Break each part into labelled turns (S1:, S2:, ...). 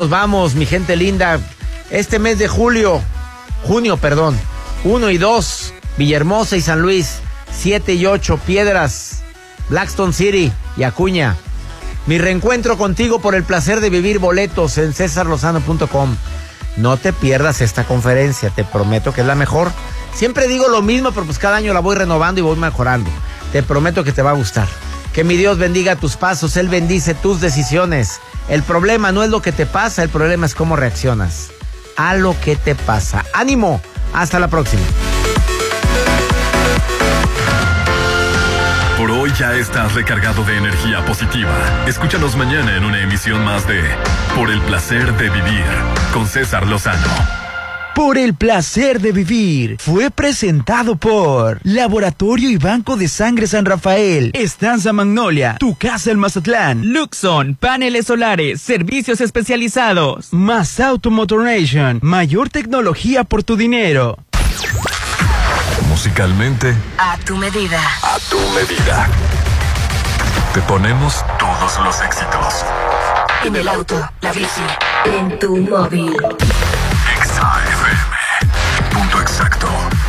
S1: Nos vamos, mi gente linda. Este mes de julio, junio, perdón, 1 y 2, Villahermosa y San Luis, 7 y 8, Piedras, Blackstone City y Acuña. Mi reencuentro contigo por el placer de vivir boletos en cesarlozano.com. No te pierdas esta conferencia, te prometo que es la mejor. Siempre digo lo mismo, pero pues cada año la voy renovando y voy mejorando. Te prometo que te va a gustar. Que mi Dios bendiga tus pasos, Él bendice tus decisiones. El problema no es lo que te pasa, el problema es cómo reaccionas a lo que te pasa. Ánimo, hasta la próxima.
S2: Por hoy ya estás recargado de energía positiva. Escúchanos mañana en una emisión más de Por el placer de vivir con César Lozano.
S3: Por el placer de vivir fue presentado por Laboratorio y Banco de Sangre San Rafael, Estanza Magnolia, Tu Casa el Mazatlán, Luxon, paneles solares, servicios especializados, Más Auto Motoration, mayor tecnología por tu dinero.
S2: Musicalmente,
S4: A tu medida.
S2: a tu medida. Te ponemos todos los éxitos.
S4: En el auto, la bici, en tu móvil.
S2: Exacto.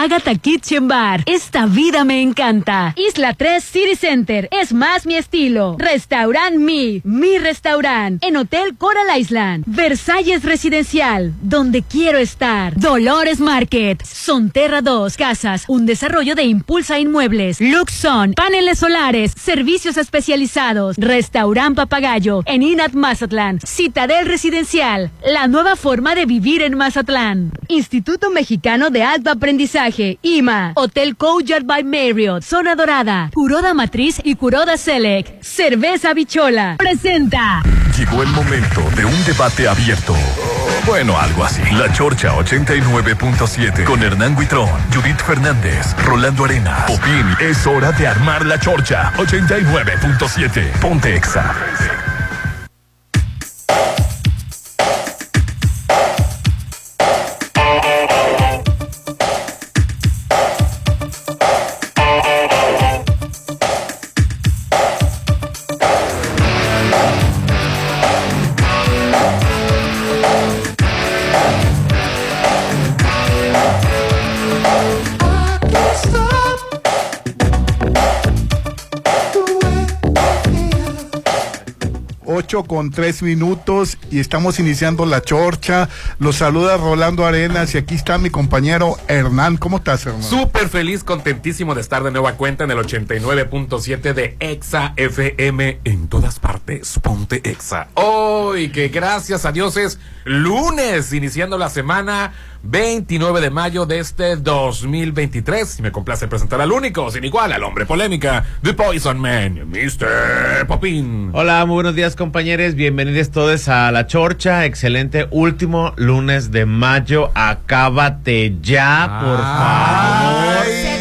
S5: Agatha Kitchen Bar, esta vida me encanta, Isla 3 City Center, es más mi estilo, Restaurant Mi, mi restaurant, en Hotel Coral Island, Versalles Residencial, donde quiero estar, Dolores Market, Sonterra 2, Casas, un desarrollo de Impulsa Inmuebles, Luxon, paneles solares, servicios especializados, Restaurant Papagayo, en Inat Mazatlán, Citadel Residencial, la nueva forma de vivir en Mazatlán, Instituto Mexicano de Alto Aprendizaje, IMA, Hotel Courtyard by Marriott, Zona Dorada, Curoda Matriz y Curoda Select, Cerveza Bichola, presenta.
S2: Llegó el momento de un debate abierto. Bueno, algo así. La Chorcha 89.7 con Hernán Guitrón, Judith Fernández, Rolando Arena, Popín. Es hora de armar la Chorcha 89.7. Ponte Exa.
S6: Con tres minutos y estamos iniciando la chorcha. Los saluda Rolando Arenas y aquí está mi compañero Hernán. ¿Cómo estás, Hernán?
S7: Súper feliz, contentísimo de estar de nueva cuenta en el 89.7 de Exa FM en todas partes. Ponte Exa. Hoy, que gracias a Dios es lunes, iniciando la semana 29 de mayo de este 2023. Y me complace presentar al único, sin igual, al hombre polémica, The Poison Man, Mr. Popín.
S1: Hola, muy buenos días compañeros, bienvenidos todos a La Chorcha, excelente último lunes de mayo, acábate ya, por favor.
S6: Ay.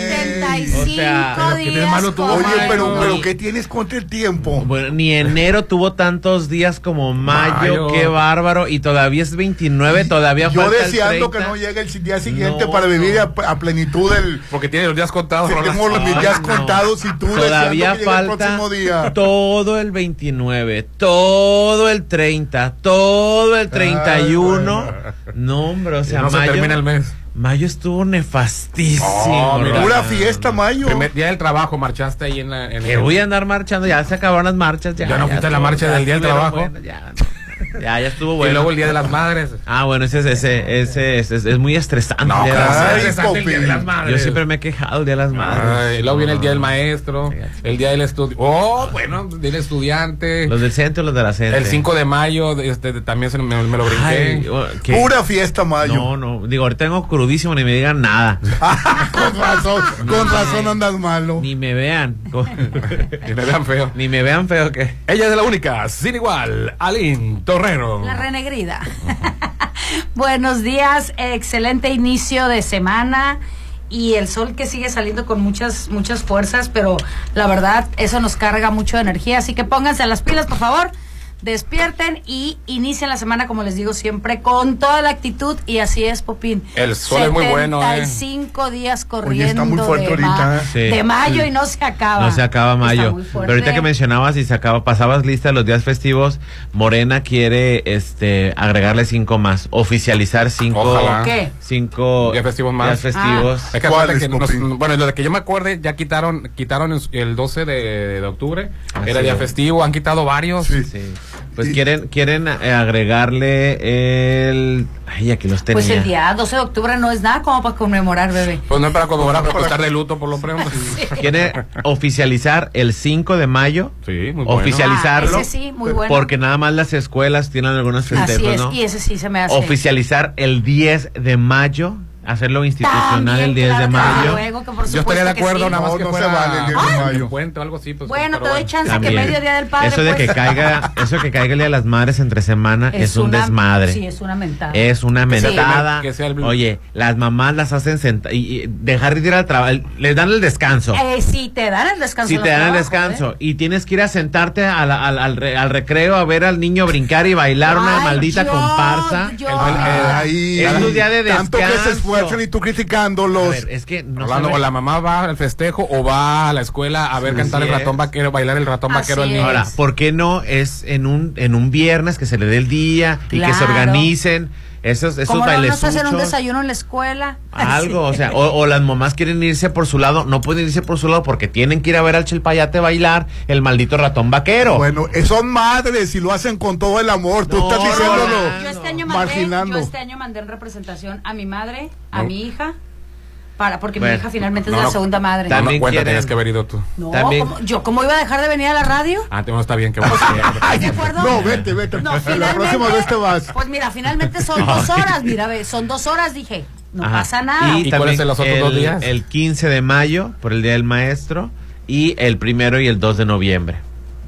S8: 75
S1: O sea,
S7: pero qué
S8: días.
S7: malo tuvo
S6: Oye, pero, pero ¿qué tienes contra el tiempo?
S1: Bueno, ni enero tuvo tantos días como mayo,
S7: Mayo.
S1: qué bárbaro, y todavía es 29, todavía
S6: Yo
S1: falta el
S6: deseando que
S1: 30.
S6: no llegue el día siguiente
S1: No,
S6: para vivir
S1: no.
S6: a, a plenitud el...
S7: Porque tiene los días contados,
S6: que
S7: Rolas.
S6: tengo los
S1: Ay,
S6: días
S1: no.
S6: contados y tú
S1: Todavía
S6: que llegue el
S1: falta
S6: próximo día.
S1: todo el 29, todo el 30, todo el 31. No, hombre, o sea,
S7: no se
S1: mayo,
S7: termina el mes.
S1: Mayo estuvo nefastísimo.
S7: Oh, mira.
S6: Pura fiesta, Mayo.
S7: Primer día del trabajo, marchaste ahí en la. En
S1: Que
S7: el-
S1: voy a andar marchando, ya se acabaron las marchas. Ya,
S7: Ya no fuiste a la marcha del Día del Trabajo.
S1: ya, no.
S9: Ya, ya estuvo
S7: Y
S9: bueno.
S7: luego el Día de las Madres.
S9: Ah, bueno, ese es, ese, ese, es, es- es muy estresante.
S7: No,
S9: el Día de las
S7: ¿cómo
S9: Madres.
S6: Ay,
S7: se estresante el Día de las. Madres?
S9: Yo siempre me he quejado el Día de las Madres.
S7: Ay, luego viene el Día del Maestro, el Día del Estudio. Oh, bueno, del estudiante.
S9: Los del centro, los de la centro.
S7: El 5 de mayo, este, también se me, me lo brinqué.
S9: Ay, oh, ¿qué?
S6: Pura fiesta, Mayo.
S9: No, no, digo, ahorita tengo crudísimo, ni me digan nada.
S6: con razón, con razón andas malo.
S9: Ni me vean.
S7: Y me vean feo.
S9: ni me vean feo que.
S7: Ella es la única, sin igual, Aline
S8: La renegrida. Buenos días, excelente inicio de semana y el sol que sigue saliendo con muchas muchas fuerzas, pero la verdad eso nos carga mucho de energía, así que pónganse las pilas, por favor. Despierten y inicien la semana, como les digo siempre, con toda la actitud. Y así es, Popín.
S7: El sol es muy bueno, ¿eh?
S8: 75 días corriendo
S6: está muy fuerte
S8: de, ma-
S6: ahorita,
S9: ¿eh?
S8: de
S9: Sí.
S8: mayo y no se acaba.
S9: No se acaba mayo. Pero ahorita que mencionabas y se acaba, pasabas lista de los días festivos, Morena quiere este agregarle cinco más, oficializar cinco,
S7: Ojalá.
S8: ¿Qué?
S9: cinco
S7: Días festivos más.
S9: días festivos.
S7: Es que
S6: ¿Cuáles,
S7: acuérdate que nos- bueno, lo de que yo me acuerde, ya quitaron quitaron el 12 de, de octubre,
S9: Así
S7: era día
S9: es.
S7: festivo, han quitado varios.
S6: Sí.
S9: Sí. Pues quieren quieren eh, agregarle el ay, aquí los tenía.
S8: Pues el día 12 de octubre no es nada como para conmemorar, bebé.
S7: Pues no es para conmemorar, pero estar de luto por lo pronto.
S9: Quiere oficializar el 5 de mayo.
S7: Sí, muy bueno.
S9: Oficializarlo.
S8: Ah, ese sí, muy bueno.
S9: Porque nada más las escuelas tienen algunos
S8: Así
S9: festejos,
S8: es,
S9: ¿no?
S8: y ese sí se me hace.
S9: Oficializar el 10 de mayo, hacerlo institucional
S8: También,
S9: el 10
S8: claro,
S9: de mayo.
S8: luego, que por
S7: Yo estaría de acuerdo,
S8: sí.
S7: nada más
S6: No,
S7: que
S6: no se vale el 10 de mayo.
S7: puente o algo así. Pues,
S8: Bueno, te doy chance
S9: También.
S8: que medio día del padre.
S9: eso de
S8: pues.
S9: que caiga, eso que caiga el día de las madres entre semana es, un
S8: una-
S9: desmadre.
S8: Sí, es una mentada.
S9: Es una
S8: Sí.
S9: mentada.
S7: Que sea el-
S9: Oye, las mamás las hacen sentar y, y dejar de ir al trabajo, les dan el descanso.
S8: Eh, sí, te dan el descanso.
S9: Si
S8: en
S9: te dan el descanso
S8: ¿eh?
S9: y tienes que ir a sentarte al, al, al re- al recreo a ver al niño brincar y bailar una maldita
S8: yo-
S9: comparsa.
S8: yo-
S7: El- el-
S6: Ahí,
S9: Es tu día de descanso.
S6: Y tú
S9: A
S6: criticándolos.
S9: ver, es que no
S7: Hablando, o la mamá va al festejo o va a la escuela a ver
S9: Sí,
S7: cantar el ratón
S9: es.
S7: vaquero, bailar el ratón
S8: Así
S7: vaquero al niño.
S9: Ahora, ¿por qué no es en un en un viernes que se le dé el día y que se organicen esos esos
S8: ¿Cómo no
S9: bailes
S8: nos hacen un desayuno en la escuela?
S9: Algo, o sea, o, o las mamás quieren irse por su lado, no pueden irse por su lado porque tienen que ir a ver al Chilpayate bailar el maldito ratón vaquero.
S6: Bueno, eh, son madres y lo hacen con todo el amor. Tú
S9: No,
S6: estás
S9: no,
S6: diciéndolo.
S9: no.
S8: Yo este año mandé,
S6: marginando.
S8: yo este año mandé en representación a mi madre, a
S7: No.
S8: mi hija, para porque
S9: Bueno,
S8: mi hija finalmente
S7: no,
S8: es la
S7: no.
S8: segunda madre.
S7: No, no,
S9: También
S7: cuenta,
S9: quieren-
S7: tenías que haber ido tú.
S8: No,
S9: También-
S8: ¿cómo- yo cómo iba a dejar de venir a la radio?
S7: Ah, te- no está bien, que.
S8: ¿Estás de acuerdo?
S6: No, vete, vete.
S8: No,
S6: la
S8: finalmente-
S6: próxima vez te vas.
S8: Pues mira, finalmente son dos horas, mira, ve, son dos horas, dije. No
S9: Ajá.
S8: pasa nada.
S7: ¿Y cuáles son los otros
S9: el,
S7: dos días?
S9: El 15 de mayo, por el Día del Maestro, y el primero y el 2 de noviembre.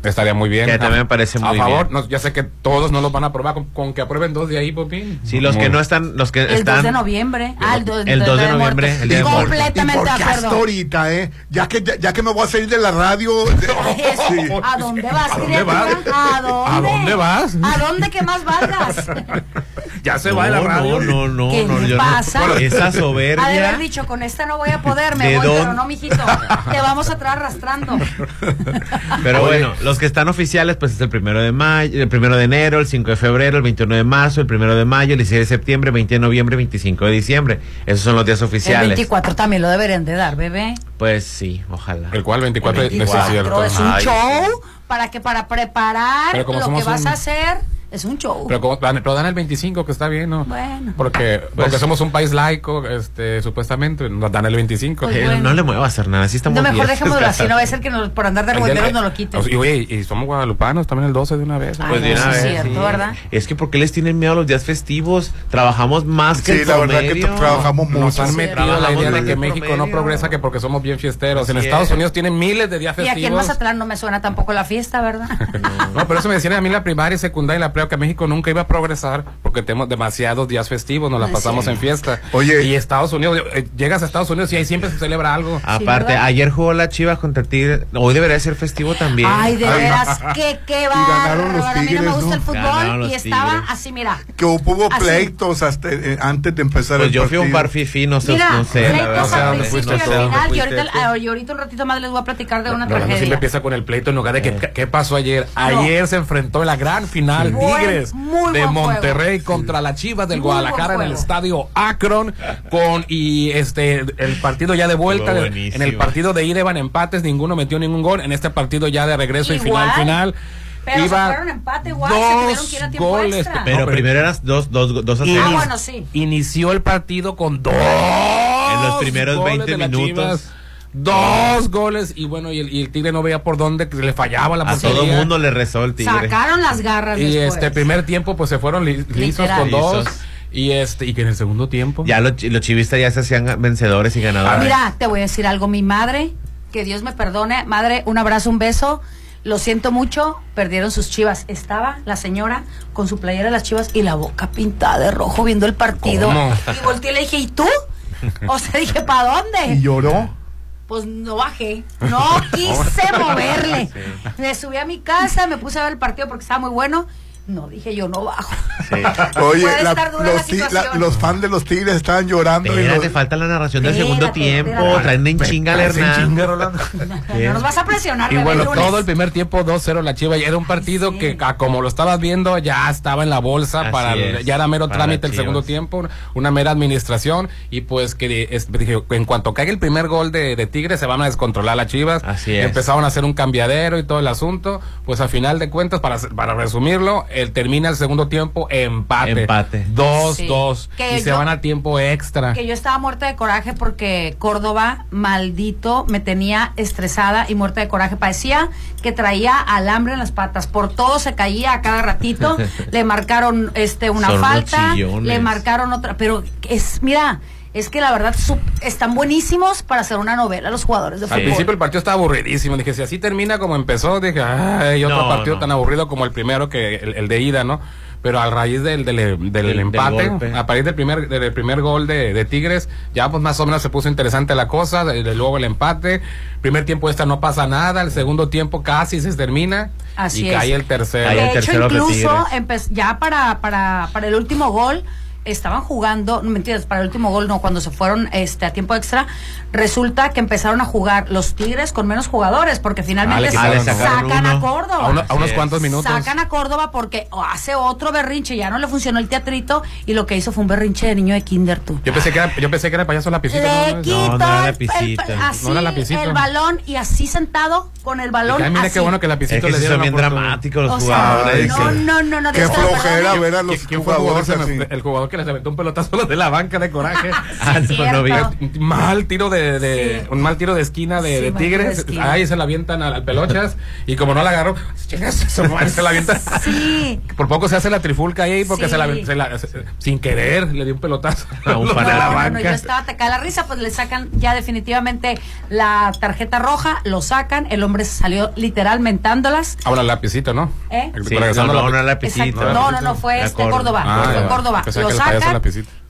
S7: Estaría muy bien.
S9: Que también me parece muy
S7: A favor,
S9: bien.
S7: no, ya sé que todos no los van a aprobar, con, con que aprueben dos de ahí, Popín.
S9: Sí, los
S7: Muy-
S9: que no están, los que
S8: el
S9: están...
S8: 2 de noviembre. Ah, el 2,
S9: El 2 de noviembre, el Día de Muertos.
S6: ¿Y
S8: Completamente
S6: por
S8: de
S6: hasta
S8: acuerdo.
S6: ahorita, eh? Ya que, ya, ya que me voy a salir de la radio. de-
S8: Eso,
S6: Sí.
S8: ¿A dónde vas,
S7: ¿A dónde vas?
S8: ¿A dónde?
S7: ¿A dónde vas?
S8: ¿A dónde que más valgas?
S7: Ya se
S9: No,
S7: va de la radio.
S9: no, no, no,
S8: ¿Qué
S9: no, yo no-
S8: pasa?
S9: Esa
S8: Ha de
S9: soberbia.
S8: haber dicho, con esta no voy a poder, me
S9: ¿De
S8: voy, pero no, mijito. Te vamos a traer arrastrando.
S9: Pero bueno, los que están oficiales, pues es el primero de mayo, el primero de enero, el 5 de febrero, el 21 de marzo, el primero de mayo, el 16 de septiembre, 20 de noviembre, 25 de diciembre. Esos son los días
S8: El
S9: oficiales.
S8: 24 también lo deberían de dar, bebé.
S9: Pues sí, ojalá.
S7: El cual 24,
S8: El
S7: de- sí,
S8: 24
S7: cierto.
S8: es un
S9: Ay,
S8: show para que para preparar lo que vas
S7: un-
S8: a hacer es un show.
S7: Pero, como, dan, pero dan el 25, que está bien, ¿no?
S8: Bueno.
S7: Porque,
S9: Pues-
S7: porque somos un país laico, este, supuestamente, nos dan el 25.
S8: Pues
S9: Eh,
S8: bueno.
S9: No le mueva a hacer nada, así estamos
S8: no, mejor dejémoslo así, no va a ser que nos- por andar de
S7: El día-
S8: ruederos no lo quiten.
S7: Y, oye, y somos guadalupanos también el 12 de una vez.
S8: Ah,
S9: Pues de
S8: no,
S9: una
S8: sí es
S9: vez,
S8: cierto,
S9: sí.
S8: ¿verdad?
S9: Es que ¿por qué les tienen miedo a los días festivos? Trabajamos más que
S6: Sí,
S9: el
S6: la verdad que trabajamos
S7: Nos
S6: mucho.
S7: han
S8: Sí,
S7: metido
S9: trabajamos
S7: la idea de que México no
S9: promedio.
S7: progresa que porque somos bien fiesteros. en
S9: Así
S7: Estados
S9: es.
S7: Unidos tienen miles de días
S8: Y aquí en
S7: festivos.
S8: Mazatlán no me suena tampoco la fiesta, ¿verdad?
S7: No, pero eso me decían a mí en la primaria y secundaria y la prueba que México nunca iba a progresar porque tenemos demasiados días festivos, nos la
S8: Así
S7: pasamos en fiesta.
S6: Oye.
S7: y Estados Unidos, eh, llegas a Estados Unidos y ahí siempre se celebra algo.
S9: Aparte,
S8: ¿verdad?
S9: ayer jugó la Chivas contra el Tigre. Hoy debería ser festivo también.
S8: Ay, de
S6: Ay.
S8: veras, qué
S6: ganaron los
S8: bárbaro. A mí no me
S6: Tigres,
S8: gusta
S6: ¿no?
S8: el fútbol y estaba
S9: Tigres.
S8: así, mira.
S6: Que hubo
S8: Así.
S6: pleitos hasta, eh, antes de empezar
S9: Pues
S6: el
S9: yo fui a un
S6: partido.
S9: bar fifi, no sé,
S8: Mira,
S9: no sé. la verdad.
S8: principio y
S7: fuiste
S8: al
S7: tú.
S8: final. Y
S9: ¿Fuiste
S8: ahorita, ah, y ahorita un ratito más les voy a platicar de una
S7: No, no, siempre
S8: tragedia.
S7: empieza con el pleito en lugar de que qué pasó ayer. Ayer se enfrentó en la gran final Tigres
S8: muy
S7: de
S8: juego.
S7: Monterrey contra la Chivas del
S8: Muy
S7: Guadalajara en el estadio Akron con y este el partido ya de vuelta en el partido de ida iban empates, ninguno metió ningún gol, en este partido ya de regreso y final final
S8: Pero
S7: iba
S8: se fueron empate igual, se tuvieron que ir a
S7: dos goles.
S8: extra.
S1: Pero
S7: No,
S1: primero eran dos, dos, dos a.
S8: Ah, bueno, sí.
S7: Inició el partido con dos.
S1: En los primeros
S7: goles
S1: 20
S7: de las
S1: minutos.
S7: Dos goles y bueno, y el, y el Tigre no veía por dónde que le fallaba la
S1: A
S7: portería.
S1: todo mundo le rezó el tigre.
S8: Sacaron las garras
S7: Y
S8: después.
S7: este primer tiempo pues se fueron li- lisos con dos.
S1: Lisos.
S7: Y este y que en el segundo tiempo
S1: Ya los, chi- los chivistas ya se hacían vencedores y ganadores.
S8: Mira, te voy a decir algo. Mi madre, que Dios me perdone, madre, un abrazo, un beso. Lo siento mucho, perdieron sus chivas. Estaba la señora con su playera de las chivas y la boca pintada de rojo viendo el partido.
S7: ¿Cómo?
S8: Y volteé y le dije, ¿y tú? O sea, dije, ¿para dónde?
S6: Y lloró.
S8: Pues no bajé, no quise moverle. Me subí a mi casa, me puse a ver el partido porque estaba muy bueno. No, dije yo, no bajo.
S6: Oye, la-
S8: dura la
S6: los, la- los fans de los Tigres estaban llorando.
S1: Espérate,
S6: los-
S1: falta la narración del
S8: Espérate,
S1: segundo tiempo.
S8: espérate.
S1: Traen en chinga al Hernán.
S8: No nos vas a presionar,
S7: Y bueno,
S8: lunes.
S7: todo el primer tiempo 2-0 la Chiva. Y era un partido
S8: Sí.
S7: que, como lo estabas viendo, ya estaba en la bolsa.
S1: Así
S7: para
S1: es,
S7: Ya era mero trámite el segundo tiempo, una mera administración. Y pues que es- dije, en cuanto caiga el primer gol de, de Tigre, se van a descontrolar las Chivas.
S1: Así es.
S7: Empezaron a hacer un cambiadero y todo el asunto. Pues a final de cuentas, para, para resumirlo, el, termina el segundo tiempo empate.
S1: Empate.
S7: 2-2.
S8: Sí. Que
S7: Y se van a tiempo extra.
S8: que yo estaba muerta de coraje porque Córdoba, maldito, me tenía estresada y muerta de coraje. Parecía que traía alambre en las patas. Por todo se caía a cada ratito. le marcaron este una
S1: Son
S8: falta, le marcaron otra. Pero es, mira, es que la verdad su- están buenísimos para hacer una novela los jugadores de
S7: Al
S8: fútbol.
S7: principio el partido estaba aburridísimo. Dije, si así termina como empezó, dije, ay, otro
S1: No,
S7: partido
S1: no.
S7: tan aburrido como el primero que el, el de ida, ¿no? Pero a raíz del, del, del
S1: del
S7: empate, a partir del primer, del primer gol de, de Tigres, ya pues más o menos se puso interesante la cosa, de- de luego el empate, primer tiempo esta no pasa nada, el segundo tiempo casi se termina
S8: Así
S7: y
S8: es.
S7: cae el tercero.
S8: De hecho, incluso ya para, para, para el último gol estaban jugando, no mentiras, para el último gol no, cuando se fueron este a tiempo extra, resulta que empezaron a jugar los Tigres con menos jugadores, porque finalmente se-
S7: quitaron, ¿no?
S8: sacan
S1: uno.
S8: a Córdoba.
S7: a, uno- a unos cuantos
S1: es.
S7: minutos.
S8: Sacan a Córdoba porque hace otro berrinche, ya no le funcionó el teatrito y lo que hizo fue un berrinche de niño de kinder tú.
S7: Yo pensé que era, yo pensé que era payaso lapicito.
S8: Le
S7: ¿no?
S8: quitó
S1: no era
S8: el-
S1: lapicito.
S8: el- así
S7: No era lapicito.
S8: el balón y así sentado con el balón.
S7: Ay, mira
S8: así.
S7: qué bueno que
S1: Es
S7: lapicito
S1: que
S7: le dieron
S1: bien dramáticos los
S8: O sea,
S1: jugadores.
S8: no, no, no, no.
S6: Qué flojera ver a los
S7: ¿Quién- quién fue el
S6: jugadores
S7: el jugador que les aventó un pelotazo los de la banca de coraje?
S1: Ah, no, no vi.
S7: Mal tiro de, de-
S8: Sí.
S7: un mal tiro de esquina de,
S8: Sí,
S7: de
S8: mal tiro de
S7: Tigres
S8: esquina.
S7: ahí se la avientan al, al pelochas y como no la agarró madre, se la avientan
S8: Sí.
S7: por poco se hace la trifulca ahí porque
S8: Sí.
S7: se la, se la- se- sin querer le dio un pelotazo
S1: A un
S7: de
S1: de
S7: la
S8: No, no,
S7: banca
S8: no, yo estaba cae la risa, pues le sacan ya definitivamente la tarjeta roja, lo sacan, el hombre salió literal mentándolas.
S7: ahora lapicito ¿no?
S8: ¿Eh?
S1: Sí, no, no,
S7: la-
S1: no, lapicito.
S8: No, no, no, fue este
S1: Córdoba.
S8: Córdoba,
S7: Ah,
S8: fue. Córdoba.
S7: El
S8: sacan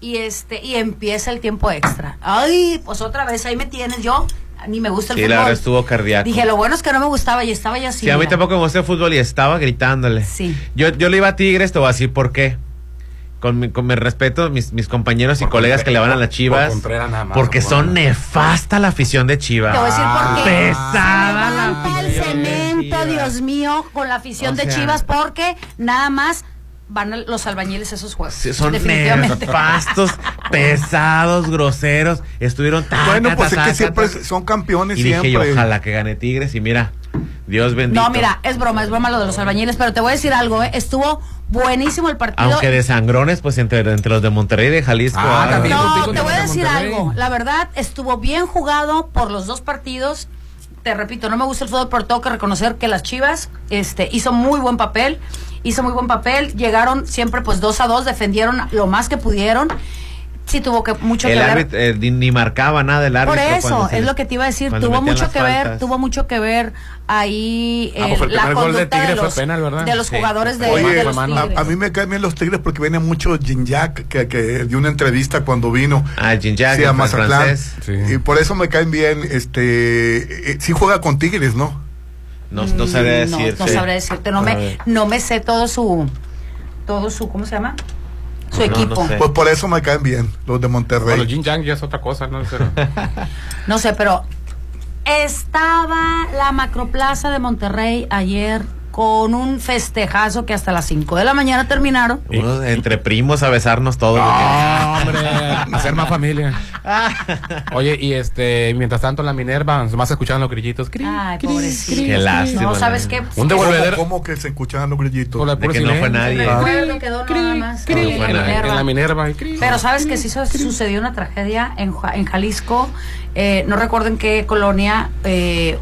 S8: y este y empieza el tiempo extra. Ay, pues otra vez ahí me tienes yo. Ni me gusta el
S1: Sí,
S8: fútbol.
S1: la verdad estuvo cardíaco.
S8: Dije, lo bueno es que no me gustaba y estaba ya así.
S1: Sí, a mí
S8: mira.
S1: tampoco me gusta el fútbol y estaba gritándole.
S8: Sí.
S1: Yo, yo le iba a Tigres, te voy a decir por qué. Con mi, con mi respeto, mis, mis compañeros y
S7: Por
S1: colegas que le van a las Chivas.
S7: por nada más,
S1: porque
S7: por-
S1: son nefasta la afición de Chivas.
S8: Te voy a decir por qué.
S1: Pesada
S8: Se
S1: la
S8: levanta el
S1: afición de
S8: cemento,
S1: Chivas.
S8: Dios mío, con la afición
S1: O
S8: de Chivas porque nada más van a los albañiles a esos juegos.
S1: Sí, Son
S8: definitivamente.
S1: nefastos, pesados, groseros. Estuvieron tan.
S6: Bueno, pues es que siempre son campeones
S1: Y dije yo,
S6: siempre.
S1: ojalá que gane Tigres. Y mira, Dios bendito.
S8: No, mira, es broma, es broma lo de los albañiles, pero te voy a decir algo, ¿eh? estuvo buenísimo el partido.
S1: Aunque de sangrones, pues entre, entre los de Monterrey y de Jalisco.
S7: Ah,
S1: ah,
S7: también.
S8: No, te voy a
S7: de
S8: decir
S7: Monterrey.
S8: algo. La verdad, estuvo bien jugado por los dos partidos. Te repito, no me gusta el fútbol, pero tengo que reconocer que las Chivas este, hizo muy buen papel. Hizo muy buen papel. Llegaron siempre pues dos a dos, defendieron lo más que pudieron. Sí tuvo que mucho
S1: el
S8: que ver.
S1: árbitro eh, ni, marcaba nada el árbitro.
S8: Por eso, es lo que te iba a decir. Tuvo mucho que ver, tuvo mucho que ver ahí
S7: Ah,
S8: eh,
S7: pues el
S8: la
S7: primer gol de
S8: conducta de,
S7: fue
S8: los,
S7: penal, ¿verdad?
S8: de los
S1: Sí,
S8: jugadores de,
S6: Oye,
S8: de los
S6: a, a mí me caen bien los tigres porque viene mucho Jinjak que, que dio una entrevista cuando vino.
S1: Ah, Jinjak,
S6: sí,
S1: el
S6: a Mazatlán.
S7: Sí.
S6: Y por eso me caen bien. Este, eh, sí juega con tigres, ¿no?
S1: No, no sabría
S8: Mm, No,
S1: decirte.
S8: no sabré decirte. No me, no me sé todo su, todo su, ¿cómo se llama? Su
S1: No,
S8: equipo.
S1: no sé.
S6: Pues por eso me caen bien los de Monterrey.
S7: bueno Jin Yang ya es otra cosa no Pero-
S8: No sé, pero estaba la macroplaza de Monterrey ayer con un festejazo que hasta las 5 de la mañana terminaron.
S1: Unos entre primos a besarnos todos.
S7: Ah, hombre Hacer más familia. Oye, y este, mientras tanto la Minerva, más escuchando los grillitos. Cri,
S8: Ay,
S7: cri,
S8: pobrecito.
S1: Qué lástima,
S8: No, ¿sabes qué?
S7: Un
S8: Que-
S6: ¿Cómo,
S7: devolvedero.
S6: cómo que se escuchaban los grillitos?
S7: Por la
S1: De que no fue nadie.
S8: El recuerdo quedó nada más
S7: cri,
S8: en la Minerva.
S7: En.
S8: Pero sabes que sí su- sucedió una tragedia en, en Jalisco, eh, no recuerdo en qué colonia, eh,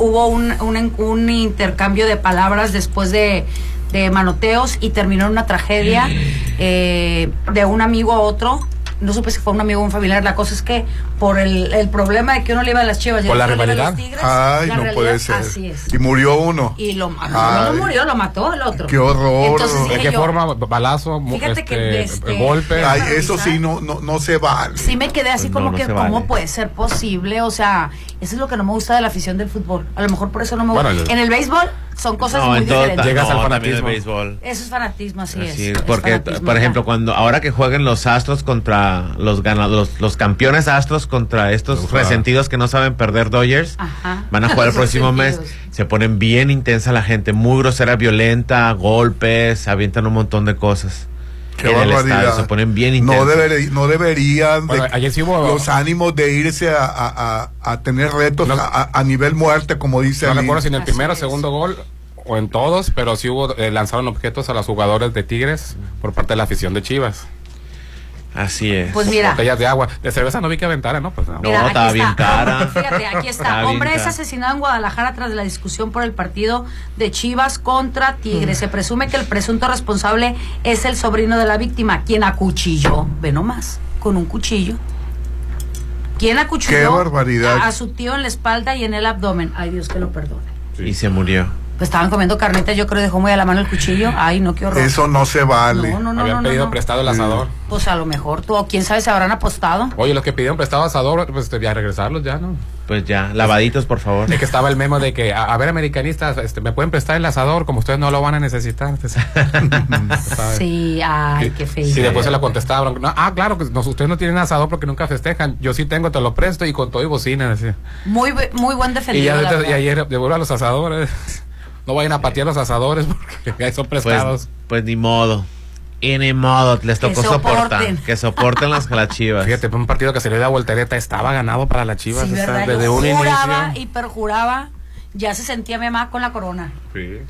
S8: hubo un, un, en- un intercambio de palabras después de, de manoteos y terminó en una tragedia eh, de un amigo a otro. No supe si fue un amigo o un familiar. La cosa es que por el, el problema de que uno le iba a las chivas y
S7: Por la rivalidad.
S8: Tigres,
S6: Ay,
S8: la
S6: no
S8: realidad-
S6: puede ser.
S8: Así es.
S6: Y murió uno.
S8: Y lo. No murió, lo mató el otro.
S6: Qué horror.
S8: Entonces
S7: ¿De qué
S8: yo,
S7: forma? Balazo,
S8: Fíjate que,
S7: este,
S8: este,
S7: golpe.
S6: Ay, eso sí, no, no, no se vale.
S8: Sí me quedé así
S1: Pues
S8: como
S1: no, no
S8: que cómo
S1: vale.
S8: puede ser posible, o sea, eso es lo que no me gusta de la afición del fútbol. A lo mejor por eso no me
S7: Bueno,
S8: gusta. En el béisbol son cosas
S1: No,
S8: muy diferentes.
S7: Llegas
S1: no,
S7: al fanatismo.
S1: béisbol.
S8: Eso es fanatismo, así,
S1: Así
S8: es.
S1: es,
S8: es
S1: porque,
S8: fanatismo,
S1: por
S8: ya.
S1: ejemplo, cuando ahora que jueguen los Astros contra los ganadores, los, campeones Astros contra estos resentidos que no saben perder Dodgers,
S8: Ajá.
S1: van a jugar el próximo mes. Se ponen bien intensa la gente, muy grosera, violenta, golpes, avientan un montón de cosas.
S6: Qué
S1: en el
S6: barbaridad.
S1: estadio, se ponen bien
S6: no,
S1: intensos.
S6: no deberían de-
S7: Bueno, ayer sí hubo-
S6: los ánimos de irse a, a- a- a tener retos
S7: No-
S6: a, nivel muerte, como dice
S7: No recuerdo si en el
S8: Así
S7: primero o segundo gol o en todos, pero sí hubo, eh, lanzaron objetos a los jugadores de Tigres por parte de la afición de Chivas.
S1: Así es.
S8: Pues mira,
S7: Botellas de agua. De cerveza no vi que aventara, ¿no? Pues no.
S1: No,
S8: Mira, aquí
S1: estaba bien cara.
S8: Fíjate, aquí está. Hombre es asesinado en Guadalajara tras la discusión por el partido de Chivas contra Tigres. Se presume que el presunto responsable es el sobrino de la víctima, quien acuchilló, ve nomás, con un cuchillo. ¿Quién acuchilló
S6: Qué barbaridad.
S8: A, a su tío en la espalda y en el abdomen? Ay, Dios que lo perdone.
S1: Y se murió.
S8: Pues estaban comiendo carnitas, yo creo dejó muy a la mano el cuchillo. Ay, no, qué horror.
S6: Eso no se vale.
S8: no, no, no,
S7: Habían pedido
S8: no.
S7: prestado el asador.
S8: Pues a lo mejor tú, o quién sabe, se habrán apostado.
S7: Oye, los que pidieron prestado asador, pues ya regresarlos ya, ¿no?
S1: Pues ya, lavaditos, por favor.
S7: Es que estaba el memo de que, a, a ver, americanistas, este, ¿me pueden prestar el asador? Como ustedes no lo van a necesitar. Pues.
S8: Sí, ay,
S7: Y-
S8: qué feo.
S7: Sí, después se la contestaron. No, ah, claro, que no, ustedes no tienen asador porque nunca festejan. Yo sí tengo, te lo presto y con todo y bocina. decía.
S8: Muy, muy buen
S7: Y,
S8: defendido.
S7: ya
S8: la
S7: y ayer devuelvo a los asadores. No vayan a patear los asadores porque ya son prestados.
S1: Pues, pues ni modo. Y ni modo, les tocó
S8: Que
S1: soportar. Que soporten las, las chivas.
S7: Fíjate, un partido que salió de la voltereta estaba ganado para las chivas.
S8: Sí,
S7: desde
S8: Yo
S7: un
S8: juraba
S7: inicio.
S8: y perjuraba, ya se sentía mi mamá con la corona.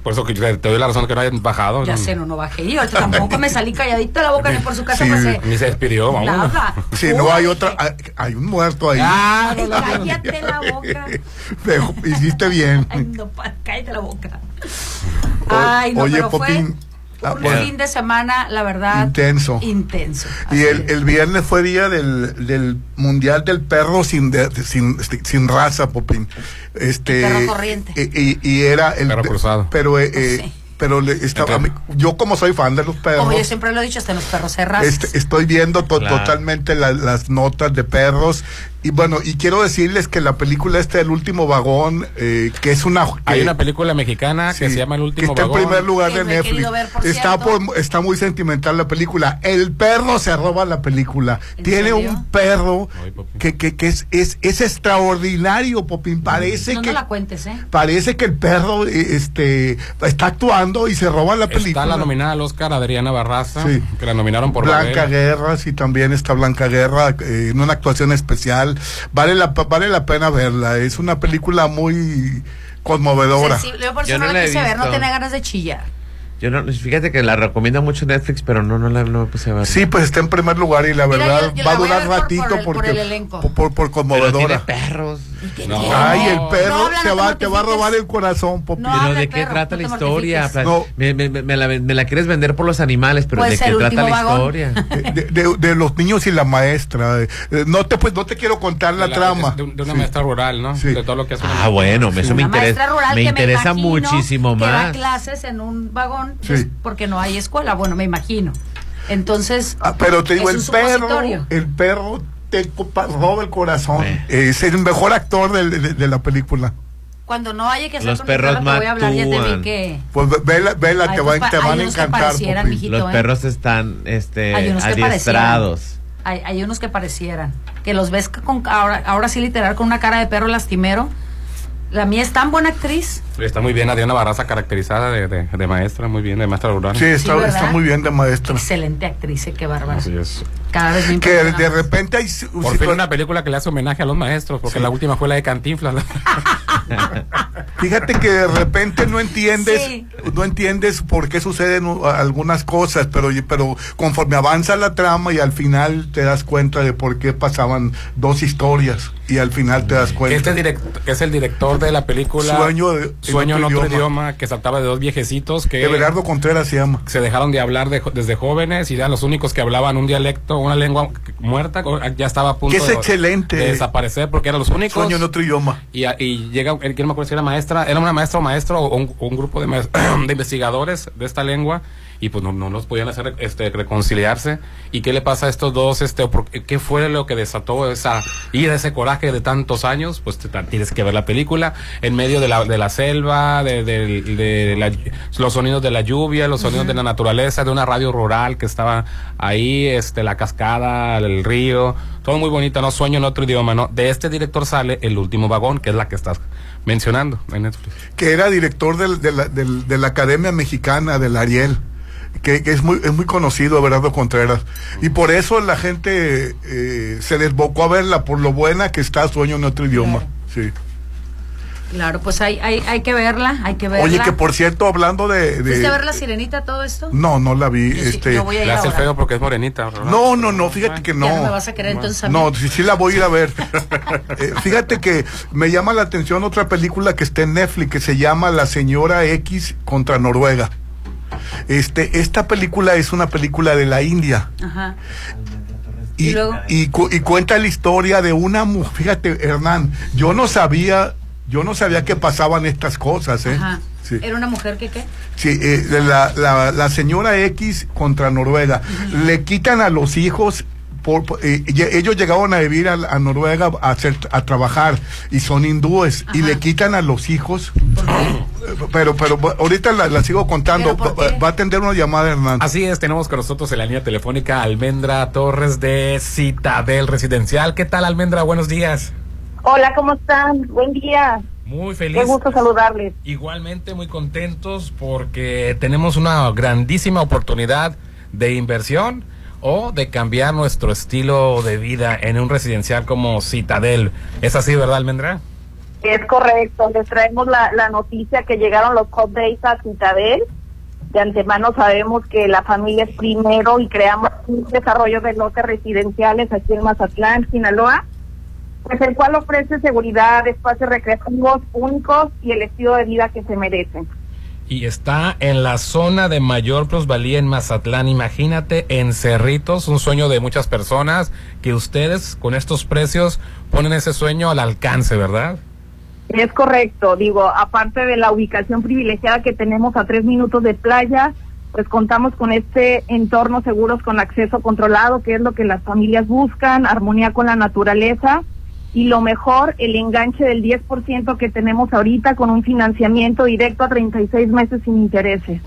S7: Por eso que te doy la razón que no hayan bajado.
S8: Ya
S7: no,
S8: sé, no, no bajé. Y ahorita tampoco me salí calladita la boca ni por su casa
S6: Sí.
S8: pasé.
S7: Ni se despidió, vamos.
S8: Nada.
S6: Si no hay otra, hay, hay un muerto ahí.
S7: Ah,
S8: cállate la boca.
S6: Pero hiciste bien.
S8: Ay, no, pa- cállate la boca. Ay, no,
S6: Oye,
S8: pero
S6: Popín,
S8: fue
S6: ah,
S8: un
S6: bueno.
S8: fin de semana, la verdad.
S6: Intenso.
S8: Intenso.
S6: Y el, el viernes fue día del, del Mundial del Perro sin, de- sin, sin raza, Popín. Este,
S8: El perro corriente.
S6: Y, y- y era el
S7: Perro cruzado.
S6: Pero, eh,
S8: Pues
S6: eh,
S8: sí.
S6: pero le estaba,
S7: Entre-
S6: yo como soy fan de los perros,
S8: Como yo siempre lo he dicho, hasta los perros cerrados.
S6: este, estoy viendo to-
S1: Claro.
S6: totalmente la- las notas de perros. Y bueno, y quiero decirles que la película este El último vagón, eh, que es una...
S7: Hay una película mexicana que se llama El último
S6: que está
S7: vagón.
S6: en primer lugar de Netflix.
S8: querido ver, por
S6: está, por- está muy sentimental la película. El perro se roba la película.
S8: ¿En
S6: Tiene
S8: serio?
S6: un perro
S7: Ay,
S6: que, que, que es, es, es extraordinario, Popín. Parece
S8: no,
S6: que
S8: no la cuentes, ¿eh?
S6: parece que el perro eh, este está actuando y se roba la película.
S7: Está la nominada al Oscar Adriana Barraza,
S6: Sí.
S7: que la nominaron por
S6: Blanca
S7: Babel.
S6: Guerra, sí, también está Blanca Guerra eh, en una actuación especial. Vale la, vale la pena verla. Es una película muy conmovedora.
S8: Yo por eso
S1: Yo
S8: no,
S1: no
S8: la
S1: la he
S8: quise ver, no tenía ganas de chillar.
S1: Yo no, fíjate que la recomienda mucho Netflix, pero no, no la no me puse a ver.
S6: Sí, pues está en primer lugar y la
S8: Mira,
S6: verdad
S8: yo- yo
S6: va a
S8: la voy a
S6: durar
S8: por-
S6: ratito
S8: por el- por
S6: porque
S8: el elenco.
S6: por, por, por
S1: pero tiene
S6: conmovedora.
S1: perros.
S7: No.
S6: Ay, el perro te
S8: no
S6: va, te va a robar el corazón, Popi.
S8: No,
S1: Pero ¿de qué
S8: perro,
S1: trata
S8: no
S1: la historia? Me, me- la, me la quieres vender por los animales, pero
S8: Pues
S1: ¿de qué trata la
S8: vagón.
S1: historia?
S6: De, de- de los niños y la maestra. Eh, No te pues no te quiero contar la,
S7: De
S6: trama.
S7: De, de una
S6: Sí.
S7: maestra rural, ¿no?
S6: Sí.
S7: De todo lo que hace
S1: Ah, bueno, eso me interesa.
S8: maestra rural
S1: Me interesa muchísimo
S8: que da
S1: más.
S8: clases en un vagón
S6: Sí.
S8: pues, porque no hay escuela. Bueno, me imagino. Entonces,
S6: Ah, pero te digo,
S8: es
S6: el perro, el perro te roba el corazón.
S1: Eh.
S6: Es el mejor actor de, de la película.
S8: Cuando no haya que hacer
S1: Los
S8: con mi
S1: perros
S8: perro, te voy a hablar, ya te vi que...
S6: Pues ve- vela, vela
S8: Ay,
S6: te,
S8: pues,
S6: va- te van a encantar.
S1: Los
S8: ¿eh?
S1: perros están este,
S8: Hay unos que
S1: adiestrados.
S8: Hay, hay unos que parecieran. Que los ves con ahora, ahora sí literal con una cara de perro lastimero. La mía es tan buena actriz.
S7: Está muy bien Adriana Barraza caracterizada de, de- de maestra, muy bien, de maestra rural.
S6: Sí, está, está muy bien de maestra.
S8: Excelente actriz, eh, qué bárbara.
S7: Así es.
S8: Cada vez me
S6: Que de repente hay...
S7: Por fin una película que le hace homenaje a los maestros, porque la última fue la de Cantinflas.
S6: Fíjate que de repente no entiendes,
S8: Sí.
S6: no entiendes por qué suceden uh, algunas cosas, pero, pero conforme avanza la trama y al final te das cuenta de por qué pasaban dos historias y al final te das cuenta.
S7: este direct- que es el director de la película
S6: Sueño de-
S7: Sueño en
S6: en
S7: otro idioma. que saltaba de dos viejecitos que
S6: Everardo Contreras se llama.
S7: se dejaron de hablar de desde jóvenes y eran los únicos que hablaban un dialecto, una lengua muerta, ya estaba a punto
S6: Que es
S7: de-
S6: excelente.
S7: de desaparecer porque eran los únicos.
S6: Sueño en otro idioma.
S7: Y, llega, que no me acuerdo si era maestra, era una maestra o maestro o un, un grupo de, de investigadores de esta lengua y pues no, no los podían hacer este, reconciliarse. ¿Y qué le pasa a estos dos? Este, ¿Qué fue lo que desató esa ira, ese coraje de tantos años? Pues te- te- tienes que ver la película en medio de la, de la selva, de, de- de la- los sonidos de la lluvia, los sonidos de la naturaleza, de una radio rural que estaba ahí, este, la cascada, el río, todo muy bonito, no sueño en otro idioma, ¿no? De este director sale El último vagón, que es la que estás mencionando en Netflix.
S6: que era director del- de, la, del- de la Academia Mexicana del Ariel, que, que es muy es muy conocido, Everardo Contreras. Y por eso la gente eh, se desbocó a verla, por lo buena que está Sueño en otro idioma. Sí.
S8: Claro, pues hay, hay, hay que verla, hay que verla.
S6: Oye, que por cierto, hablando de... de-
S8: ¿Fuiste a ver la sirenita todo esto?
S6: No, no la vi.
S8: Yo
S6: este,
S8: yo voy a ir
S7: Le hace feo porque es morenita. ¿verdad?
S6: No, no, no, fíjate que no.
S8: Ya no me vas a querer entonces a mí.
S6: No, sí, sí la voy a ir a ver. Eh, fíjate que me llama la atención otra película que está en Netflix que se llama La Señora X contra Noruega. Este, esta película es una película de la India
S8: Ajá.
S6: y,
S8: ¿Y luego?
S6: y cu- y cuenta la historia de una mujer. Fíjate, Hernán, yo no sabía, yo no sabía que pasaban estas cosas, ¿eh?
S8: Ajá.
S6: Sí.
S8: ¿Era una mujer que qué?
S6: Sí, eh, la, la, la señora X contra Noruega. Le quitan a los hijos. Por, por- eh, ellos llegaron a vivir a, a Noruega a, hacer, a trabajar y son hindúes y le quitan a los hijos.
S8: ¿Por qué?
S6: Pero, pero ahorita la, la sigo contando.
S8: ¿Pero por
S6: Va, va a atender una llamada, Hernán.
S7: Así es, tenemos con nosotros en la línea telefónica Almendra Torres de Citadel Residencial. ¿Qué tal, Almendra? Buenos días.
S10: Hola, ¿cómo están? Buen día.
S7: Muy feliz.
S10: Qué gusto saludarles.
S7: Igualmente muy contentos porque tenemos una grandísima oportunidad de inversión o de cambiar nuestro estilo de vida en un residencial como Citadel. ¿Es así, verdad, Almendra?
S10: Es correcto. Les traemos la, la noticia que llegaron los hot days a Citadel. De antemano sabemos que la familia es primero y creamos un desarrollo de lotes residenciales aquí en Mazatlán, Sinaloa, pues el cual ofrece seguridad, espacios recreativos únicos y el estilo de vida que se merecen.
S7: Y está en la zona de mayor plusvalía en Mazatlán. Imagínate en Cerritos, un sueño de muchas personas, que ustedes con estos precios ponen ese sueño al alcance, ¿verdad?
S10: Es correcto, digo, aparte de la ubicación privilegiada que tenemos a tres minutos de playa, pues contamos con este entorno seguros con acceso controlado, que es lo que las familias buscan, armonía con la naturaleza y lo mejor, el enganche del 10% que tenemos ahorita con un financiamiento directo a 36 meses sin intereses.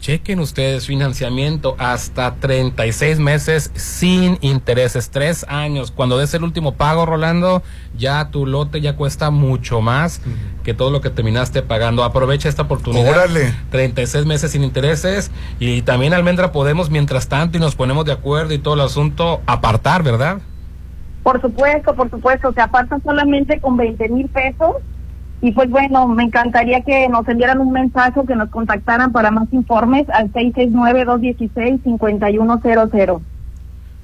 S7: Chequen ustedes financiamiento hasta 36 meses sin intereses, tres años. Cuando des el último pago, Rolando, ya tu lote ya cuesta mucho más que todo lo que terminaste pagando. Aprovecha esta oportunidad.
S6: Órale.
S7: 36 meses sin intereses y también Almendra podemos mientras tanto y nos ponemos de acuerdo y todo el asunto apartar, ¿verdad?
S10: Por supuesto, por supuesto, se apartan solamente con 20 mil pesos. Y pues bueno, me encantaría que nos enviaran un mensaje o que nos contactaran para más informes al 669-216-5100.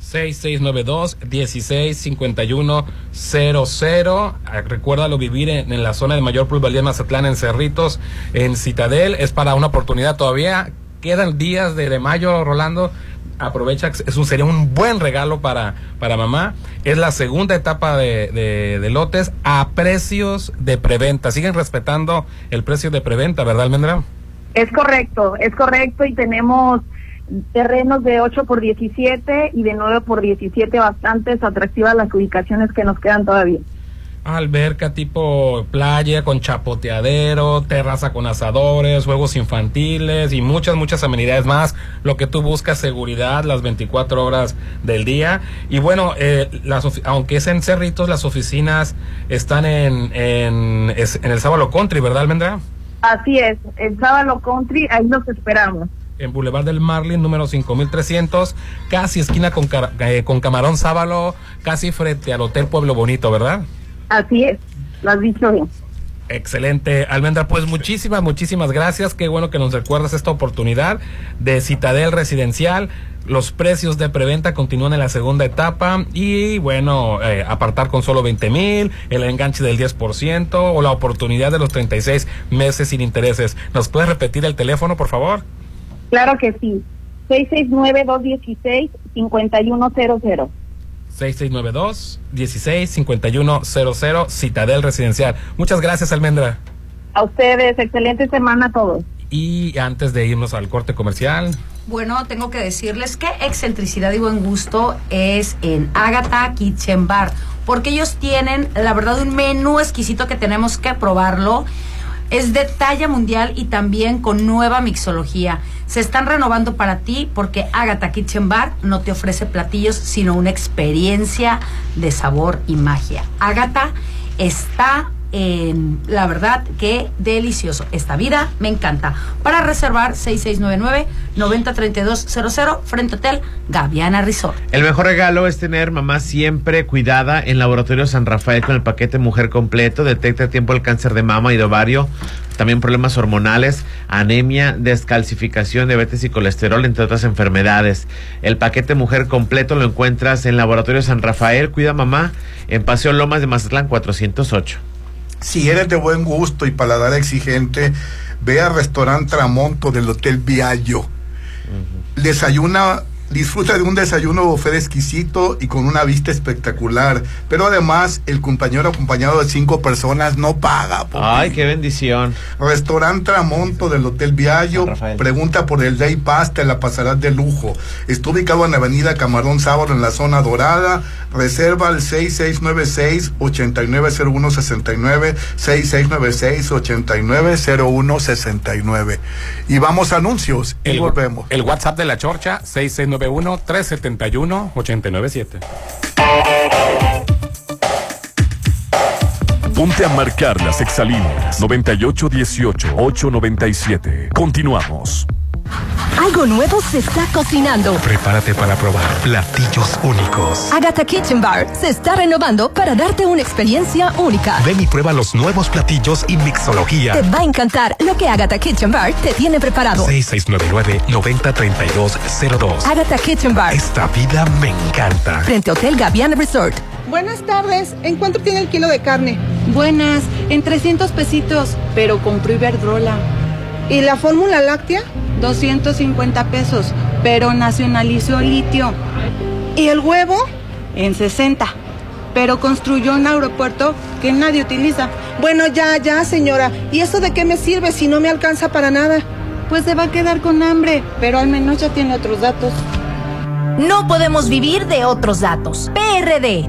S7: 6692-165100. Ah, Recuérdalo vivir en, la zona de mayor plusvalía en Mazatlán, en Cerritos, en Citadel. Es para una oportunidad todavía. Quedan días de mayo, Rolando. Aprovecha, es un, sería un buen regalo para, para mamá. Es la segunda etapa de, de- lotes a precios de preventa. Siguen respetando el precio de preventa, ¿verdad, Almendra?
S10: Es correcto, es correcto y tenemos terrenos de 8 por 17 y de 9 por 17 bastantes atractivas las ubicaciones que nos quedan todavía.
S7: Alberca tipo playa con chapoteadero, terraza con asadores, juegos infantiles y muchas, muchas amenidades más. Lo que tú buscas, seguridad las 24 horas del día. Y bueno, eh, las aunque es en Cerritos, las oficinas están en, en, el Sábalo Country, ¿verdad, Almendra?
S10: Así es, el sábado country, ahí los esperamos.
S7: En Boulevard del Marlin, número 5300, casi esquina con, eh, con Camarón Sábalo, casi frente al Hotel Pueblo Bonito, ¿verdad?
S10: Así es, lo has dicho bien.
S7: Excelente, Almendra. Pues muchísimas, muchísimas gracias. Qué bueno que nos recuerdas esta oportunidad de Citadel Residencial. Los precios de preventa continúan en la segunda etapa y bueno, eh, apartar con solo 20 mil, el enganche del 10% o la oportunidad de los 36 meses sin intereses. ¿Nos puedes repetir el teléfono, por favor?
S10: Claro que sí. 669-216-5100.
S7: 6692-165100, Citadel Residencial. Muchas gracias, Almendra.
S10: A ustedes, excelente semana a todos.
S7: Y antes de irnos al corte comercial,
S8: Bueno, tengo que decirles que excentricidad y buen gusto es en Agatha Kitchen Bar, porque ellos tienen, la verdad, un menú exquisito que tenemos que probarlo. Es de talla mundial y también con nueva mixología. Se están renovando para ti porque Agatha Kitchen Bar no te ofrece platillos, sino una experiencia de sabor y magia. Agatha está la verdad, que delicioso. Esta vida me encanta. Para reservar 6699-903200 frente Hotel Gaviana Resort.
S1: El mejor regalo es tener mamá siempre cuidada en Laboratorio San Rafael con el paquete Mujer Completo. Detecta a tiempo el cáncer de mama y de ovario, también problemas hormonales, anemia, descalcificación, diabetes y colesterol, entre otras enfermedades. El paquete Mujer Completo lo encuentras en Laboratorio San Rafael. Cuida mamá en Paseo Lomas de Mazatlán 408.
S6: Si eres de buen gusto y paladar exigente, ve al restaurante Tramonto del Hotel Viallo. Desayuna, disfruta de un desayuno buffet exquisito y con una vista espectacular. Pero además, el compañero acompañado de cinco personas no paga.
S1: Ay, qué bendición.
S6: Restaurante Tramonto del Hotel Viallo. Pregunta por el Day Pass, te la pasarás de lujo. Está ubicado en la avenida Camarón Sábado en la zona dorada. Reserva al 6696-890169. 6696-890169. Y vamos a anuncios y
S7: el,
S6: volvemos.
S7: el WhatsApp de la Chorcha, 6691-371-897.
S2: Ponte a marcar las exalíneas 9818-897. Continuamos.
S11: Algo nuevo se está cocinando.
S12: Prepárate para probar platillos únicos.
S11: Agatha Kitchen Bar se está renovando para darte una experiencia única.
S12: Ven y prueba los nuevos platillos y mixología.
S11: Te va a encantar lo que Agatha Kitchen Bar te tiene preparado.
S12: 6699-903202.
S11: Agatha Kitchen Bar,
S12: Esta vida me encanta.
S11: frente a Hotel Gaviana Resort.
S13: Buenas tardes. ¿En cuánto tiene el kilo de carne?
S14: Buenas, en 300 pesitos, pero compró Iberdrola.
S13: ¿Y la fórmula láctea?
S14: 250 pesos, pero nacionalizó litio.
S13: ¿Y el huevo?
S14: En 60. Pero construyó un aeropuerto que nadie utiliza.
S13: Bueno, ya, ya, señora. ¿Y eso de qué me sirve si no me alcanza para nada?
S14: Pues se va a quedar con hambre, pero al menos ya tiene otros datos.
S11: No podemos vivir de otros datos. PRD.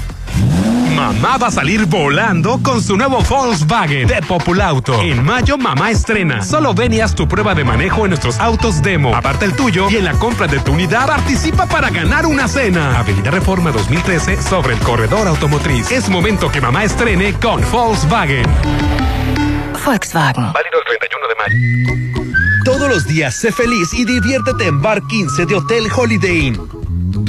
S12: Mamá va a salir volando con su nuevo Volkswagen de Populauto. En mayo, mamá estrena. Solo ven y haz tu prueba de manejo en nuestros autos demo. Aparte el tuyo y en la compra de tu unidad participa para ganar una cena. Avenida Reforma 2013 sobre el corredor automotriz. Es momento que mamá estrene con Volkswagen.
S15: Volkswagen.
S12: Válido el 31 de mayo.
S16: Todos los días sé feliz y diviértete en Bar 15 de Hotel Holiday Inn.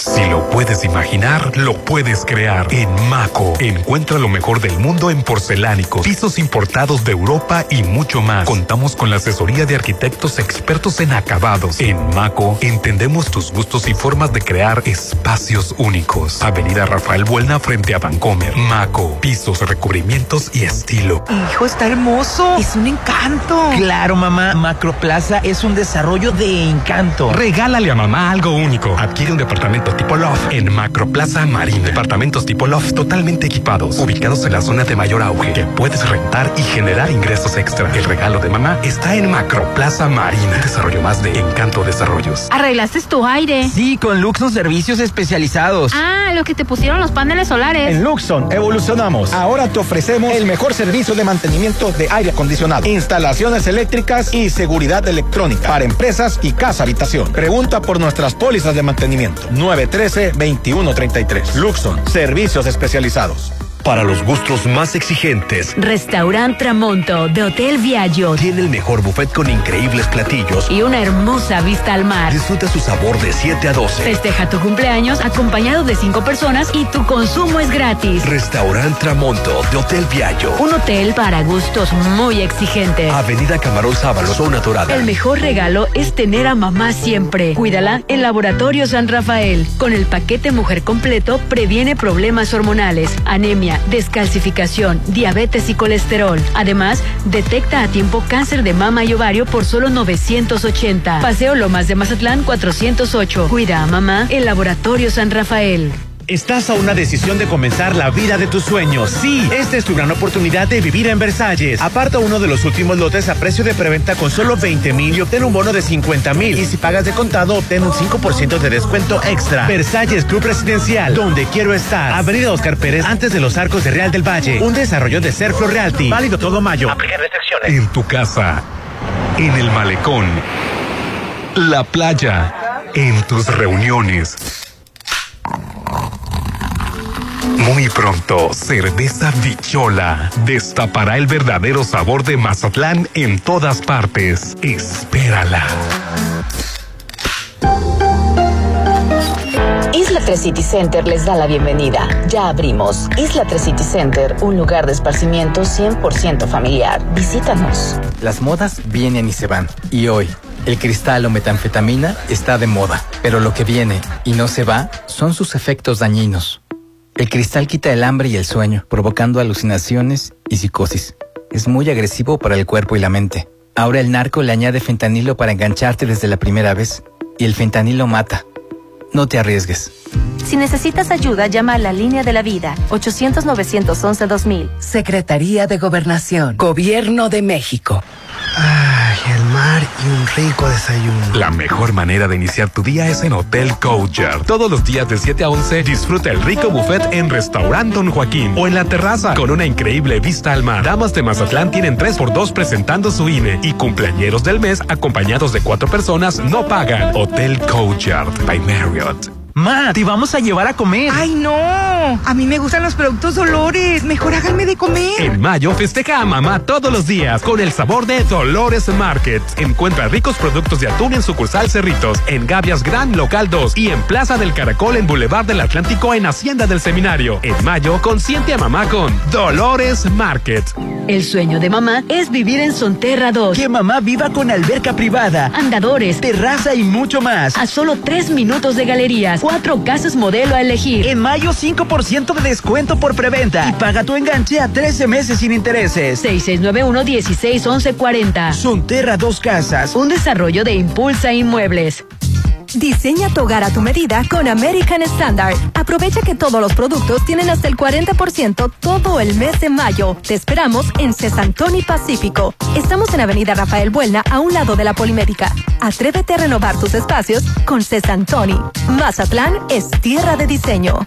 S12: Si lo puedes imaginar, lo puedes crear. En Maco, encuentra lo mejor del mundo en porcelánicos, pisos importados de Europa y mucho más. Contamos con la asesoría de arquitectos expertos en acabados. En Maco, entendemos tus gustos y formas de crear espacios únicos. Avenida Rafael Buelna frente a Vancomer. Maco, pisos, recubrimientos y estilo.
S17: Hijo, está hermoso. Es un encanto.
S3: Claro, mamá. Macroplaza es un desarrollo de encanto.
S12: Regálale a mamá algo único. Adquiere un departamento tipo loft en Macroplaza Marina. Departamentos tipo loft totalmente equipados, ubicados en la zona de mayor auge, que puedes rentar y generar ingresos extra. El regalo de mamá está en Macroplaza Marina. Desarrollo más de Encanto Desarrollos.
S5: ¿Arreglaste tu aire?
S3: Sí, con Luxon Servicios Especializados.
S5: Ah, lo que te pusieron los paneles solares.
S18: En Luxon evolucionamos. Ahora te ofrecemos el mejor servicio de mantenimiento de aire acondicionado, instalaciones eléctricas y seguridad electrónica para empresas y casa habitación. Pregunta por nuestras pólizas de mantenimiento. 913-2133. Luxon, servicios especializados.
S16: Para los gustos más exigentes,
S5: Restaurant Tramonto de Hotel Viaggio
S16: tiene el mejor buffet con increíbles platillos.
S5: y una hermosa vista al mar.
S16: Disfruta su sabor de 7 a 12.
S5: Festeja tu cumpleaños acompañado de cinco personas y tu consumo es gratis.
S16: Restaurant Tramonto de Hotel Viallo.
S5: Un hotel para gustos muy exigentes.
S16: Avenida Camarón Sábalo, zona dorada.
S5: El mejor regalo es tener a mamá siempre. Cuídala en Laboratorio San Rafael. Con el paquete Mujer Completo previene problemas hormonales, anemia, descalcificación, diabetes y colesterol. Además, detecta a tiempo cáncer de mama y ovario por solo 980. Paseo Lomas de Mazatlán 408. Cuida a mamá en Laboratorio San Rafael.
S1: Estás a una decisión de comenzar la vida de tus sueños. Sí, esta es tu gran oportunidad de vivir en Versalles. Aparta uno de los últimos lotes a precio de preventa con solo 20 mil y obtén un bono de 50 mil. Y si pagas de contado, obtén un 5% de descuento extra. Versalles Club Residencial, donde quiero estar. Avenida Oscar Pérez, antes de los arcos de Real del Valle. Un desarrollo de Serflo Realty. Válido todo mayo. Aplica restricciones.
S12: En tu casa, en el malecón, la playa, en tus reuniones. Muy pronto, Cerveza Bichola destapará el verdadero sabor de Mazatlán en todas partes. Espérala.
S19: Isla 3 City Center les da la bienvenida. Ya abrimos. Isla 3 City Center, un lugar de esparcimiento 100% familiar. Visítanos.
S20: Las modas vienen y se van. Y hoy, el cristal o metanfetamina está de moda. Pero lo que viene y no se va son sus efectos dañinos. El cristal quita el hambre y el sueño, provocando alucinaciones y psicosis. Es muy agresivo para el cuerpo y la mente. Ahora el narco le añade fentanilo para engancharte desde la primera vez. Y el fentanilo mata. No te arriesgues.
S15: Si necesitas ayuda, llama a la línea de la vida 800-911-2000.
S21: Secretaría de Gobernación. Gobierno de México.
S22: Ay, el mar y un rico desayuno.
S12: La mejor manera de iniciar tu día es en Hotel Courtyard. Todos los días de 7 a 11 disfruta el rico buffet en Restaurant Don Joaquín o en la terraza con una increíble vista al mar. Damas de Mazatlán tienen 3x2 presentando su INE y cumpleañeros del mes acompañados de cuatro personas no pagan. Hotel Courtyard by Marriott. Gott.
S3: Ma, te vamos a llevar a comer.
S17: ¡Ay, no! A mí me gustan los productos Dolores. Mejor háganme de comer.
S12: En mayo festeja a mamá todos los días con el sabor de Dolores Market. Encuentra ricos productos de atún en sucursal Cerritos, en Gavias Gran Local 2 y en Plaza del Caracol en Boulevard del Atlántico en Hacienda del Seminario. En mayo, consiente a mamá con Dolores Market.
S5: El sueño de mamá es vivir en Sonterra 2.
S3: Que mamá viva con alberca privada,
S5: Andadores,
S3: terraza y mucho más.
S5: a solo tres minutos de galerías, cuatro casas modelo a elegir.
S3: En mayo 5% de descuento por preventa y paga tu enganche a 13 meses sin intereses.
S5: 6691-161140.
S3: Sonterra dos casas.
S5: Un desarrollo de Impulsa Inmuebles.
S11: Diseña tu hogar a tu medida con American Standard. Aprovecha que todos los productos tienen hasta el 40% todo el mes de mayo. Te esperamos en Cesantoni Pacífico. Estamos en Avenida Rafael Buelna, a un lado de la Polimédica. Atrévete a renovar tus espacios con Cesantoni. Mazatlán es tierra de diseño.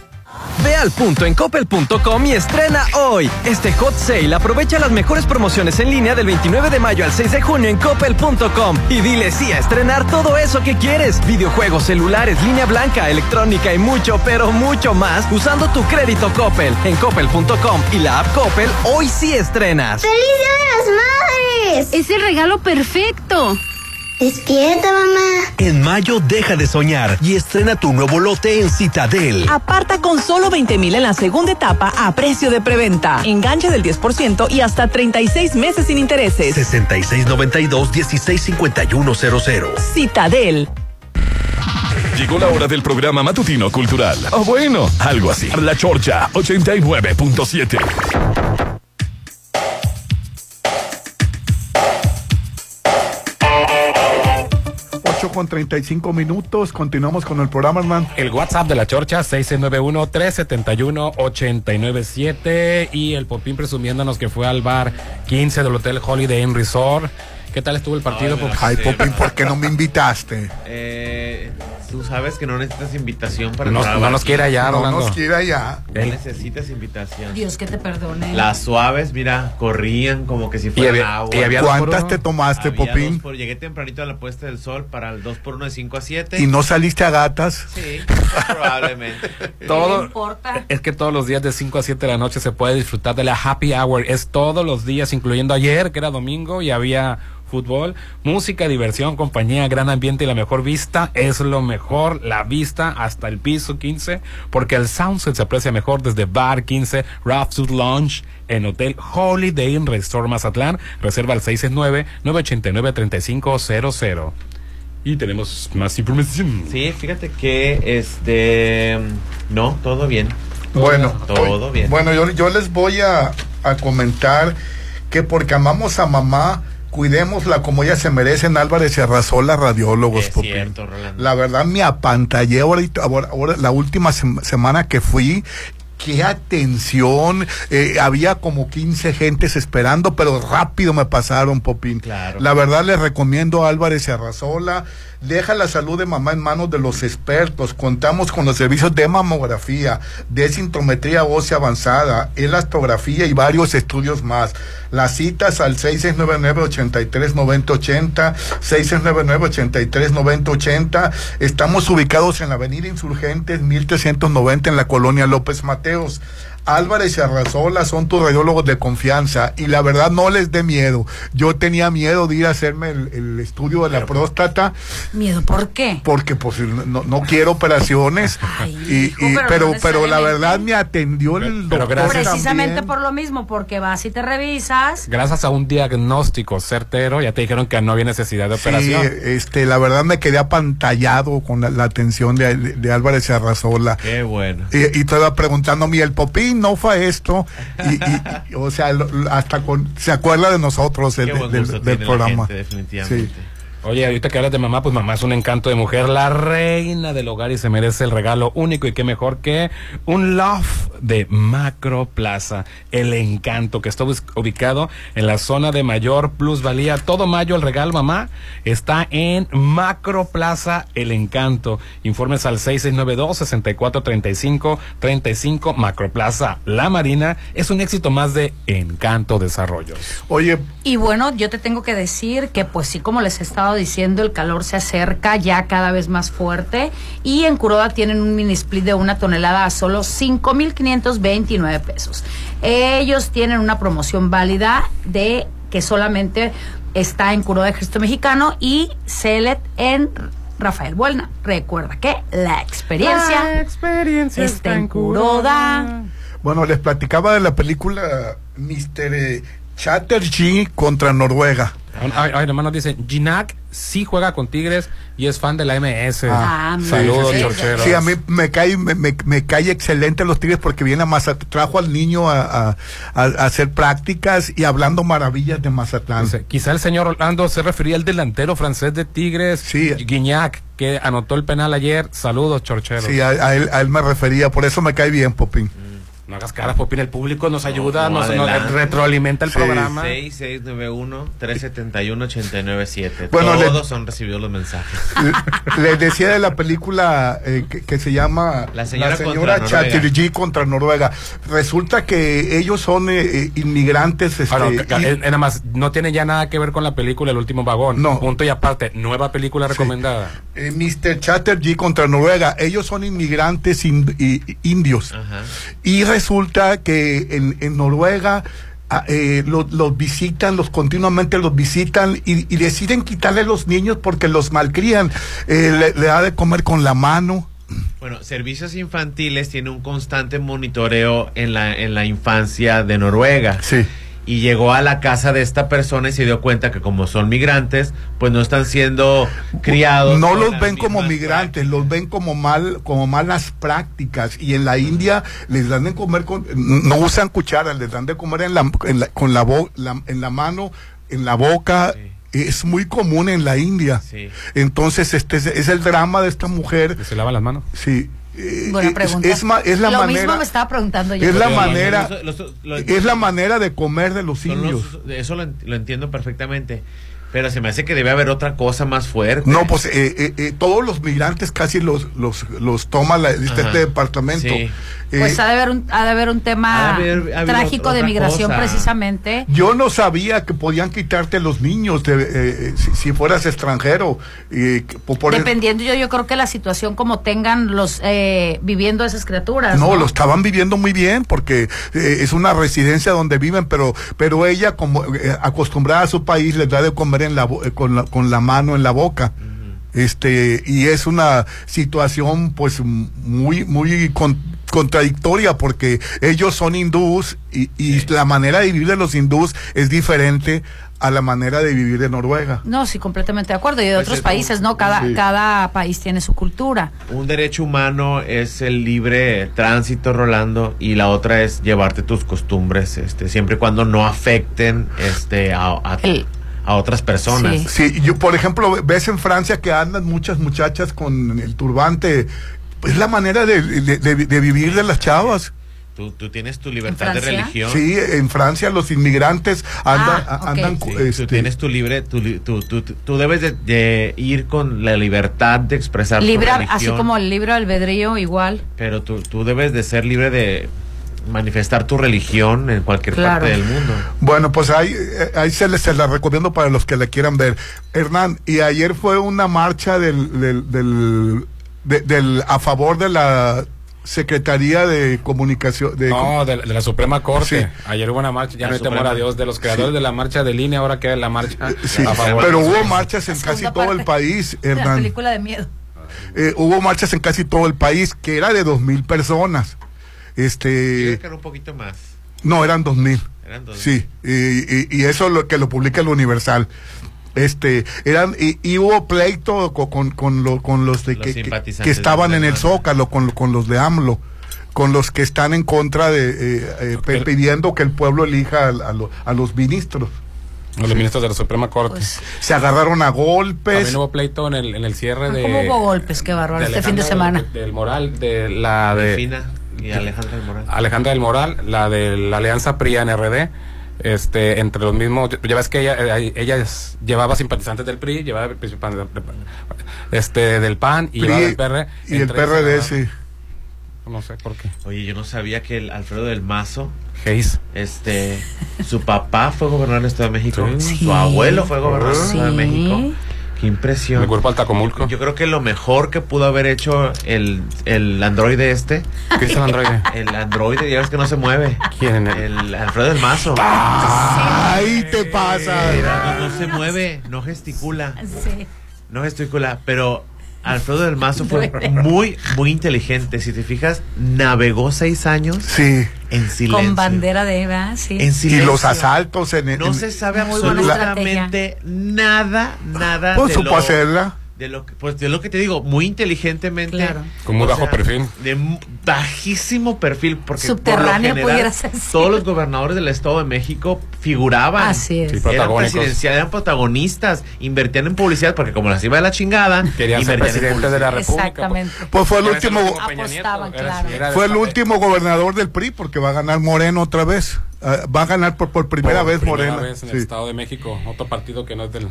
S23: Ve al punto en coppel.com y estrena hoy. Este hot sale aprovecha las mejores promociones en línea del 29 de mayo al 6 de junio en coppel.com y dile sí a estrenar todo eso que quieres. Videojuegos, celulares, línea blanca, electrónica y mucho, pero mucho más usando tu crédito Coppel. En coppel.com y la app Coppel, hoy sí estrenas.
S24: ¡Feliz Día de las Madres!
S5: Es el regalo perfecto.
S24: Despierta, mamá.
S16: En mayo deja de soñar y estrena tu nuevo lote en Citadel.
S25: Aparta con solo 20 mil en la segunda etapa a precio de preventa. Enganche del 10% y hasta 36 meses sin intereses.
S16: 6692-165100.
S25: Citadel.
S2: Llegó la hora del programa matutino cultural. O bueno, algo así. La Chorcha 89.7.
S6: 8 con 35 minutos. Continuamos con el programa, hermano.
S7: El WhatsApp de la Chorcha, 691-371-897. Y el Popín presumiéndonos que fue al bar 15 del Hotel Holiday Inn Resort. ¿Qué tal estuvo el partido, Popín?
S6: Ay, Popín, ¿por qué no me invitaste?
S9: Eh, tú sabes que no necesitas invitación para
S7: No- no nos quiere
S9: 15.
S7: allá,
S6: No nos quiere allá.
S9: No necesitas invitación.
S8: Dios que te perdone.
S9: Las suaves, mira, corrían como que si fuera
S6: había-
S9: agua.
S6: y había ¿Cuántas te tomaste,
S9: Había
S6: Popín?
S9: por- llegué tempranito a la puesta del sol para el 2 por 1 de 5 a 7.
S6: ¿Y no saliste a gatas?
S9: Sí, probablemente.
S7: Todo, es que todos los días de 5 a 7 de la noche se puede disfrutar de la happy hour. Es todos los días, incluyendo ayer, que era domingo, y había fútbol, música, diversión, compañía, gran ambiente y la mejor vista. Es lo mejor, la vista hasta el piso 15, porque el Soundset se aprecia mejor desde Bar 15, Rhapsody Lounge, en Hotel Holiday Inn Resort Mazatlán. Reserva al 669-989-3500. Y tenemos más información.
S9: Sí, fíjate que este. No, todo bien.
S6: Bueno,
S9: todo
S6: hoy-
S9: bien.
S6: Bueno, yo, yo les voy a, a comentar que porque amamos a mamá, cuidémosla como ella se merece en Álvarez y Arrasola, radiólogos.
S9: Es cierto, Rolando.
S6: La verdad me apantallé ahorita, ahora, ahora, la última sem- semana que fui. Qué atención, eh, había como 15 gentes esperando, pero rápido me pasaron, Popín. La verdad les recomiendo a Álvarez y Arrasola. Deja la salud de mamá en manos de los expertos. Contamos con los servicios de mamografía, de sintometría ósea avanzada, elastografía y varios estudios más. Las citas al 6699-839080, 6699-839080. Estamos ubicados en la Avenida Insurgentes 1390 en la colonia López Mateos. Álvarez y Arrazola son tus radiólogos de confianza y la verdad no les dé miedo. Yo tenía miedo de ir a hacerme el, el estudio de la próstata
S8: ¿Miedo por qué?
S6: porque pues no, no quiero operaciones y, y-
S8: pero
S6: pero
S8: no
S6: pero la verdad me atendió el doctor
S8: Precisamente
S6: también.
S8: por lo mismo, porque vas y te revisas.
S7: Gracias a un diagnóstico certero, ya te dijeron que no había necesidad de
S6: Sí,
S7: operación.
S6: este, la verdad me quedé apantallado con la, la atención de, de- de Álvarez y Arrazola.
S9: Qué bueno.
S6: Y, y estaba preguntándome, ¿y el Popín no fue esto? Y, y- y, o sea, lo- hasta con, se acuerda de nosotros el, del, del
S9: la
S6: programa.
S9: gente, definitivamente.
S6: Sí.
S7: Oye, ahorita que hablas de mamá, pues mamá es un encanto de mujer, la reina del hogar y se merece el regalo único y qué mejor que un loft de Macro Plaza, el encanto que está ubicado en la zona de mayor plusvalía. Todo mayo el regalo mamá está en Macro Plaza, el encanto. Informes al 6692-6435-35 Macro Plaza. La Marina es un éxito más de Encanto Desarrollos.
S6: Oye,
S8: Y bueno, yo te tengo que decir que pues sí, como les he estado diciendo, el calor se acerca ya cada vez más fuerte y en Curoda tienen un mini split de una tonelada a solo 5.529 pesos. Ellos tienen una promoción válida de que solamente está en Curoda Ejército Mexicano y Celet en Rafael Buelna. Recuerda que la experiencia,
S7: La experiencia
S8: está en Curoda.
S6: Bueno, les platicaba de la película Mr. eh, Chatterjee contra Noruega.
S7: Hermano dice, Ginac sí juega con Tigres y es fan de la MS.
S6: Ah,
S7: Saludos,
S6: sí, sí.
S7: chorcheros.
S6: Sí, a mí me cae, me, me- me cae excelente los Tigres porque viene a Mazatlán, trajo al niño a, a- hacer prácticas y hablando maravillas de Mazatlán.
S7: Dice, Quizá el señor Orlando se refería al delantero francés de Tigres, Guignac, que anotó el penal ayer. Saludos, chorcheros.
S6: Sí, a, a él, a él me refería, por eso me cae bien, Popín.
S7: No hagas caras, Popín, el público nos ayuda,
S9: No,
S7: nos, nos
S9: adelante.
S7: retroalimenta el
S9: Sí.
S7: programa.
S9: 6691-371-8997.
S6: Bueno, le-
S9: Todos son recibidos los mensajes.
S6: Les decía de la película eh, que, que se llama
S9: La señora contra Noruega.
S6: Chatterjee contra Noruega. Resulta que ellos son eh, eh, inmigrantes. Este,
S7: no,
S6: y-
S7: eh, nada más, no tiene ya nada que ver con la película El último vagón. No. Punto y aparte, nueva película recomendada.
S6: eh, Mr. Chatterjee contra Noruega. Ellos son inmigrantes ind- indios. Y resulta que en, en Noruega ah, eh, lo- los visitan, los continuamente los visitan y, y deciden quitarle los niños porque los malcrían. Eh, le, le da de comer con la mano.
S9: Bueno, Servicios Infantiles tiene un constante monitoreo en la, en la infancia de Noruega.
S6: Sí.
S9: Y llegó a la casa de esta persona y se dio cuenta que como son migrantes, pues no están siendo criados.
S6: No los ven como migrantes, los ven como mal, como malas prácticas. Y en la India les dan de comer con, no usan cucharas, les dan de comer en la, en la- con la, bo- la- en la mano, en la boca. Es muy común en la India. Entonces, este es, es el drama de esta mujer.
S7: ¿Se lava las manos?
S6: Sí. Eh,
S8: Buena
S6: es-
S8: pregunta.
S6: Es, la
S8: Lo
S6: manera.
S8: mismo me estaba preguntando yo.
S6: Es la manera,
S9: los- los- los-
S6: es la manera de comer de los indios.
S9: los- eso lo, ent- lo entiendo perfectamente. Pero se me hace que debe haber otra cosa más fuerte.
S6: No, pues eh, eh, eh, todos los migrantes casi los los, los toma la- este,
S9: Ajá.
S6: departamento.
S9: Sí.
S6: Eh,
S8: Pues ha de haber un, ha de haber un tema
S9: Ha de haber habido
S8: trágico de
S9: otra
S8: migración
S9: cosa.
S8: precisamente.
S6: Yo no sabía que podían quitarte los niños de, eh, eh, si, si fueras extranjero. y que por-
S8: Dependiendo, yo, yo creo que la situación como tengan los eh, viviendo esas criaturas.
S6: no, lo estaban viviendo muy bien porque eh, es una residencia donde viven, pero pero ella como eh, acostumbrada a su país les da de comer en la, bo- eh, con, la, con la mano en la boca. Este y es una situación pues muy muy con- contradictoria porque ellos son hindús y, y la manera de vivir de los hindús es diferente a la manera de vivir de Noruega.
S8: No, sí, completamente de acuerdo. Y de
S9: Pues
S8: otros
S9: es-
S8: países, ¿no? Cada,
S9: sí.
S8: cada país tiene su cultura.
S9: Un derecho humano es el libre tránsito, Rolando, y la otra es llevarte tus costumbres, este, siempre y cuando no afecten este, a, a, a otras personas.
S6: Sí, yo por ejemplo, ves en Francia que andan muchas muchachas con el turbante. Es la manera de, de- de- de vivir de las chavas.
S9: Tú, tú tienes tu libertad de religión.
S6: Sí, en Francia los inmigrantes andan,
S9: Ah,
S6: a- andan
S9: Sí,
S6: este,
S9: tú tienes tu libre, tu li- tú, tú- tú- tú debes de, de ir con la libertad de expresar
S8: Libre,
S9: tu
S8: así
S9: religión,
S8: como el libro albedrío, igual.
S9: pero tú, tú debes de ser libre de manifestar tu religión en cualquier
S8: Claro.
S9: parte del mundo.
S6: Bueno, pues ahí, eh, ahí se, les, se la recomiendo para los que la quieran ver. Hernán, y ayer fue una marcha del, del, del, de- del- a favor de la Secretaría de Comunicación. De,
S7: No, de, de la Suprema Corte.
S6: Sí.
S7: Ayer hubo una marcha, ya
S6: La
S7: no hay temor a Dios, de los creadores
S6: Sí.
S7: de la marcha de línea, ahora queda la marcha
S6: Sí,
S7: a favor.
S6: pero hubo marchas en casi todo el país,
S8: La
S6: Hernán.
S8: película de miedo.
S6: Eh, hubo marchas en casi todo el país, que era de dos mil personas. Este,
S9: Creo que era un poquito más.
S6: no, eran dos mil.
S9: Eran dos
S6: Sí, y, y- y eso lo que lo publica el Universal. Este, eran, y, y hubo pleito co- con, con, lo- con los de
S9: Los
S6: que, que- que estaban
S9: de
S6: en el. Zócalo, con, con los de AMLO, con los que están en contra de, eh, eh, pidiendo que el pueblo elija a, a lo- a los ministros.
S7: Los ministros de la Suprema Corte.
S8: Pues,
S6: Se agarraron a golpes.
S7: También hubo pleito en el, en el cierre de.
S8: ¿Cómo hubo golpes? Qué bárbaro. Este fin de semana.
S7: Del Moral, de la de.
S9: Delfina y Alejandra del Moral.
S7: Alejandra del Moral, la de la Alianza PRI-NRD, este, entre los mismos, ya ves que ella, eh, ella es- llevaba simpatizantes del PRI, llevaba este, del PAN y
S6: PRI
S7: llevaba del PR.
S6: y el PRD,
S7: ellos,
S6: sí.
S7: No sé por qué.
S9: Oye, yo no sabía que el Alfredo del Mazo,
S7: Hayes.
S9: este, su papá fue gobernador del Estado de México,
S7: Sí.
S9: su abuelo fue gobernador del Estado de. México. Qué impresión.
S7: El grupo Altacomulco.
S9: Yo creo que lo mejor que pudo haber hecho el, el androide este.
S7: ¿Qué es el androide?
S9: El androide, ya ves que no se mueve.
S7: ¿Quién?
S9: El Alfredo del Mazo.
S6: ¡Ay, te pasa!
S9: No, no se mueve, no gesticula.
S8: Sí.
S9: No gesticula, pero Alfredo del Mazo fue muy, muy inteligente. Si te fijas, navegó seis años
S6: Sí.
S9: en silencio.
S8: Con bandera de Eva, sí.
S9: En
S6: Y
S9: silencio.
S6: los asaltos en,
S9: No
S6: en-
S9: se sabe absolutamente nada, nada.
S6: Pues
S9: de
S6: supo
S9: lo-
S6: hacerla.
S9: De lo que, pues de lo que te digo, muy inteligentemente.
S8: Claro.
S7: Con muy bajo
S9: sea,
S7: perfil.
S9: De bajísimo perfil, porque
S8: Subterráneo
S9: por lo general,
S8: pudiera ser,
S9: todos los gobernadores del Estado de México figuraban.
S8: Así es. Sí,
S9: eran presidenciales, eran protagonistas, invertían en publicidad, porque como las iba de la chingada,
S7: Querían ser
S9: invertían en
S7: presidente de la. República.
S8: Exactamente.
S6: Pues fue el último,
S8: Apostaban, claro.
S7: era
S6: fue el último gobernador del PRI porque va a ganar Moreno otra vez. Ah, va a ganar por, por primera
S7: por
S6: vez
S7: primera
S6: Moreno.
S7: vez en
S6: Sí.
S7: el Estado de México, otro partido que no es del...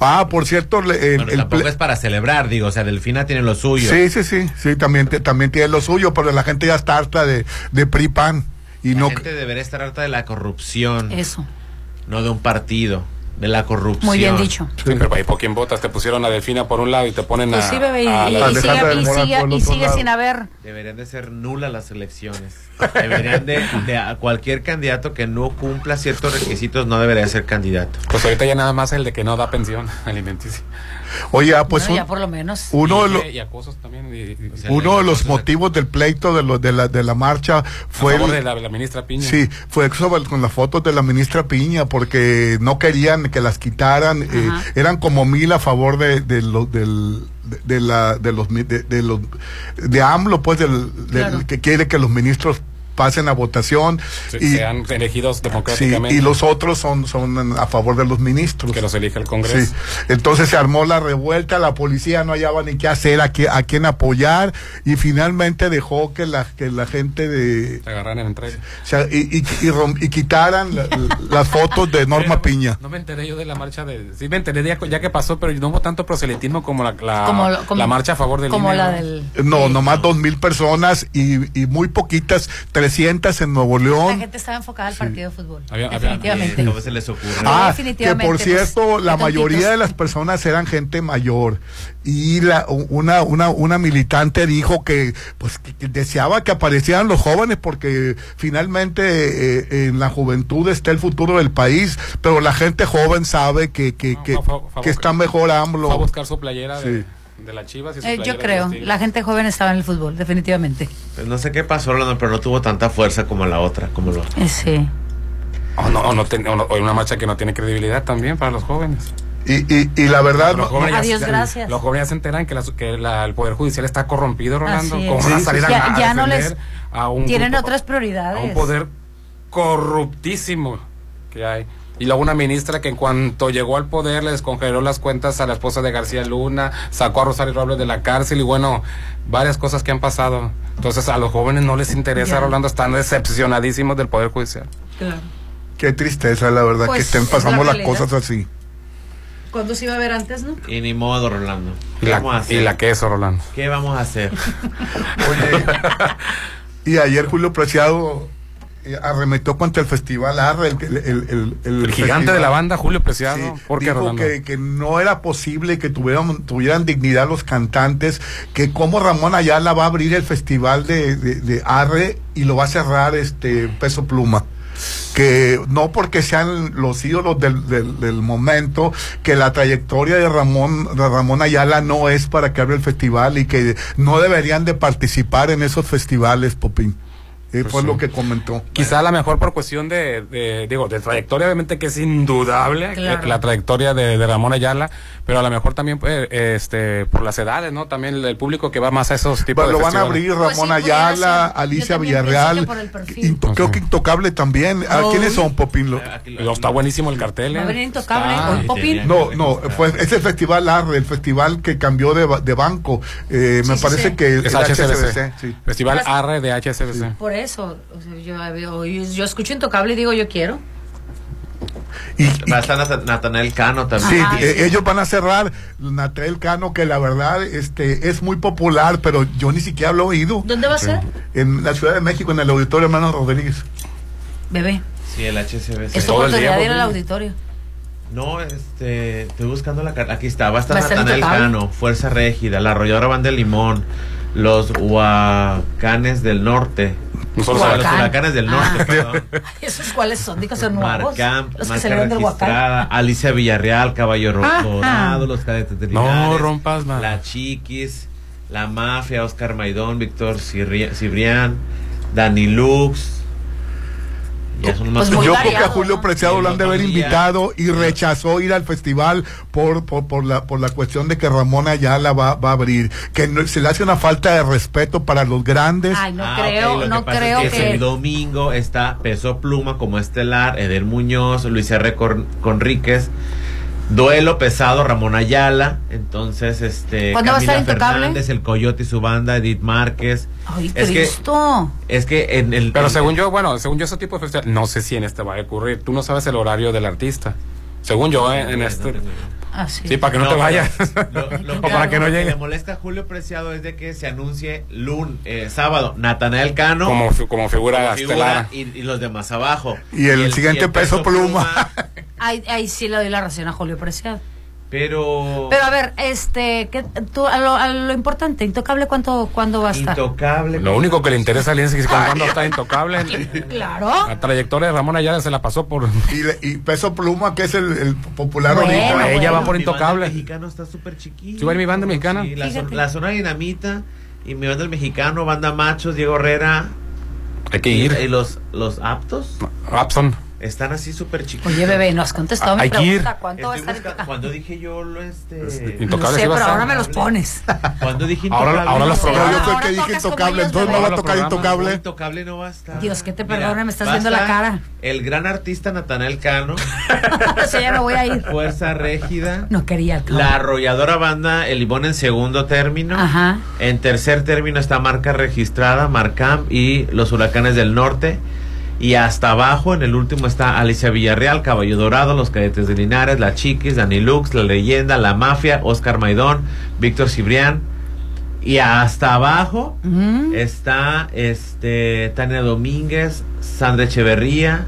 S6: Ah, por cierto, le- el,
S9: Bueno,
S6: el
S9: tampoco
S6: ple-
S9: es para celebrar, digo, o sea, Delfina tiene lo suyo.
S6: Sí, sí, sí, sí, también, te- también tiene lo suyo, pero la gente ya está harta de, de PRI PAN. Y
S9: La
S6: no,
S9: gente debería estar harta de la corrupción,
S8: Eso.
S9: no de un partido, de la corrupción.
S8: Muy bien dicho.
S7: Sí, pero ahí por quién votas, te pusieron a Delfina por un lado y te ponen
S8: Pues
S7: a...
S8: sí, bebé, y,
S7: a
S8: y-
S7: la-
S8: y
S6: Alejandra
S8: sigue, y y sin haber.
S9: Deberían de ser nulas las elecciones. Deberían de, de a cualquier candidato que no cumpla ciertos requisitos no debería ser candidato.
S7: Pues ahorita ya nada más el de que no da pensión alimenticia.
S6: oye, ah, pues
S8: Bueno,
S6: un-
S8: ya por lo menos.
S6: uno, de
S7: y,
S6: lo-
S7: y acosos también. Y, y-
S6: uno de los motivos del pleito de, lo, de, la, de la marcha fue...
S7: a favor
S6: el-
S7: de la, ministra Piña.
S6: Sí, fue sobre- con las fotos de la ministra Piña porque no querían que las quitaran. eh, eran como mil a favor de, de, lo- del, de, de la, de los de, de los de AMLO, pues del, del-
S8: Claro.
S6: que quiere que los ministros pasen a votación
S7: Sí,
S6: y,
S7: sean elegidos
S6: sí,
S7: democráticamente.
S6: y los otros son, son a favor de los ministros.
S7: que los elija el Congreso.
S6: Sí. Entonces se armó la revuelta, la policía no hallaba ni qué hacer, a, qué- a quién apoyar y finalmente dejó que la, que la gente de,
S7: Se agarran en entrega.
S6: o sea, y, y, y rom- y quitaran la- la- las fotos de Norma Piña.
S7: No me enteré yo de la marcha de... Sí me enteré ya, ya que pasó, pero no hubo tanto proselitismo como la, la,
S8: Como
S7: la marcha a favor del
S8: Como
S7: INE,
S8: la
S7: ¿no?
S8: del.
S6: No, nomás dos mil personas y, y muy poquitas, 300 en Nuevo
S8: La
S6: León.
S8: gente estaba enfocada al partido de fútbol.
S7: Había- había-
S8: definitivamente.
S9: ¿Cómo se les ocurre?
S6: Ah, que
S8: definitivamente,
S6: por
S8: pues,
S6: cierto, la mayoría
S8: tontitos.
S6: de las personas eran gente mayor y la, una, una, una militante dijo que, pues, que, que deseaba que aparecieran los jóvenes porque finalmente eh, en la juventud está el futuro del país, pero la gente joven sabe que, que,
S7: No,
S6: que,
S7: fue- fue- fue-
S6: que está mejor
S7: Fue a
S6: AMLO.
S7: buscar su playera de,
S6: Sí.
S7: de la Chivas y su
S8: Eh, yo
S7: de
S8: creo. La gente joven estaba en el fútbol, definitivamente.
S9: Pues no sé qué pasó, Orlando, pero no tuvo tanta fuerza como la otra, como lo.
S8: Eh, Sí.
S7: O no, o no ten- o no- o una marcha que no tiene credibilidad también para los jóvenes.
S6: Y, y, y la verdad,
S7: Los jóvenes ya-
S8: Adiós,
S7: ya-
S8: gracias.
S7: Los jóvenes ya se enteran que, la- que la- el Poder Judicial está corrompido, Rolando.
S8: Es.
S7: ¿Cómo van a salir
S6: sí,
S7: a, a
S8: Ya no les-
S7: a un
S8: Tienen
S7: grupo-
S8: otras
S7: a
S8: prioridades.
S7: un poder corruptísimo que hay. Y luego una ministra que en cuanto llegó al poder le descongeló las cuentas a la esposa de García Luna, sacó a Rosario Robles de la cárcel y bueno, varias cosas que han pasado. Entonces a los jóvenes no les interesa. Rolando, están decepcionadísimos del Poder Judicial.
S8: Claro.
S6: qué tristeza, la verdad,
S8: Pues,
S6: que estén
S8: es la
S6: pasando las cosas así.
S8: ¿Cuándo se iba a ver antes, no?
S9: Y ni modo, Rolando.
S7: Y
S9: ¿Qué
S7: la,
S9: vamos a hacer?
S7: y la queso, Rolando.
S9: ¿Qué vamos a hacer?
S6: Y ayer Julio Preciado eh, arremetió contra el festival Arre, el, el, el,
S7: gigante
S6: festival.
S7: de la banda, Julio Preciado.
S6: Sí,
S7: ¿Por qué,
S6: dijo que, que no era posible que tuvieran, tuvieran dignidad los cantantes, que como Ramón Ayala va a abrir el festival de, de, de Arre y lo va a cerrar este Peso Pluma. Que no porque sean los ídolos del, del, del momento, que la trayectoria de Ramón, de Ramón Ayala no es para que abra el festival y que no deberían de participar en esos festivales, Popín. Eh,
S7: Pues
S6: fue
S7: sí.
S6: lo que comentó.
S7: Quizá a la mejor por cuestión de, de, digo, de trayectoria, obviamente que es indudable
S8: Claro.
S7: eh, la trayectoria de, de Ramón Ayala, pero a lo mejor también pues, este, por las edades, ¿no? También el, el público que va más a esos tipos
S6: Bueno,
S7: de
S6: lo van a abrir
S8: Pues sí,
S6: Ramón Ayala, Alicia Villarreal.
S8: el.
S6: Into- creo que Intocable también. ¿A
S8: Oh.
S6: quiénes son, Popín? Lo-
S7: Lo- está buenísimo el cartel.
S8: Va a
S7: ¿eh?
S8: venir Intocable,
S7: Está-
S8: con Popín.
S6: No, no, fue ese festival Arre, el festival que cambió de, ba- de banco. Eh, me
S8: sí,
S6: parece
S8: sí.
S6: que
S7: Es
S6: el
S7: HSBC.
S6: sí.
S7: Festival Arre de HSBC.
S8: Por eso, o sea, yo, yo, yo escucho Intocable y digo, yo quiero.
S6: Y, y-
S9: Va a estar Nat- Natanael Cano también.
S6: sí,
S8: Ajá,
S6: eh, ellos van a cerrar Natel Cano, que la verdad este, es muy popular, pero yo ni siquiera lo he oído.
S8: ¿Dónde va a ser?
S6: En la Ciudad de México, en el Auditorio Hermano Rodríguez.
S8: Bebé.
S9: Sí, el HCBC.
S8: Es
S7: todo el día,
S8: ir al auditorio.
S9: No, este, estoy buscando la carta. Aquí está, va a estar Natanael. Cano, Fuerza Régida, la Arrolladora Banda de Limón, los Huacanes del Norte,
S7: Nosotros
S9: Los
S8: Huacán.
S9: huracanes del norte,
S8: Ah.
S9: perdón.
S8: ¿Esos cuáles son? Digo, son nuevos.
S9: Marcamp,
S8: Los que ven del
S9: registrada,
S8: Huacán.
S9: Alicia Villarreal, Caballo. Dorado, los cadetes de
S7: No rompas más.
S9: La Chiquis, La Mafia, Oscar Maidón, Víctor Cibrián, Dani Lux. Ya son más
S6: Yo creo que a Julio Preciado lo han de haber invitado y rechazó ir al festival por, por, por la, por la cuestión de que Ramón Ayala va, va a abrir. Que no- se le hace una falta de respeto para los grandes.
S8: Ay, no
S9: Ah,
S8: creo,
S9: ok, lo
S8: no
S9: es
S8: creo
S9: que,
S8: que.
S9: el domingo está Peso Pluma como estelar, Eder Muñoz, Luis R. Con- Conríquez, duelo pesado Ramón Ayala, entonces este
S8: ¿Cuándo va a
S9: Camila
S8: estar?
S9: Fernández, el Coyote y su banda, Edith Márquez.
S8: Ay,
S9: es que
S8: Cristo.
S9: es que en el
S7: Pero
S9: en-
S7: según yo, bueno, según yo ese tipo de festival, no sé si en este va a ocurrir. Tú no sabes el horario del artista. Según yo, eh, en este.
S8: Ah, sí.
S7: Sí, para que no, te vayas.
S9: Lo, lo
S7: o
S9: que-
S7: para que no
S9: lo
S7: llegue.
S9: le molesta a Julio Preciado es de que se anuncie lun, eh, sábado Natanael Cano
S7: Como, como figura
S9: como y los demás abajo.
S6: Y el siguiente peso pluma.
S8: Ahí, ahí sí le doy la razón a Julio Preciado.
S9: Pero
S8: Pero a ver, este, ¿qué, tú, a, lo, a lo importante, Intocable, ¿cuánto, ¿cuándo va a estar?
S9: Intocable.
S7: Lo único que le interesa a Alianza es que cuando está intocable.
S8: Claro.
S7: La trayectoria de Ramón Ayala se la pasó por.
S6: Y, le- y Peso Pluma, que es el, el popular
S8: Bueno,
S6: ahorita.
S7: Ella va
S8: bueno.
S7: por
S9: Mi
S7: intocable.
S9: mexicano está súper chiquito.
S7: ¿Sí va a ir mi banda mexicana?
S9: Sí, la, zona- la zona dinamita y mi banda el mexicano, banda machos, Diego Herrera.
S7: Hay que
S9: Y,
S7: ir.
S9: y los, los aptos
S7: Rapson.
S9: Están así súper chiquitos.
S8: Oye, bebé, ¿no has contestado mi pregunta? ¿Cuánto va a estar
S9: buscando-
S8: Intocable?
S9: cuando dije yo lo este
S7: Intocable
S8: No sé, pero ahora me los pones.
S9: cuando dije
S7: Ahora-
S9: intocable,
S7: ahora los
S9: no,
S7: programas-
S6: Yo creo
S8: Ahora
S6: que dije intocable, entonces no va a
S7: Los
S6: tocar intocable.
S9: intocable no va a estar.
S8: Dios, que te perdone, me estás viendo la cara.
S9: El gran artista Natanael Cano,
S8: o sea, ya me voy a ir.
S9: Fuerza Régida.
S8: No quería.
S9: La arrolladora banda El Limón en segundo término.
S8: Ajá.
S9: En tercer término está marca registrada, Marcam y los Huracanes del Norte. Y hasta abajo, en el último, está Alicia Villarreal, Caballo Dorado, Los Cadetes de Linares, La Chiquis, Dani Lux, La Leyenda, La Mafia, Oscar Maidón, Víctor Cibrián. Y hasta abajo está este Tania Domínguez, Sandra Echeverría,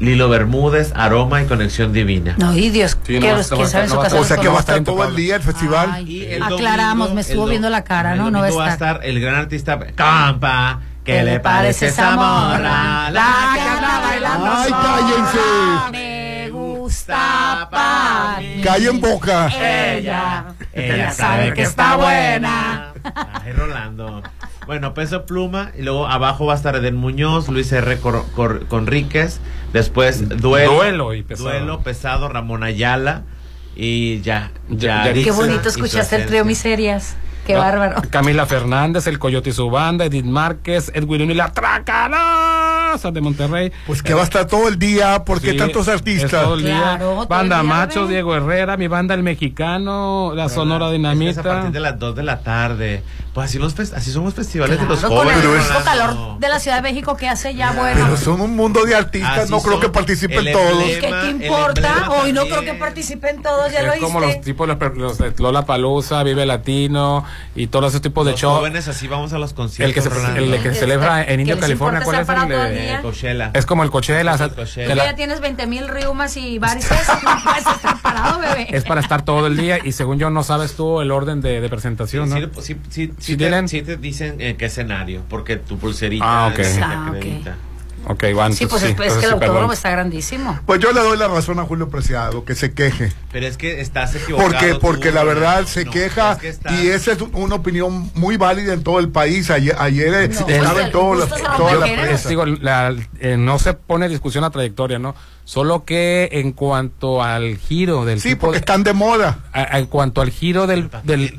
S9: Lilo Bermúdez, Aroma y Conexión Divina.
S8: No, y Dios,
S7: Sí, no
S8: los que saben
S7: no
S8: su
S7: estar-
S6: O sea que va a estar todo el día el festival.
S8: Ay,
S9: Y el
S8: aclaramos,
S9: domingo-
S8: me estuvo viendo la cara,
S9: el
S8: ¿no? No va a estar.
S9: el gran artista Campa. ¿Qué,
S8: ¿Qué
S9: le parece esa morra?
S8: La que anda bailando
S6: Ay, cállense.
S8: Me gusta pa' mí.
S6: Callen boca.
S8: Ella,
S9: Ella
S8: sabe que está buena.
S9: Ay, Rolando. Bueno, peso pluma. Y luego abajo va a estar Eden Muñoz, Luis R. Cor- Cor- Conríquez. Después duelo.
S7: Duelo y pesado.
S9: Duelo pesado, Ramón Ayala. Y ya.
S7: Ya-
S9: ya
S8: Qué bonito escuchaste el trío. Miserias. Qué bárbaro.
S7: Camila Fernández, el Coyote y su banda, Edith Márquez, Edwin y la Tracalosa de Monterrey.
S6: Pues que va a estar todo el día. ¿Por qué
S7: Sí,
S6: tantos artistas?
S7: todo el día.
S8: Claro, todo
S7: Banda
S8: el día,
S7: Macho. Diego Herrera, mi banda El Mexicano, la Sonora
S9: Es que
S7: Dinamita.
S9: es a partir de las 2 de la tarde. Pues así, los así son los festivales de los
S8: Claro, con el
S9: jóvenes.
S8: mismo calor de la Ciudad de México que hace ya bueno.
S6: Pero son un mundo de artistas.
S9: Así
S6: no creo que participen
S9: El
S6: todos.
S9: emblema-
S8: ¿Qué, qué
S9: el
S8: importa?
S9: emblema
S8: Hoy no creo que participen todos, ya lo
S7: es como los tipos, los, los de Lola Palusa, Vive Latino y todo ese tipo de
S9: Los
S7: show.
S9: jóvenes así vamos a los
S7: El
S9: conciertos.
S7: que se, el de que se celebra en Indio, California, ¿cuál es el
S8: el
S7: de-?
S9: Coachella.
S7: Es como el Coachella.
S9: Es el
S8: Tú
S7: la-
S8: ya tienes 20 mil riumas y varices. estar parado, bebé.
S7: es para estar todo el día y según yo no sabes tú el orden de, de presentación, ¿no?
S9: Sí, sí, sí, sí,
S7: ¿Sí
S9: te,
S7: tienen?
S9: sí te dicen en qué escenario, porque tu pulserita
S7: Ah, ok.
S9: es la que
S8: Ah, ok.
S9: acredita.
S7: Ok, van.
S8: Sí, pues es, es que el autódromo está grandísimo.
S6: Pues yo le doy la razón a Julio Preciado, que se queje.
S9: Pero es que estás equivocado.
S6: Porque,
S9: tú,
S6: porque la verdad se
S9: No,
S6: queja
S9: es que estás-
S6: y esa es una opinión muy válida en todo el país. Ayer, ayer eh,
S8: No,
S6: estaba en todo la-
S8: a
S6: toda la prensa.
S7: Digo, la- eh, no se pone discusión la trayectoria, ¿no? Solo que en cuanto al giro del
S6: Sí,
S7: tipo
S6: porque
S7: de-
S6: están de moda.
S7: a- en cuanto al giro del del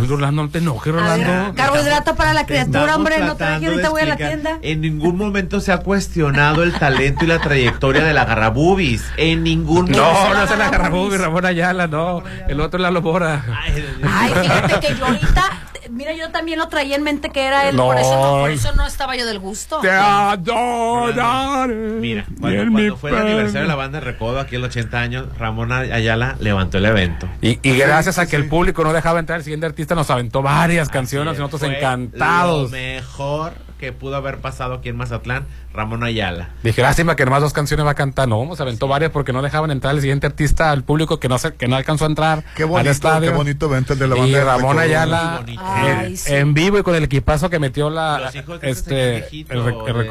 S7: Bueno, Rolando, no te enojes, Rolando.
S8: carbohidrato para la criatura, hombre. No traje, ahorita voy a la tienda.
S9: En ningún momento se ha cuestionado el talento y la trayectoria de la Garrabubis. En ningún momento.
S7: No, no se la agarra Bubi, Ramón Ayala, no. El otro es la Lobora.
S8: Ay, fíjate que yo ahorita, mira, yo también lo traía en mente que era él,
S7: No.
S8: por, eso no, por eso no estaba yo del gusto.
S7: Te adoraré.
S9: Mira, cuando,
S7: en
S9: cuando
S7: mi
S9: fue el aniversario de la banda Recodo, aquí en los 80 años, Ramón Ayala levantó el evento.
S7: Y, y gracias a que el público no dejaba entrar, el siguiente artista nos aventó varias canciones y nosotros
S9: fue
S7: encantados.
S9: Lo mejor que pudo haber pasado aquí en Mazatlán, Ramón Ayala.
S7: Dije, lástima que nomás dos canciones va a cantar. No, nos aventó varias porque no dejaban entrar el siguiente artista al público que no se, que no alcanzó a entrar
S6: Qué
S7: al
S6: bonito,
S7: estadio.
S6: qué bonito evento el de la banda
S7: Y
S6: de
S7: Ramón. Ayala eh, en vivo y con el equipazo que metió la este el, re- el.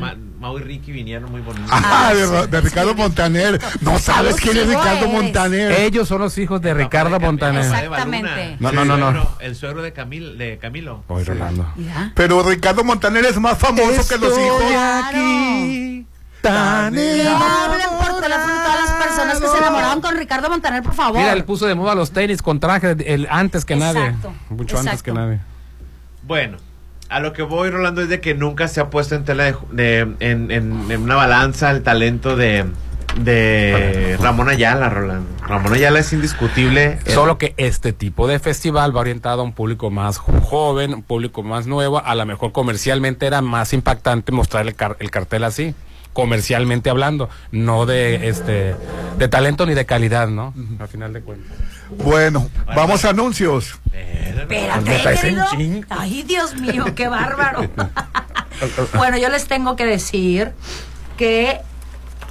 S9: Ma- Mau y Ricky vinieron muy bonitos.
S6: Ah, de, de Ricardo Montaner. No sabes quién es Ricardo Montaner.
S7: Ellos son los hijos de Ricardo Montaner.
S8: Exactamente.
S7: No, no, no, no.
S9: El suegro- de, Camil, de Camilo.
S7: Oye, Rolando.
S6: Pero Ricardo Montaner es más famoso que los hijos.
S8: Aquí.
S7: Tan
S8: Le hablen por teléfono a todas las personas que se enamoraron con Ricardo Montaner, por favor.
S7: Mira, él puso de moda los tenis con traje el, antes que nadie.
S8: Exacto,
S7: Mucho antes que
S8: exacto.
S7: nadie.
S9: Bueno, a lo que voy, Rolando, es de que nunca se ha puesto en tela de, de- en, en- en una balanza el talento de, de Ramón Ayala, Rolando. Ramón Ayala es indiscutible.
S7: Solo que este tipo de festival va orientado a un público más jo- joven, un público más nuevo. A lo mejor comercialmente era más impactante mostrar el, car- el cartel así, comercialmente hablando, no de este de talento ni de calidad, ¿no? Al final de cuentas.
S6: Bueno, vamos a anuncios.
S8: Espérate, querido. Ay, Dios mío, qué bárbaro. bueno, yo les tengo que decir que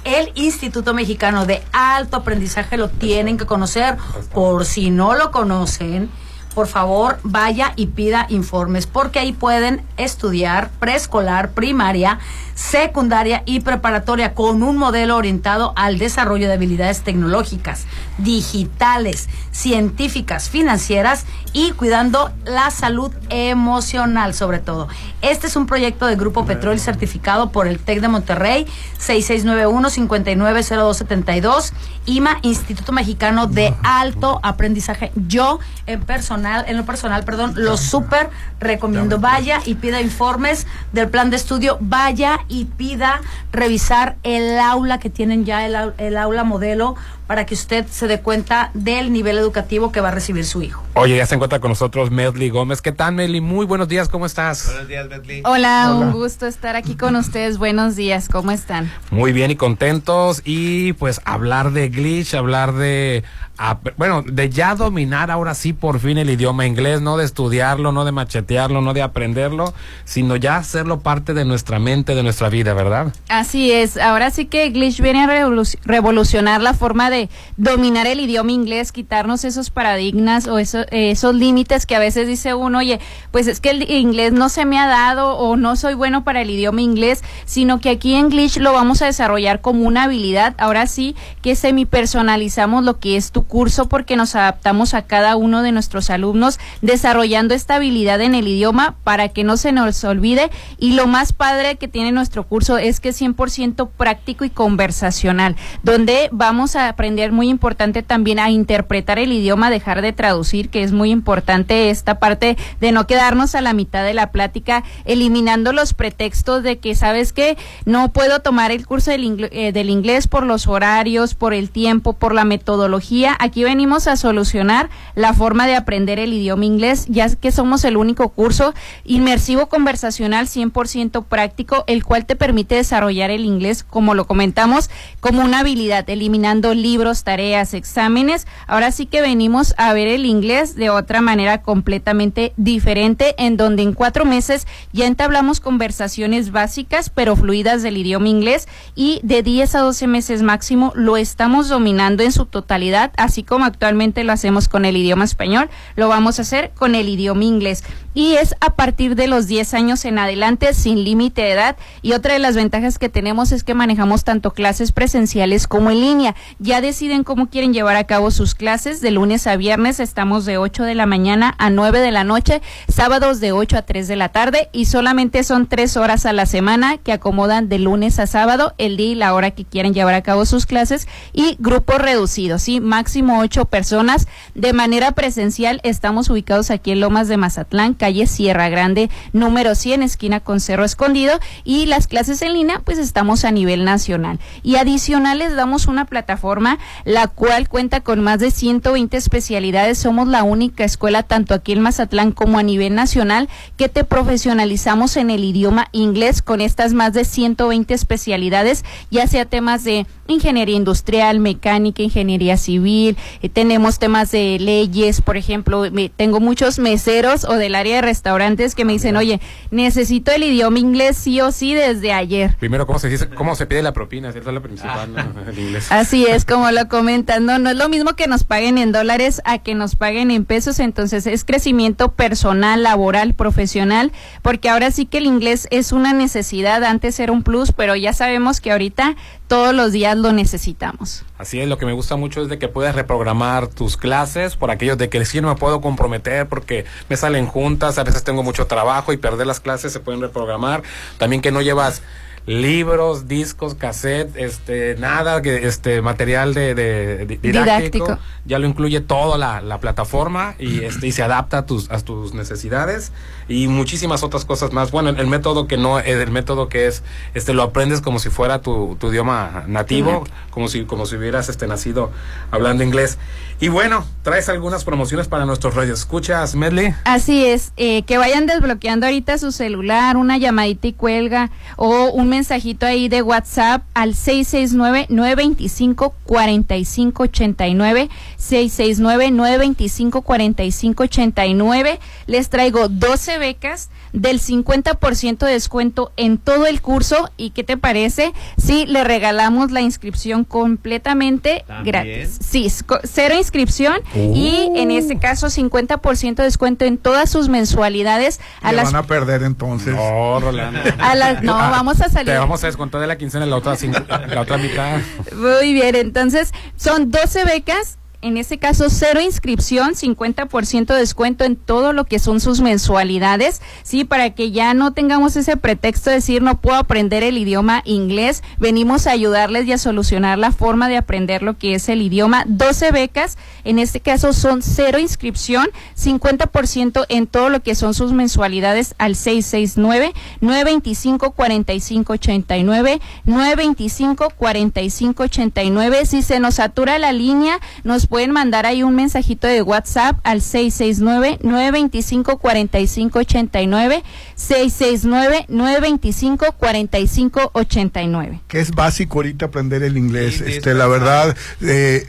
S8: el Instituto Mexicano de Alto Aprendizaje lo tienen que conocer. Por si no lo conocen, por favor vaya y pida informes, porque ahí pueden estudiar preescolar, primaria, secundaria y preparatoria con un modelo orientado al desarrollo de habilidades tecnológicas, digitales, científicas, financieras y cuidando la salud emocional sobre todo. Este es un proyecto de Grupo Petrol certificado por el TEC de Monterrey 6691-590272 IMA Instituto Mexicano de Alto Aprendizaje. Yo en personal, en lo personal, perdón, lo súper recomiendo. Vaya y pida informes del plan de estudio, vaya y pida revisar el aula que tienen ya, el, el aula modelo, para que usted se dé cuenta del nivel educativo que va a recibir su hijo.
S7: Oye, ya se encuentra con nosotros Medley Gómez. ¿Qué tal, Medley? Muy buenos días, ¿cómo estás?
S9: Buenos días, Bentley.
S26: Hola,
S7: Hola.
S26: un gusto estar aquí con ustedes. Buenos días, ¿cómo están?
S7: Muy bien y contentos y pues hablar de glitch, hablar de ap- bueno, de ya dominar ahora sí por fin el idioma inglés, no de estudiarlo, no de machetearlo, no de aprenderlo, sino ya hacerlo parte de nuestra mente, de nuestra vida, ¿verdad?
S26: Así es, ahora sí que Glitch viene a revolu- revolucionar la forma de dominar el idioma inglés, quitarnos esos paradigmas o eh, esos límites que a veces dice uno, oye, pues es que el inglés no se me ha dado o no soy bueno para el idioma inglés, sino que aquí en Glitch lo vamos a desarrollar como una habilidad, ahora sí que semi personalizamos lo que es tu curso porque nos adaptamos a cada uno de nuestros alumnos desarrollando esta habilidad en el idioma para que no se nos olvide. Y lo más padre que tiene nuestro curso es que es 100% práctico y conversacional, donde vamos a aprender muy importante también a interpretar el idioma, dejar de traducir, que es muy importante esta parte de no quedarnos a la mitad de la plática, eliminando los pretextos de que, ¿sabes qué? No puedo tomar el curso del, ingle- eh, del inglés por los horarios, por el tiempo, por la metodología. Aquí venimos a solucionar la forma de aprender el idioma inglés, ya que somos el único curso inmersivo conversacional 100% práctico, el cual te permite desarrollar el inglés, como lo comentamos, como una habilidad, eliminando libros, tareas, exámenes. Ahora sí que venimos a ver el inglés de otra manera completamente diferente, en donde en cuatro meses ya entablamos conversaciones básicas, pero fluidas del idioma inglés, y de 10 a 12 meses máximo lo estamos dominando en su totalidad, así como actualmente lo hacemos con el idioma español, lo vamos a hacer con el idioma inglés. Y es a partir de los 10 años en adelante, sin límite de edad. Y otra de las ventajas que tenemos es que manejamos tanto clases presenciales como en línea. Ya deciden cómo quieren llevar a cabo sus clases. De lunes a viernes estamos de 8 de la mañana a 9 de la noche, sábados de 8 a 3 de la tarde y solamente son 3 horas a la semana que acomodan de lunes a sábado el día y la hora que quieren llevar a cabo sus clases y grupos reducidos, ¿sí? Máximo 8 personas. De manera presencial estamos ubicados aquí en Lomas de Mazatlán, calle Sierra Grande, número 100, esquina con Cerro Escondido y las clases en línea pues estamos a nivel nacional. Y adicional les damos una plataforma la cual cuenta con más de 120 especialidades. Somos la única escuela tanto aquí en Mazatlán como a nivel nacional que te profesionalizamos en el idioma inglés con estas más de 120 especialidades, ya sea temas de ingeniería industrial, mecánica, ingeniería civil, eh, tenemos temas de leyes, por ejemplo, me- tengo muchos meseros o del área de restaurantes que me dicen, oye, necesito el idioma inglés sí o sí desde ayer.
S7: Primero, ¿cómo se dice? ¿Cómo se pide la propina? ¿Cierto? Es la principal, ¿no? El inglés.
S26: Así es, como lo comentan, no, no es lo mismo que nos paguen en dólares a que nos paguen en pesos, entonces es crecimiento personal, laboral, profesional, porque ahora sí que el inglés es una necesidad, antes era un plus, pero ya sabemos que ahorita todos los días lo necesitamos.
S7: Así es, lo que me gusta mucho es de que puedes reprogramar tus clases por aquellos de que sí no me puedo comprometer porque me salen juntas, a veces tengo mucho trabajo y perder las clases se pueden reprogramar. También que no llevas libros, discos, cassette, este, nada, este material de, de- di- didáctico,
S26: Didáctico.
S7: ya lo incluye toda la, la plataforma y este y se adapta a tus a tus necesidades y muchísimas otras cosas más. Bueno, el, el método que no es el método que es este lo aprendes como si fuera tu, tu idioma nativo, como si como si hubieras este nacido hablando inglés. Y bueno, traes algunas promociones para nuestros radioescuchas, Medley.
S26: Así es, eh, que vayan desbloqueando ahorita su celular, una llamadita y cuelga o un mensajito ahí de WhatsApp al 669-925-4589, 669-925-4589. Les traigo 12 becas del 50% de descuento en todo el curso y ¿qué te parece si le regalamos la inscripción completamente
S9: ¿También?
S26: gratis? Sí, cero inscripción y en este caso 50% de descuento en todas sus mensualidades a
S6: Le
S26: las
S6: van a perder entonces.
S7: No, Rolando.
S26: a las no vamos a salir
S7: Te vamos a descontar de la quincena la otra cinco- la otra mitad.
S26: Muy bien, entonces son 12 becas. En este caso, cero inscripción, 50% de descuento en todo lo que son sus mensualidades, sí, para que ya no tengamos ese pretexto de decir no puedo aprender el idioma inglés. Venimos a ayudarles y a solucionar la forma de aprender lo que es el idioma. 12 becas, en este caso son cero inscripción, 50% en todo lo que son sus mensualidades al 669-925-4589, 925-4589. Si se nos satura la línea, nos pueden mandar ahí un mensajito de WhatsApp al 669-925-4589, 669-925-4589.
S6: que es básico ahorita aprender el inglés. este, la verdad, eh,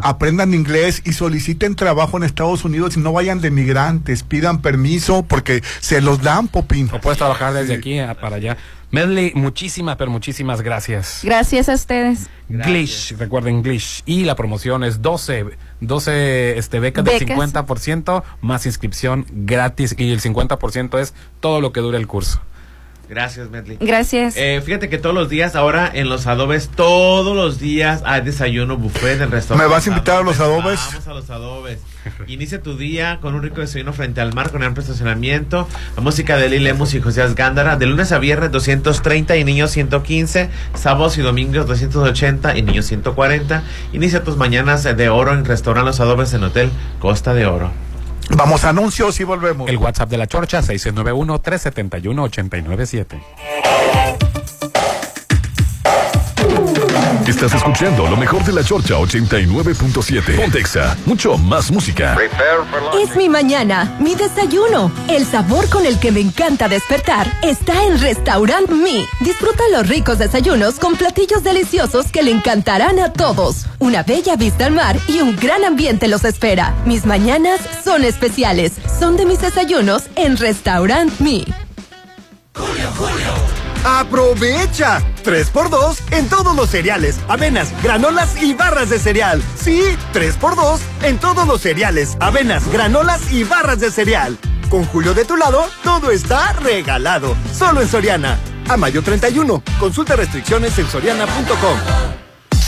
S6: aprendan inglés y soliciten trabajo en Estados Unidos y no vayan de migrantes, pidan permiso porque se los dan, Popín.
S7: O puedes trabajar desde aquí a- para allá. Medley, muchísimas, pero muchísimas gracias.
S26: Gracias a ustedes.
S7: Glitch, recuerden Glitch. Y la promoción es 12, 12 este, becas, del
S26: Becas.
S7: 50% más inscripción gratis y el 50% es todo lo que dura el curso.
S9: Gracias, Medley.
S26: Gracias.
S9: Eh, fíjate que todos los días, ahora en los adobes, todos los días hay desayuno buffet en el restaurante.
S6: ¿Me vas a invitar a los adobes?
S9: Vamos a los adobes. Inicia tu día con un rico desayuno frente al mar con amplio estacionamiento. La música de Lili Lemus y José Gándara. De lunes a viernes 230 y niños 115. Sábados y domingos 280 y niños 140. Inicia tus mañanas de oro en restaurante Los Adobes en Hotel Costa de Oro.
S6: Vamos a anuncios y volvemos.
S7: El WhatsApp de la Chorcha 691-371-897.
S2: Estás escuchando lo mejor de la Chorcha 89.7. Pontexa, mucho más música.
S11: Es mi mañana, mi desayuno. El sabor con el que me encanta despertar está en Restaurant Mi. Disfruta los ricos desayunos con platillos deliciosos que le encantarán a todos. Una bella vista al mar y un gran ambiente los espera. Mis mañanas son especiales. Son de mis desayunos en Restaurant Mi.
S27: ¡Aprovecha! 3x2 en todos los cereales, avenas, granolas y barras de cereal. Sí, 3x2 en todos los cereales, avenas, granolas y barras de cereal. Con Julio de tu lado, todo está regalado. Solo en Soriana. A mayo 31. Consulta restricciones en soriana.com.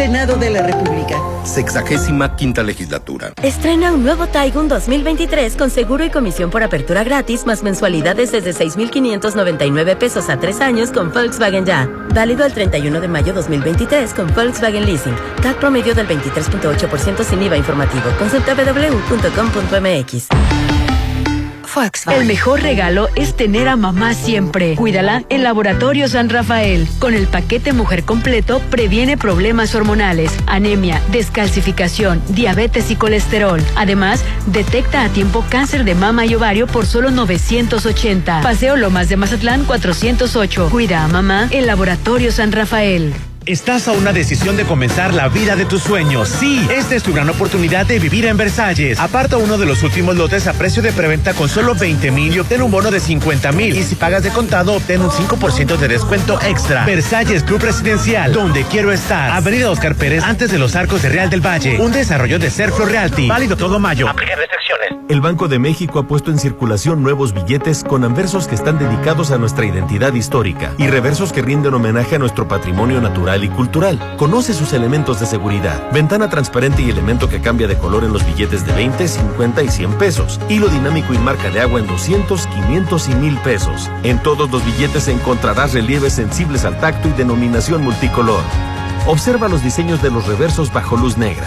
S28: Senado de la República.
S29: Sexagésima quinta legislatura.
S30: Estrena un nuevo Taigun 2023 con seguro y comisión por apertura gratis más mensualidades desde 6,599 pesos a tres años con Volkswagen Ya. Válido el 31 de mayo 2023 con Volkswagen Leasing. CAC promedio del 23.8% sin IVA informativo. Consulta www.com.mx.
S5: El mejor regalo es tener a mamá siempre. Cuídala en Laboratorio San Rafael. Con el paquete Mujer Completo previene problemas hormonales, anemia, descalcificación, diabetes y colesterol. Además, detecta a tiempo cáncer de mama y ovario por solo 980. Paseo Lomas de Mazatlán 408. Cuida a mamá en Laboratorio San Rafael.
S3: Estás a una decisión de comenzar la vida de tus sueños. Sí, esta es tu gran oportunidad de vivir en Versalles. Aparta uno de los últimos lotes a precio de preventa con solo 20 mil y obtén un bono de 50 mil. Y si pagas de contado, obtén un 5% de descuento extra. Versalles Club Residencial, donde quiero estar. Avenida Oscar Pérez, antes de los arcos de Real del Valle. Un desarrollo de Serflo Realty. Válido todo mayo. Aplica restricciones.
S31: El Banco de México ha puesto en circulación nuevos billetes con anversos que están dedicados a nuestra identidad histórica y reversos que rinden homenaje a nuestro patrimonio natural y cultural. Conoce sus elementos de seguridad. Ventana transparente y elemento que cambia de color en los billetes de 20, 50 y 100 pesos. Hilo dinámico y marca de agua en 200, 500 y 1000 pesos. En todos los billetes encontrarás relieves sensibles al tacto y denominación multicolor. Observa los diseños de los reversos bajo luz negra.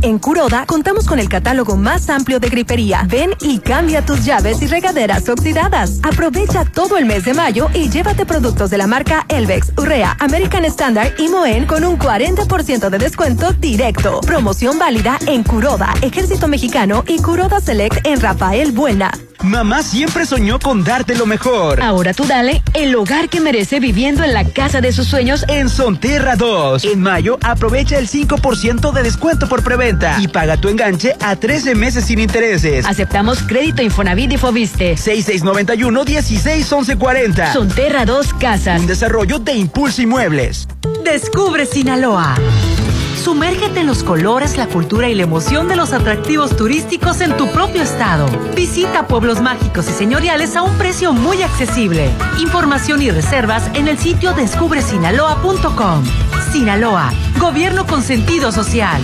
S11: En Curoda contamos con el catálogo más amplio de grifería. Ven y cambia tus llaves y regaderas oxidadas. Aprovecha todo el mes de mayo y llévate productos de la marca Elvex, Urrea, American Standard y Moen con un 40% de descuento directo. Promoción válida en Curoda, Ejército Mexicano y Curoda Select en Rafael Buena.
S3: Mamá siempre soñó con darte lo mejor.
S5: Ahora tú dale el hogar que merece viviendo en la casa de sus sueños
S3: en Sonterra 2. En mayo aprovecha el 5% de descuento por preventa y paga tu enganche a 13 meses sin intereses.
S5: Aceptamos crédito Infonavit y Fobiste.
S3: 6691 161140.
S5: Sonterra 2 Casas.
S3: Un desarrollo de Impulso Inmuebles.
S32: Descubre Sinaloa. Sumérgete en los colores, la cultura y la emoción de los atractivos turísticos en tu propio estado. Visita pueblos mágicos y señoriales a un precio muy accesible. Información y reservas en el sitio descubresinaloa.com. Sinaloa, gobierno con sentido social.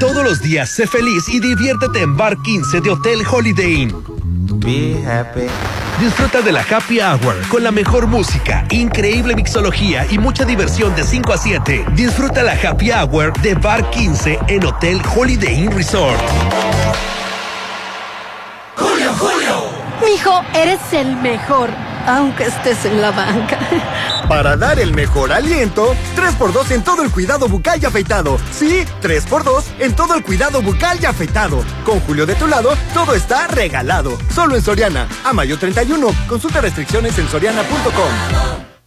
S16: Todos los días sé feliz y diviértete en Bar 15 de Hotel Holiday Inn.
S9: Be happy.
S16: Disfruta de la Happy Hour con la mejor música, increíble mixología y mucha diversión de 5 a 7. Disfruta la Happy Hour de Bar 15 en Hotel Holiday Inn Resort.
S33: Julio, Julio. Mijo, eres el mejor, aunque estés en la banca.
S27: Para dar el mejor aliento, 3x2 en todo el cuidado bucal y afeitado. Sí, 3x2 en todo el cuidado bucal y afeitado. Con Julio de tu lado, todo está regalado. Solo en Soriana. A mayo 31. Consulta restricciones en soriana.com.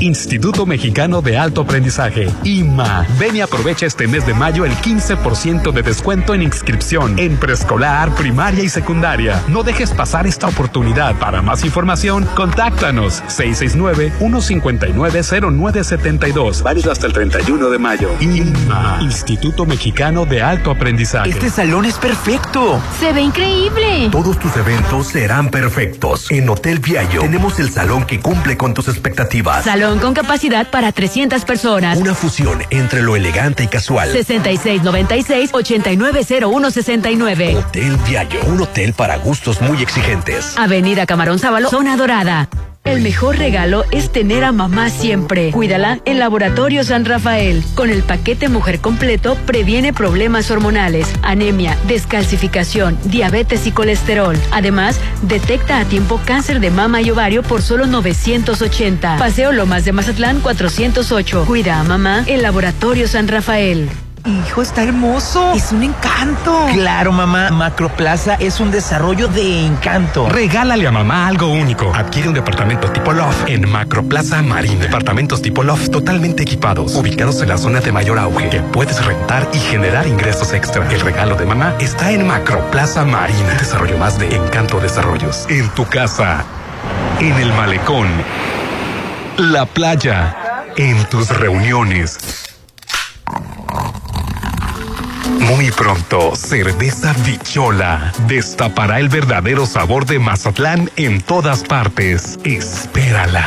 S12: Instituto Mexicano de Alto Aprendizaje, IMA. Ven y aprovecha este mes de mayo el 15% de descuento en inscripción en preescolar, primaria y secundaria. No dejes pasar esta oportunidad. Para más información, contáctanos 669-159-0972. Válido hasta el 31 de mayo. IMA, Instituto Mexicano de Alto Aprendizaje.
S3: Este salón es perfecto.
S32: Se ve increíble.
S16: Todos tus eventos serán perfectos. En Hotel Viallo tenemos el salón que cumple con tus expectativas.
S5: Salón con capacidad para 300 personas.
S16: Una fusión entre lo elegante y casual.
S5: 6696-890169.
S16: Hotel Viallo, un hotel para gustos muy exigentes.
S5: Avenida Camarón Sábalo, Zona Dorada. El mejor regalo es tener a mamá siempre. Cuídala en Laboratorio San Rafael. Con el paquete Mujer Completo previene problemas hormonales, anemia, descalcificación, diabetes y colesterol. Además, detecta a tiempo cáncer de mama y ovario por solo 980. Paseo Lomas de Mazatlán 408. Cuida a mamá en Laboratorio San Rafael.
S17: Hijo, está hermoso. Es un encanto.
S3: Claro, mamá. Macroplaza es un desarrollo de encanto.
S12: Regálale a mamá algo único. Adquiere un departamento tipo loft en Macroplaza Marina. Departamentos tipo loft totalmente equipados, ubicados en la zona de mayor auge, que puedes rentar y generar ingresos extra. El regalo de mamá está en Macroplaza Marina. Desarrollo más de Encanto Desarrollos. En tu casa, en el malecón, la playa, en tus reuniones. Muy pronto, Cerveza Bichola destapará el verdadero sabor de Mazatlán en todas partes. Espérala.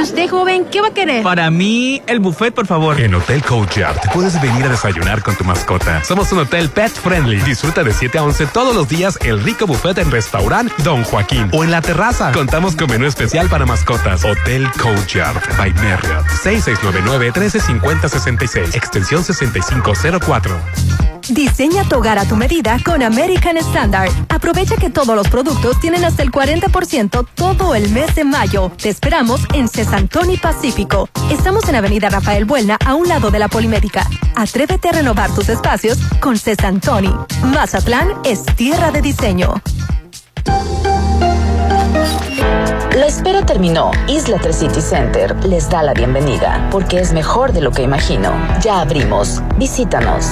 S32: Usted, joven, ¿qué va a querer?
S3: Para mí, el buffet, por favor.
S12: En Hotel Courtyard puedes venir a desayunar con tu mascota. Somos un hotel pet friendly. Disfruta de 7 a 11 todos los días el rico buffet en restaurant Don Joaquín o en la terraza. Contamos con menú especial para mascotas. Hotel Courtyard by Marriott. 6699-135066. Extensión 6504.
S11: Diseña tu hogar a tu medida con American Standard. Aprovecha que todos los productos tienen hasta el 40% todo el mes de mayo. Te esperamos en Cesantoni Pacífico. Estamos en Avenida Rafael Buelna, a un lado de la Polimédica. Atrévete a renovar tus espacios con Cesantoni. Mazatlán es tierra de diseño.
S34: La espera terminó. Isla 3 City Center les da la bienvenida porque es mejor de lo que imagino. Ya abrimos. Visítanos.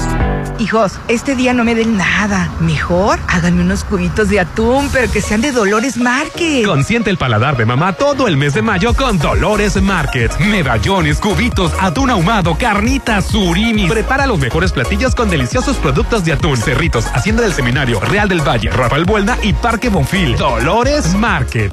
S17: Hijos, este día no me den nada. Mejor háganme unos cubitos de atún, pero que sean de Dolores Market.
S12: Consiente el paladar de mamá todo el mes de mayo con Dolores Market. Medallones, cubitos, atún ahumado, carnitas, surimi. Prepara los mejores platillos con deliciosos productos de atún. Cerritos, Hacienda del Seminario, Real del Valle, Rafael Buelna y Parque Bonfil. Dolores Market.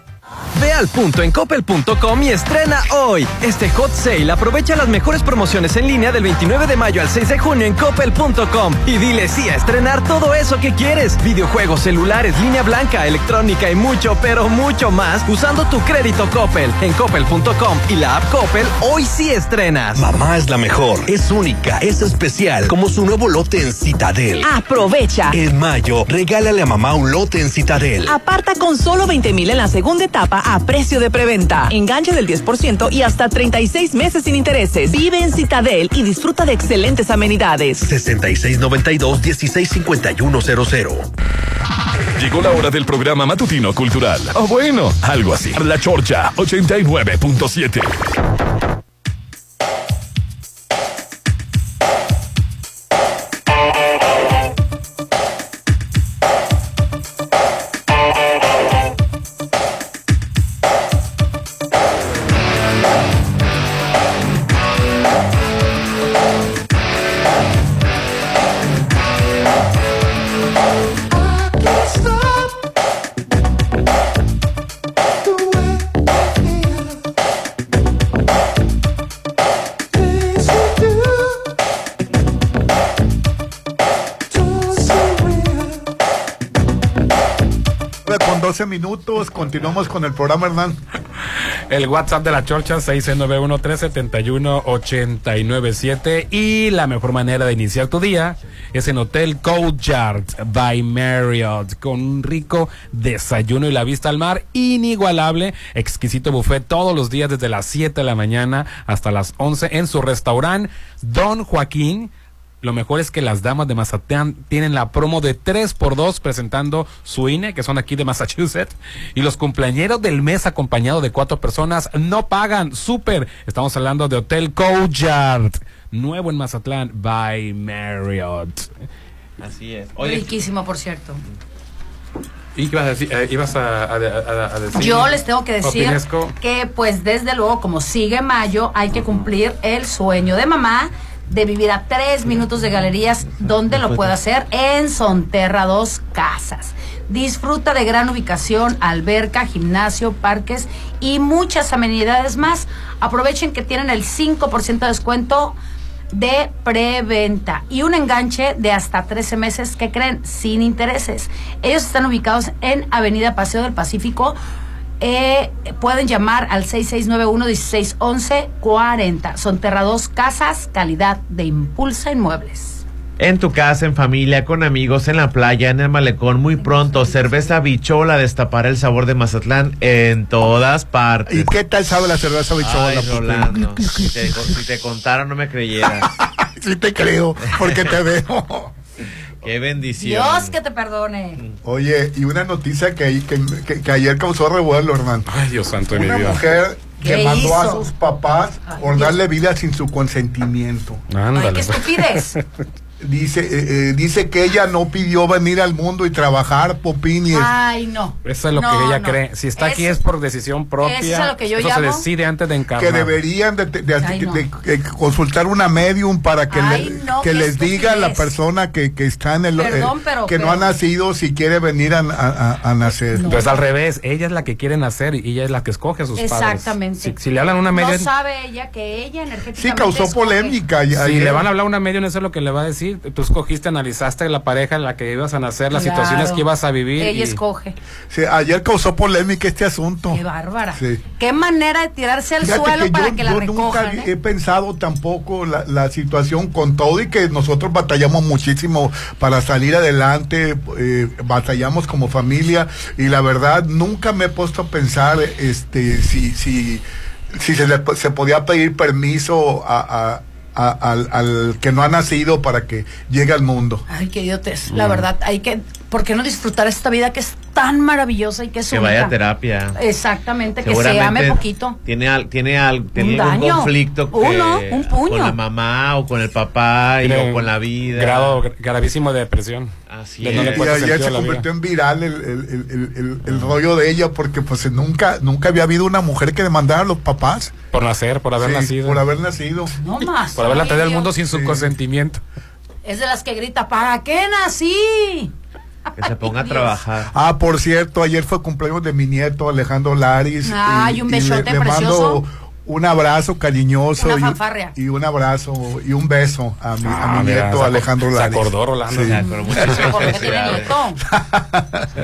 S35: Ve al punto en coppel.com y estrena hoy. Este hot sale aprovecha las mejores promociones en línea del 29 de mayo al 6 de junio en coppel.com y dile sí a estrenar todo eso que quieres. Videojuegos, celulares, línea blanca, electrónica y mucho, pero mucho más usando tu crédito Coppel. En coppel.com y la app Coppel, hoy sí estrenas.
S16: Mamá es la mejor, es única, es especial, como su nuevo lote en Citadel.
S25: Aprovecha.
S16: En mayo, regálale a mamá un lote en Citadel.
S25: Aparta con solo 20 mil en la segunda etapa a precio de preventa. Enganche del 10% y hasta 36 meses sin intereses. Vive en Citadel y disfruta de excelentes amenidades.
S16: 6692-165100.
S2: Llegó la hora del programa matutino cultural. O bueno, algo así. La Chorcha 89.7.
S6: Continuamos con el programa, Hernán.
S7: El WhatsApp de la Chorcha 691-371-897 y la mejor manera de iniciar tu día es en Hotel Courtyard by Marriott con un rico desayuno y la vista al mar inigualable, exquisito buffet todos los días desde las 7 de la mañana hasta las 11 en su restaurante Don Joaquín lo mejor es que las damas de Mazatlán tienen la promo de 3x2 presentando su INE, que son aquí de Massachusetts. Y los cumpleañeros del mes acompañado de cuatro personas no pagan. Súper. Estamos hablando de Hotel Courtyard, nuevo en Mazatlán, by Marriott.
S9: Así es.
S8: Riquísimo, por cierto.
S7: ¿Y qué ibas a decir? Eh, ibas a, a- a- a decir?
S8: Yo les tengo que decir
S7: Opinesco.
S8: que pues desde luego como sigue mayo hay que cumplir el sueño de mamá de vivir a tres minutos de galerías donde lo pueda hacer en Sonterra Dos Casas. Disfruta de gran ubicación, alberca, gimnasio, parques y muchas amenidades más. Aprovechen que tienen el 5% de descuento de preventa y un enganche de hasta 13 meses que creen sin intereses. Ellos están ubicados en Avenida Paseo del Pacífico. Eh, pueden llamar al 6691-1611-40. Son Terrados Casas, calidad de Impulsa Inmuebles.
S9: En tu casa, en familia, con amigos, en la playa, en el malecón, muy pronto. Cerveza bichola destapará el sabor de Mazatlán en todas partes.
S6: ¿Y qué tal sabe la cerveza bichola?
S9: Ay, Rolando, si te, si te contara no me creyeras.
S6: sí te creo, porque te veo.
S9: Qué bendición.
S8: Dios que te perdone.
S6: Oye, y una noticia que, ahí- que, que- que ayer causó revuelo, Hernán.
S7: Ay, Dios santo de mi
S6: Una
S7: vida.
S6: mujer que
S8: ¿Qué
S6: mandó a sus papás por darle vida sin su consentimiento.
S8: Ay, qué estupidez.
S6: Dice, eh, eh, dice que ella no pidió venir al mundo y trabajar, Popini.
S8: Ay, no.
S7: Eso es lo
S8: No,
S7: que ella
S8: no.
S7: cree. Si está aquí
S8: Es-
S7: es por decisión propia.
S8: eso es lo que yo
S7: Eso se
S8: llamo-
S7: decide antes de encarnar.
S6: que deberían de, de- de-
S8: Ay, no.
S6: de- de consultar una medium para que,
S8: Ay,
S6: le-
S8: no,
S6: que les diga a la persona que, que está en el
S8: Perdón,
S6: eh,
S8: pero-
S6: que no
S8: pero-
S6: ha nacido si quiere venir a, a- a- a nacer.
S7: Pues al revés, ella es la que quiere nacer y ella es la que escoge a sus padres.
S8: Exactamente.
S7: Si, si le hablan a una media,
S8: No sabe ella que ella energéticamente
S6: Sí, causó
S8: escoge.
S6: polémica. y-
S7: si
S6: ayer.
S7: le van a hablar a una media, eso es lo que le va a decir. Tú escogiste, analizaste la pareja en la que ibas a nacer, las
S8: Claro.
S7: situaciones que ibas a vivir.
S8: Ella
S7: y-
S8: escoge.
S6: Sí, ayer causó polémica este asunto.
S8: Qué bárbara.
S6: Sí.
S8: Qué manera de tirarse al
S6: Fíjate
S8: suelo
S6: que
S8: para
S6: yo,
S8: que la
S6: yo
S8: recojan.
S6: nunca
S8: ¿eh?
S6: he pensado tampoco la, la situación con todo y que nosotros batallamos muchísimo para salir adelante, eh, batallamos como familia y la verdad nunca me he puesto a pensar este si si si se le se podía pedir permiso a, a- a- al, al que no ha nacido para que llegue al mundo.
S8: Ay, qué idiotes. La
S9: Mm.
S8: verdad, hay que. ¿Por qué no disfrutar esta vida que es tan maravillosa y que es
S9: Que
S8: única?
S9: vaya a terapia.
S8: Exactamente, que se
S9: Seguramente
S8: ame poquito.
S9: Tiene, al- tiene, al- tiene
S8: Un
S9: algún
S8: daño.
S9: conflicto que-
S8: Uno, un puño.
S9: con la mamá o con el papá y, o con la vida.
S7: Grado gra- gravísimo de depresión.
S9: Así
S7: De
S9: es.
S7: no
S6: Y
S7: encuentra
S6: ayer
S7: sentido a
S6: se
S7: la vida.
S6: convirtió en viral el, el- el- el- el- el rollo de ella porque pues nunca nunca había habido una mujer que demandara a los papás
S7: Por nacer, por haber
S6: Sí,
S7: nacido.
S6: por haber nacido.
S8: No más.
S7: Por haberla traído al
S8: Ay,
S7: mundo
S8: Dios.
S7: sin su consentimiento.
S8: Es de las que grita, ¿para qué nací?
S9: Que se ponga a trabajar.
S6: Ah, por cierto, ayer fue cumpleaños de mi nieto Alejandro Laris.
S8: Ay, un besote
S6: le
S8: precioso.
S6: mando un abrazo cariñoso
S8: Una
S6: y, un abrazo y un beso a mi, a
S7: Ah,
S6: mi
S7: mira,
S6: nieto
S7: se
S6: Alejandro
S7: se
S6: Laris.
S7: acordó Rolando.
S6: Sí.
S9: Felicidades.
S8: nieto.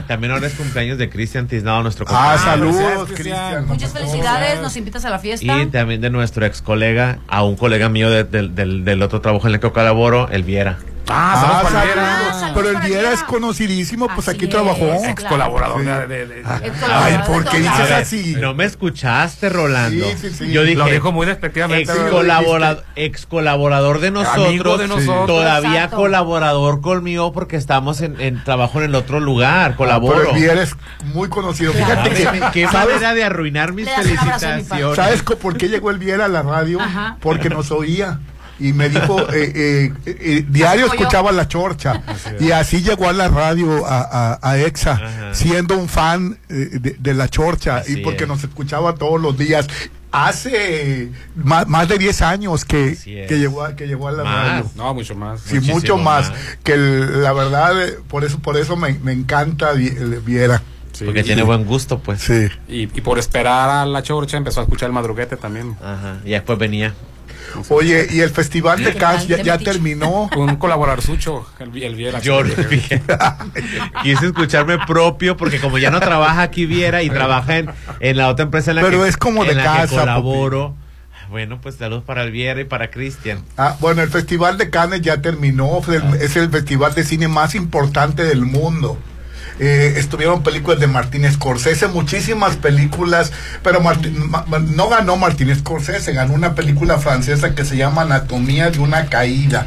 S9: También ahora es cumpleaños de Cristian Tiznado, nuestro
S6: Ah,
S9: compañero.
S6: saludos,
S7: felicidades,
S6: Cristian.
S8: Muchas felicidades, nos invitas a la fiesta.
S9: Y también de nuestro ex colega, a un colega mío de- del- del, del otro trabajo en el que colaboro, el Viera.
S7: Ah,
S6: Ah,
S7: saludos
S6: Pero el Viera es conocidísimo, pues
S8: Así
S6: aquí
S8: es,
S6: trabajó.
S8: claro.
S7: Ex colaborador
S6: Sí.
S7: de, de- de-
S6: Ay,
S8: colaborador
S6: ¿por qué dices así?
S9: No me escuchaste, Rolando.
S6: Sí, sí, sí.
S9: Yo dije,
S7: Lo dijo muy despectivamente.
S9: ex,
S6: Sí,
S9: colabora-
S6: lo
S9: ex colaborador de nosotros,
S7: Amigo de nosotros.
S9: todavía
S8: Exacto.
S9: colaborador conmigo porque estamos en, en trabajo en el otro lugar,
S6: Pero
S9: colaboro.
S6: el Viera es muy conocido.
S8: Claro.
S6: Fíjate que,
S9: Qué
S6: ¿sabes?
S9: manera de arruinar mis felicitaciones.
S6: ¿Sabes por qué llegó el Viera a la radio?
S8: Ajá.
S6: Porque nos oía. Y me dijo, eh, eh, eh, diario
S8: Así como yo.
S6: escuchaba la chorcha. y así llegó a la radio, a, a- a EXA,
S9: Ajá.
S6: siendo un fan eh, de, de la chorcha.
S9: Así
S6: y porque
S9: es.
S6: nos escuchaba todos los días. Hace más, más de 10 años que,
S9: es.
S6: que, llegó, a, que llegó a la
S9: Más.
S6: radio.
S7: No, mucho más.
S6: Sí, mucho más.
S9: más.
S6: Que el- la verdad, eh, por eso, por eso me, me encanta Viera.
S7: Sí.
S9: Porque tiene buen gusto, pues.
S6: Sí.
S7: Y, y por esperar a la chorcha empezó a escuchar el madruguete también.
S9: Ajá. Y después venía.
S6: Oye, y el Festival de Cannes ya, ya terminó.
S7: Un colaborador sucho, el, el Viera.
S9: Yo quise escucharme propio porque como ya no trabaja aquí Viera y trabaja en, en la otra empresa en la
S6: Pero
S9: que,
S6: es como de
S9: en la que
S6: casa,
S9: colaboro. Bueno, pues saludos para el Viera y para Cristian.
S6: Ah, bueno, el Festival de Cannes ya terminó, es el festival de cine más importante del mundo. Eh, estuvieron películas de Martín Scorsese, muchísimas películas, pero Martín- ma- ma- no ganó Martín Scorsese, ganó una película francesa que se llama Anatomía de una caída.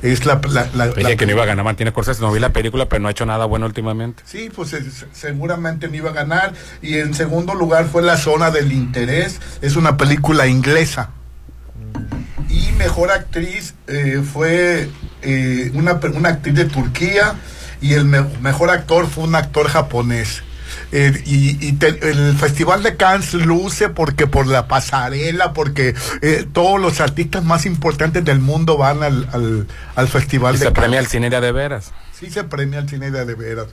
S6: Es la, la- la-
S7: Oye,
S6: la-
S7: que no iba a ganar Martínez Scorsese, no vi la película, pero no ha hecho nada bueno últimamente.
S6: Sí, pues eh, se- seguramente no iba a ganar. Y en segundo lugar fue La Zona del Interés. Es una película inglesa. Y mejor actriz eh, fue eh, una, una actriz de Turquía. Y el me- mejor actor fue un actor japonés. Eh, y y te- el Festival de Cannes luce porque por la pasarela, porque eh, todos los artistas más importantes del mundo van al, al, al Festival
S7: Y
S6: de
S7: se
S6: Cannes.
S7: premia el cine de veras.
S6: Sí se premia el cine de, de veras.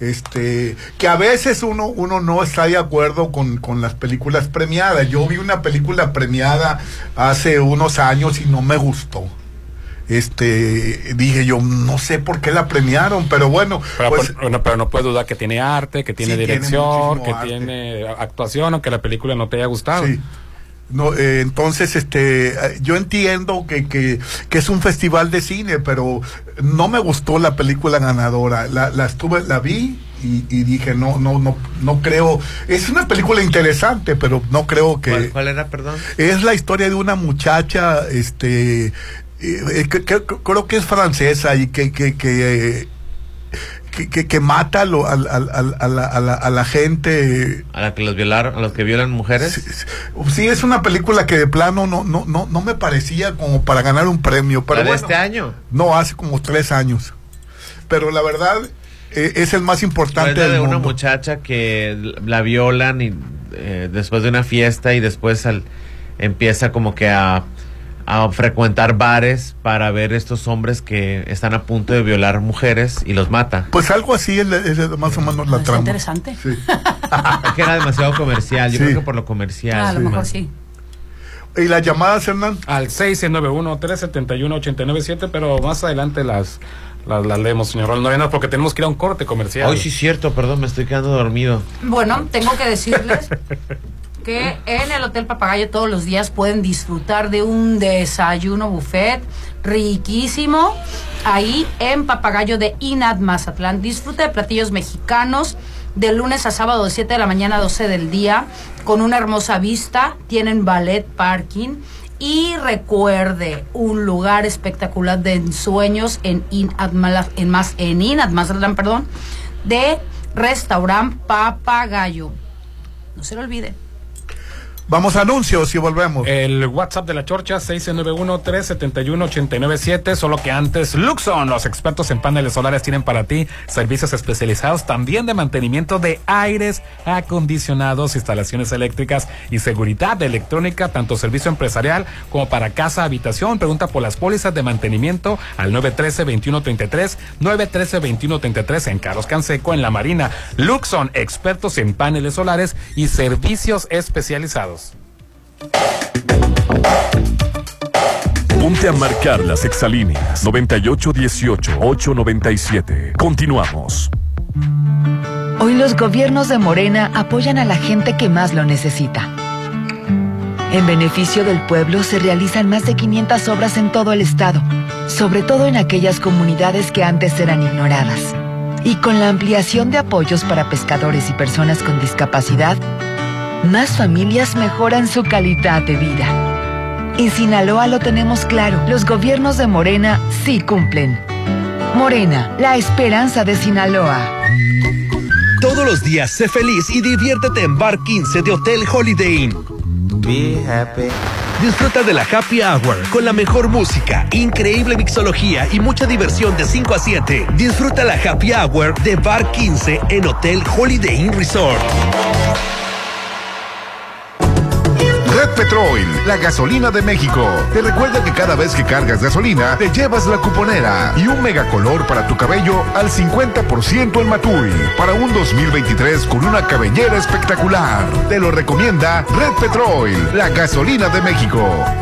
S6: Este, que a veces uno, uno no está de acuerdo con, con las películas premiadas. Yo vi una película premiada hace unos años y no me gustó. Este, dije yo, no sé por qué la premiaron, pero bueno,
S7: Pero,
S6: pues,
S7: por- no, pero no puedes dudar que tiene arte, que tiene
S6: Sí,
S7: dirección, que
S6: arte.
S7: tiene actuación, aunque la película no te haya gustado.
S6: Sí. No, eh, entonces, este, eh, yo entiendo que, que, que es un festival de cine, pero no me gustó la película ganadora. La, la estuve, la vi y, y dije, no, no, no, no creo. Es una película interesante, pero no creo que.
S9: ¿Cuál, cuál era, perdón?
S6: Es la historia de una muchacha, este, eh, eh, que- que- creo que es francesa y que, que, que, eh, que, que- que mata a, lo- al- al- a la, a la- a la gente.
S9: A la que los violaron, a los que violan mujeres.
S6: Sí, es una película que de plano no, no, no, no me parecía como para ganar un premio. Pero
S9: ¿La de
S6: bueno,
S9: este año?
S6: No, hace como tres años. Pero la verdad eh, es el más importante
S9: es la
S6: del
S9: de una muchacha que la violan y eh, después de una fiesta y después al- empieza como que a, a frecuentar bares para ver estos hombres que están a punto de violar mujeres y los mata.
S6: Pues algo así es, es más o menos la
S8: Está
S6: trama.
S8: interesante.
S9: Es que era demasiado comercial, yo
S6: Sí.
S9: creo que por lo comercial.
S8: Ah, a lo
S9: sí.
S8: mejor sí.
S6: ¿Y las llamadas, Hernán?
S7: Al 691-371-897, pero más adelante las, las, las leemos, señor Rolando porque tenemos que ir a un corte comercial.
S9: Hoy sí es cierto, perdón, me estoy quedando dormido.
S8: Bueno, tengo que decirles que en el Hotel Papagayo todos los días pueden disfrutar de un desayuno buffet riquísimo ahí en Papagayo de Inat Mazatlán. Disfruta de platillos mexicanos de lunes a sábado de 7 de la mañana a 12 del día con una hermosa vista. Tienen ballet parking. Y recuerde, un lugar espectacular de ensueños en Inat en más en Inat Mazatlán, perdón, de restaurante Papagayo. No se lo olvide.
S6: Vamos a anuncios y volvemos.
S7: El WhatsApp de la Chorcha, 691-371-897. Solo que antes, Luxon, los expertos en paneles solares, tienen para ti servicios especializados también de mantenimiento de aires acondicionados, instalaciones eléctricas y seguridad electrónica, tanto servicio empresarial como para casa, habitación. Pregunta por las pólizas de mantenimiento al 913-2133, 913-2133 en Carlos Canseco, en La Marina. Luxon, expertos en paneles solares y servicios especializados.
S2: Ponte a marcar las exalíneas 9818-897. Continuamos.
S21: Hoy los gobiernos de Morena apoyan a la gente que más lo necesita. En beneficio del pueblo se realizan más de 500 obras en todo el estado, sobre todo en aquellas comunidades que antes eran ignoradas. Y con la ampliación de apoyos para pescadores y personas con discapacidad, más familias mejoran su calidad de vida. En Sinaloa lo tenemos claro, los gobiernos de Morena sí cumplen. Morena, la esperanza de Sinaloa.
S16: Todos los días sé feliz y diviértete en Bar 15 de Hotel Holiday Inn.
S9: Be happy.
S16: Disfruta de la Happy Hour con la mejor música, increíble mixología y mucha diversión de 5 a 7. Disfruta la Happy Hour de Bar 15 en Hotel Holiday Inn Resort.
S36: Red Petrol, la gasolina de México. Te recuerda que cada vez que cargas gasolina, te llevas la cuponera y un megacolor para tu cabello al 50% en Matui. Para un 2023 con una cabellera espectacular. Te lo recomienda Red Petrol, la gasolina de México.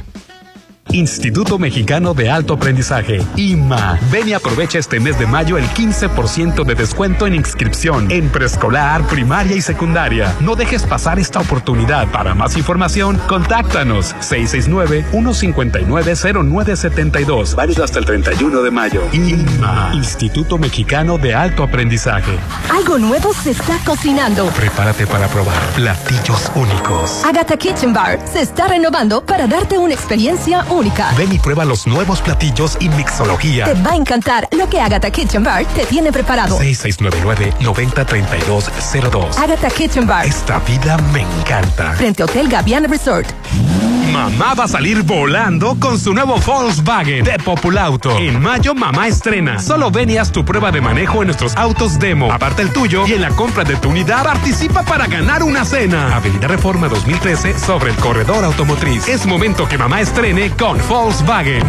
S12: Instituto Mexicano de Alto Aprendizaje, IMA. Ven y aprovecha este mes de mayo el 15% de descuento en inscripción en preescolar, primaria y secundaria. No dejes pasar esta oportunidad. Para más información, contáctanos 669-159-0972. Válido hasta el 31 de mayo. IMA, Instituto Mexicano de Alto Aprendizaje.
S11: Algo nuevo se está cocinando.
S12: Prepárate para probar platillos únicos.
S11: Agatha Kitchen Bar se está renovando para darte una experiencia única.
S12: Ven y prueba los nuevos platillos y mixología.
S11: Te va a encantar lo que Agatha Kitchen Bar te tiene preparado.
S12: 6699-903202.
S11: Agatha Kitchen Bar.
S12: Esta vida me encanta.
S11: Frente a Hotel Gaviana Resort.
S12: Mamá va a salir volando con su nuevo Volkswagen de Populauto. En mayo, mamá estrena. Solo ven y haz tu prueba de manejo en nuestros autos demo. Aparte el tuyo y en la compra de tu unidad participa para ganar una cena. Avenida Reforma 2013 sobre el corredor automotriz. Es momento que mamá estrene con Volkswagen.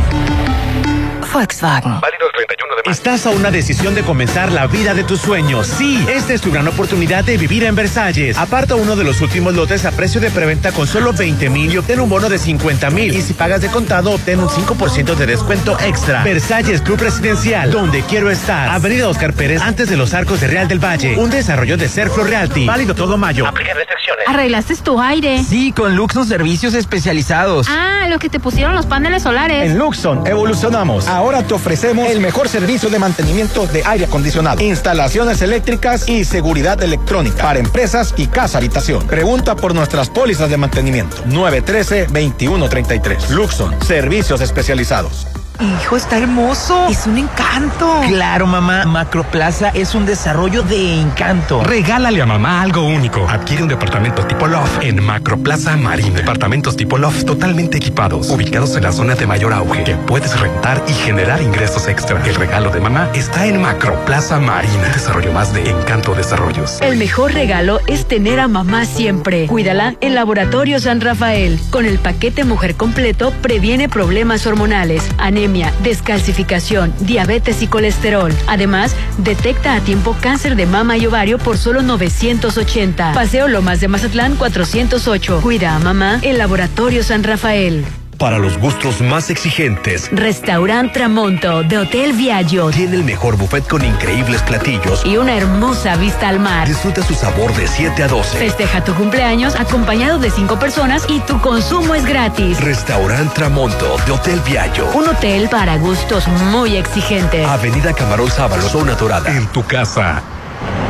S4: Volkswagen.
S12: Válido el 31 de
S1: Estás a una decisión de comenzar la vida de tus sueños. Sí, esta es tu gran oportunidad de vivir en Versalles. Aparta uno de los últimos lotes a precio de preventa con solo 20 mil y obtén un bono de 50 mil. Y si pagas de contado, obtén un 5% de descuento extra. Versalles Club Residencial, donde quiero estar. Avenida Oscar Pérez, antes de los arcos de Real del Valle. Un desarrollo de Serflo Realty. Válido todo mayo. Aplica restricciones.
S5: ¿Arreglaste tu aire?
S37: Sí, con Luxon Servicios Especializados.
S5: Ah, lo que te pusieron los paneles solares.
S38: En Luxon evolucionamos. Ahora te ofrecemos el mejor servicio de mantenimiento de aire acondicionado, instalaciones eléctricas y seguridad electrónica para empresas y casa habitación. Pregunta por nuestras pólizas de mantenimiento. 913-2133. Luxon, servicios especializados.
S17: Hijo, está hermoso. Es un encanto.
S37: Claro, mamá. Macroplaza es un desarrollo de encanto.
S12: Regálale a mamá algo único. Adquiere un departamento tipo loft en Macroplaza Marina. Departamentos tipo loft totalmente equipados, ubicados en la zona de mayor auge, que puedes rentar y generar ingresos extra. El regalo de mamá está en Macroplaza Marina. Desarrollo más de Encanto Desarrollos.
S5: El mejor regalo es tener a mamá siempre. Cuídala en Laboratorio San Rafael. Con el paquete Mujer Completo previene problemas hormonales, anemia, descalcificación, diabetes y colesterol. Además, detecta a tiempo cáncer de mama y ovario por solo 980. Paseo Lomas de Mazatlán 408. Cuida a mamá en Laboratorio San Rafael.
S16: Para los gustos más exigentes,
S5: Restaurant Tramonto de Hotel Viaggio
S16: tiene el mejor buffet con increíbles platillos.
S5: y una hermosa vista al mar.
S16: Disfruta su sabor de 7 a 12.
S5: Festeja tu cumpleaños acompañado de cinco personas y tu consumo es gratis.
S16: Restaurant Tramonto de Hotel Viallo.
S5: Un hotel para gustos muy exigentes.
S16: Avenida Camarón Sábalo, zona dorada.
S12: En tu casa,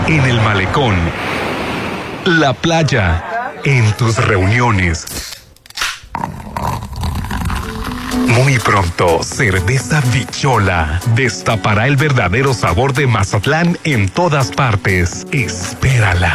S12: en el malecón, la playa, en tus reuniones. Muy pronto, Cerveza Bichola destapará el verdadero sabor de Mazatlán en todas partes. Espérala.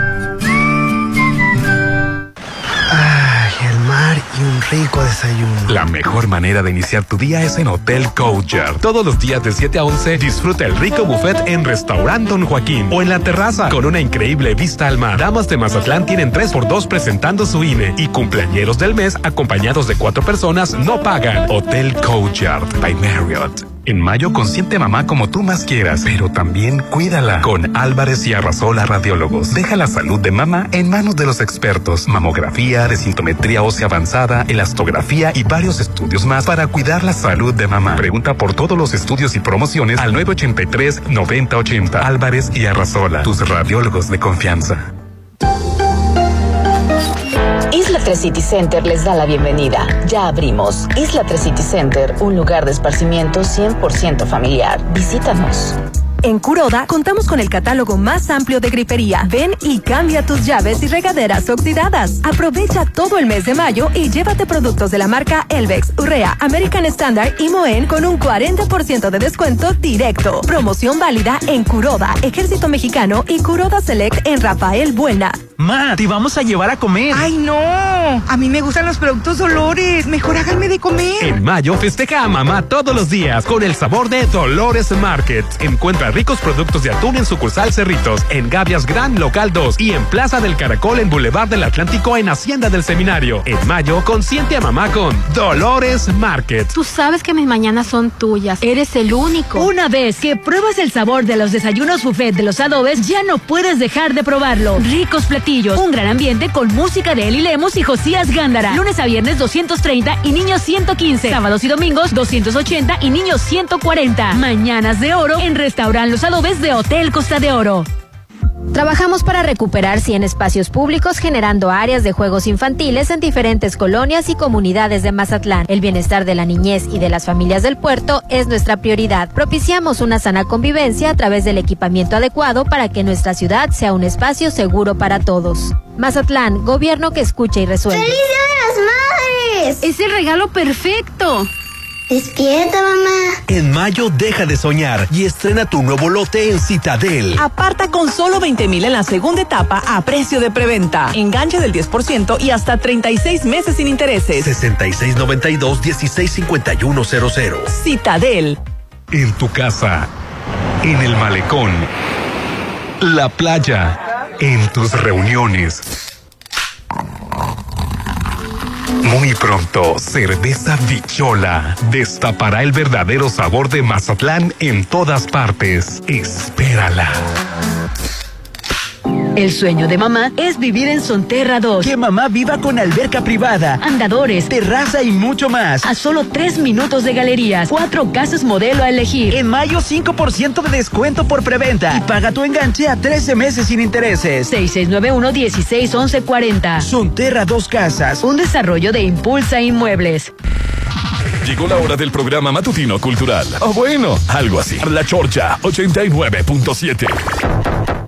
S39: Y un rico desayuno.
S12: La mejor manera de iniciar tu día es en Hotel Courtyard. Todos los días de 7 a 11 disfruta el rico buffet en Restaurant Don Joaquín o en la terraza con una increíble vista al mar. Damas de Mazatlán tienen 3x2 presentando su INE y cumpleañeros del mes acompañados de cuatro personas no pagan. Hotel Courtyard by Marriott. En mayo consiente mamá como tú más quieras, pero también cuídala. Con Álvarez y Arrasola Radiólogos. Deja la salud de mamá en manos de los expertos. Mamografía, desintometría ósea avanzada, elastografía y varios estudios más para cuidar la salud de mamá. Pregunta por todos los estudios y promociones al 983-9080. Álvarez y Arrasola, tus radiólogos de confianza.
S19: Isla 3 City Center les da la bienvenida. Ya abrimos. Isla 3 City Center, un lugar de esparcimiento 100% familiar. Visítanos.
S11: En Curoda contamos con el catálogo más amplio de gripería. Ven y cambia tus llaves y regaderas oxidadas. Aprovecha todo el mes de mayo y llévate productos de la marca Elvex, Urrea, American Standard y Moen con un 40% de descuento directo. Promoción válida en Curoda, Ejército Mexicano y Curoda Select en Rafael Buena.
S3: Ma, te vamos a llevar a comer.
S17: ¡Ay, no! A mí me gustan los productos Dolores. Mejor háganme de comer.
S12: En mayo festeja a mamá todos los días con el sabor de Dolores Market. Encuentra ricos productos de atún en sucursal Cerritos, en Gavias Gran Local 2 y en Plaza del Caracol en Boulevard del Atlántico en Hacienda del Seminario. En mayo consiente a mamá con Dolores Market.
S5: Tú sabes que mis mañanas son tuyas. Eres el único. Una vez que pruebas el sabor de los desayunos buffet de los adobes, ya no puedes dejar de probarlo. Ricos platillos, un gran ambiente con música de Eli Lemos y Josías Gándara. Lunes a viernes 230 y niños 115. Sábados y domingos 280 y niños 140. Mañanas de oro en Los Adobes de Hotel Costa de Oro.
S15: Trabajamos para recuperar 100 espacios públicos generando áreas de juegos infantiles en diferentes colonias y comunidades de Mazatlán. El bienestar de la niñez y de las familias del puerto es nuestra prioridad. Propiciamos una sana convivencia a través del equipamiento adecuado para que nuestra ciudad sea un espacio seguro para todos. Mazatlán, gobierno que escucha y resuelve.
S24: ¡Feliz Día de las Madres!
S5: Es el regalo perfecto.
S24: Despierta, mamá.
S16: En mayo deja de soñar y estrena tu nuevo lote en Citadel.
S25: Aparta con solo 20 mil en la segunda etapa a precio de preventa. Enganche del 10% y hasta 36 meses sin intereses.
S16: 6692-165100.
S25: Citadel.
S12: En tu casa, en el malecón, la playa, en tus reuniones. Muy pronto, Cerveza Bichola destapará el verdadero sabor de Mazatlán en todas partes. Espérala.
S5: El sueño de mamá es vivir en Sonterra 2.
S3: Que mamá viva con alberca privada,
S5: andadores,
S3: terraza y mucho más.
S5: A solo tres minutos de galerías. Cuatro casas modelo a elegir.
S3: En mayo 5% de descuento por preventa. Y paga tu enganche a 13 meses sin intereses.
S5: 6691-161140.
S3: Sonterra 2 Casas.
S5: Un desarrollo de Impulsa Inmuebles.
S2: Llegó la hora del programa matutino cultural. O bueno, algo así. La Chorcha 89.7.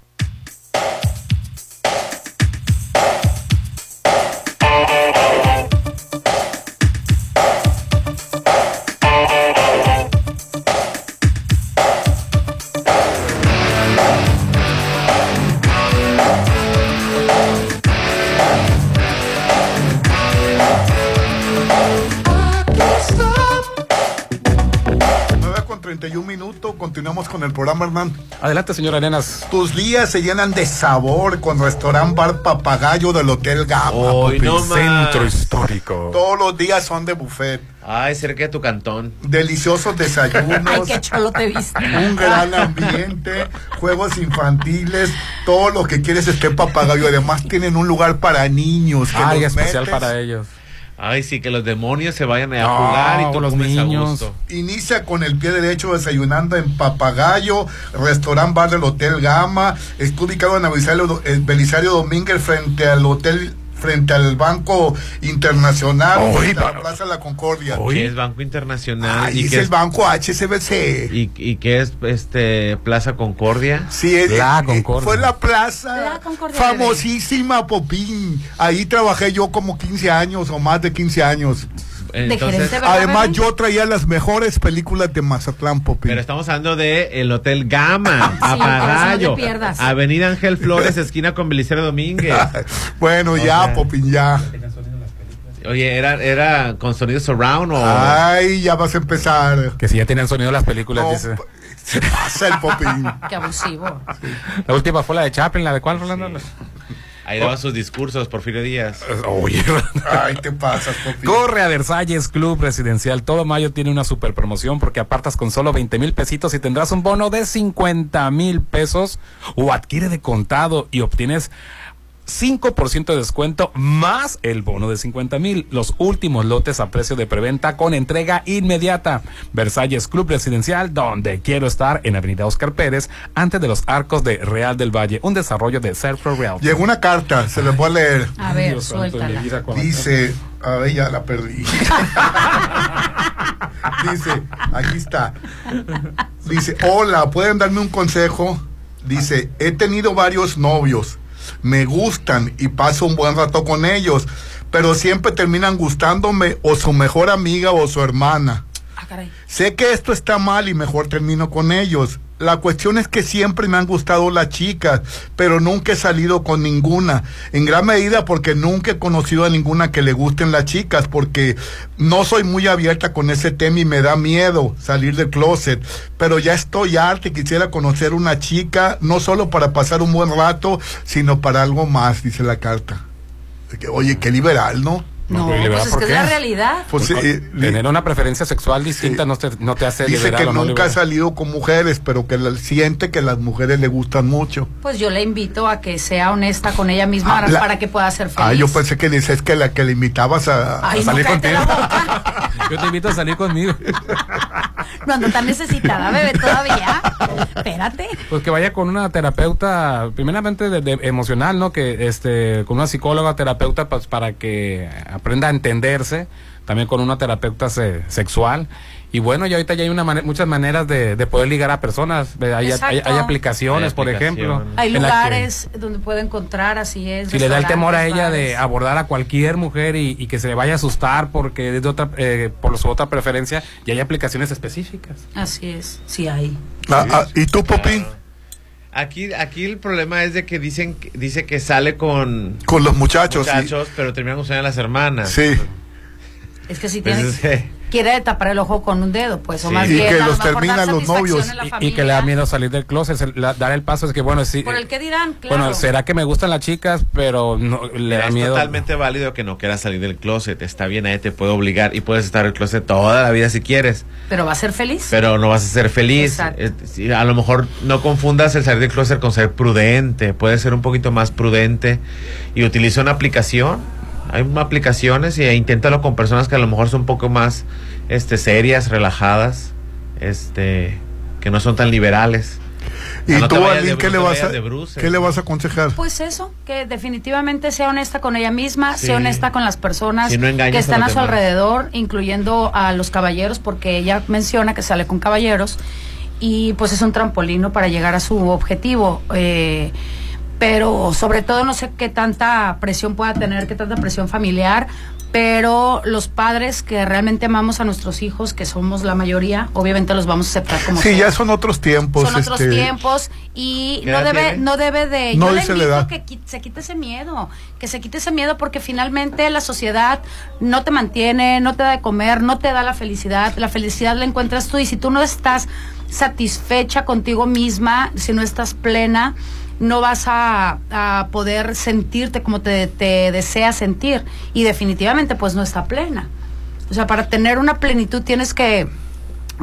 S6: el programa, Hernán.
S7: Adelante, señor Arenas.
S6: Tus días se llenan de sabor con restaurante Bar Papagayo del Hotel Gama.
S9: Hoy
S6: papi.
S9: no más.
S7: Centro histórico.
S6: Todos los días son de buffet.
S9: Ay, cerca de tu cantón.
S6: Deliciosos desayunos.
S8: Ay, qué cholo te viste.
S6: Un gran ambiente, juegos infantiles, todo lo que quieres esté papagayo. Además tienen un lugar para niños. que
S7: Ay, especial
S6: metes.
S7: para ellos.
S9: Ay, sí, que los demonios se vayan a
S7: No,
S9: jugar y tú
S7: los
S9: comes a
S7: niños.
S9: gusto.
S6: Inicia con el pie derecho desayunando en Papagayo, restaurant bar del Hotel Gama. Está ubicado en Belisario, en Belisario Domínguez frente al hotel, frente al Banco Internacional,
S9: Oy,
S6: frente a la Plaza de la Concordia.
S9: ¿Qué es Banco Internacional?
S6: Ahí
S9: ¿Y
S6: es
S9: qué
S6: el Banco HSBC.
S9: ¿Y, y qué es este Plaza Concordia?
S6: Sí, es-
S9: La
S6: eh, Fue la plaza
S8: Concordia
S6: famosísima, Popín. Ahí trabajé yo como 15 años o más de 15 años.
S9: Entonces- gerente, ¿verdad,
S6: además yo traía las mejores películas de Mazatlán, Popín.
S9: Pero estamos hablando de el Hotel Gama,
S6: Sí, por eso no.
S9: Avenida Ángel Flores, esquina con Belisario Domínguez.
S6: bueno,
S9: O
S6: ya,
S9: sea,
S6: Popín, ya.
S9: Oye, ¿era, ¿era con sonido surround o...?
S6: Ay, ya vas a empezar.
S7: Que si ya tienen sonido las películas,
S6: No,
S7: dice.
S6: Se pasa el popín.
S8: Qué abusivo.
S7: La última fue la de Chaplin, la de cuál, Rolando?
S9: Ahí daban sus discursos, Porfirio Díaz.
S7: Oye,
S6: Ay, te pasas.
S7: Corre a Versalles Club Residencial. Todo mayo tiene una super promoción porque apartas con solo 20 mil pesitos y tendrás un bono de 50 mil pesos o adquiere de contado y obtienes 5% de descuento más el bono de 50 mil. Los últimos lotes a precio de preventa con entrega inmediata. Versalles Club Residencial, donde quiero estar en Avenida Oscar Pérez, antes de los arcos de Real del Valle. Un desarrollo de Serfro Real.
S6: Llegó una carta, se les voy a leer.
S8: A ver,
S7: Dios
S8: suéltala.
S6: Dice, a ver, ya la perdí. Dice, aquí está. Dice, hola, ¿pueden darme un consejo? Dice, he tenido varios novios, me gustan y paso un buen rato con ellos, pero siempre terminan gustándome o su mejor amiga o su hermana.
S8: Ah, caray.
S6: Sé que esto está mal y mejor termino con ellos. La cuestión es que siempre me han gustado las chicas, pero nunca he salido con ninguna. En gran medida porque nunca he conocido a ninguna que le gusten las chicas, porque no soy muy abierta con ese tema y me da miedo salir del closet. Pero ya estoy harta y quisiera conocer una chica, no solo para pasar un buen rato, sino para algo más, dice la carta. Oye, qué liberal, ¿no?
S8: No,
S7: ¿y liberal
S8: pues es que es la realidad.
S6: Pues, eh,
S7: Tener una preferencia sexual distinta no, te, no te hace
S6: Dice que
S7: o no
S6: nunca ha salido con mujeres, pero que la- siente que las mujeres le gustan mucho.
S8: Pues yo le invito a que sea honesta con ella misma
S6: Ah, la-
S8: para que pueda ser feliz.
S6: Ah, yo pensé que dices que la que le invitabas a,
S8: Ay,
S6: a salir contigo.
S7: Yo te invito a salir conmigo.
S8: No ando tan necesitada, bebé, todavía. Espérate.
S7: Pues que vaya con una terapeuta, primeramente de, de- emocional, ¿no? Que este, con una psicóloga terapeuta pues, para que aprenda a entenderse, también con una terapeuta se- sexual. Y bueno, y ahorita ya hay una mane- muchas maneras de, de poder ligar a personas. Hay, hay-
S8: Exacto.
S7: hay aplicaciones,
S9: Hay
S7: por ejemplo.
S8: Hay
S7: que-
S8: lugares donde puede encontrar, así es.
S7: si le da el temor a ella de abordar a cualquier mujer y, y que se le vaya a asustar porque es de otra, eh, por su otra preferencia, y hay aplicaciones específicas.
S8: Así es, sí hay.
S6: Ah, ah, ¿Y tú, Popín?
S9: Aquí, aquí el problema es de que dicen, que- dice que sale con
S6: Con los muchachos. sí.
S9: muchachos, pero terminan gustando a las hermanas.
S6: Sí.
S8: Es que si
S9: Pues
S8: tiene,
S9: es que-
S8: quiere tapar el ojo con un dedo, pues, o
S9: Sí.
S8: más
S6: Y
S8: bien
S6: que los terminan los novios.
S7: Y- que le da miedo salir del closet, la- dar el paso es que, bueno, sí.
S8: Por el que dirán, claro.
S7: Bueno, será que me gustan las chicas, pero no, le da
S9: es
S7: miedo.
S9: totalmente válido que no quieras salir del closet. Está bien, ahí te puede obligar y puedes estar en el closet toda la vida si quieres,
S8: Pero va a ser feliz.
S9: pero no vas a ser feliz.
S8: Exacto.
S9: Eh, a lo mejor no confundas el salir del closet con ser prudente. Puedes ser un poquito más prudente y utiliza una aplicación. Hay aplicaciones y inténtalo con personas que a lo mejor son un poco más este, serias, relajadas, este, que no son tan liberales.
S6: ¿Y
S9: No
S6: tú, Aline, qué le vas a, qué le vas a aconsejar?
S8: Pues eso, que definitivamente sea honesta con ella misma,
S9: Sí.
S8: sea honesta con las personas
S9: no
S8: que están a, su alrededor, incluyendo a los caballeros, porque ella menciona que sale con caballeros y pues es un trampolino para llegar a su objetivo. eh, pero sobre todo no sé qué tanta presión pueda tener, qué tanta presión familiar, pero los padres que realmente amamos a nuestros hijos, que somos la mayoría, obviamente los vamos a aceptar como
S6: Sí,
S8: son.
S6: ya son otros tiempos.
S8: Son otros
S6: este,
S8: tiempos y
S6: ¿Qué
S8: no debe,
S6: tiene?
S8: no debe de.
S6: No
S8: yo le invito
S6: edad.
S8: que se quite ese miedo, que se quite ese miedo porque finalmente la sociedad no te mantiene, no te da de comer, no te da la felicidad. La felicidad la encuentras tú y si tú no estás satisfecha contigo misma, si no estás plena, no vas a, a poder sentirte como te, te deseas sentir y definitivamente pues no está plena. O sea, para tener una plenitud tienes que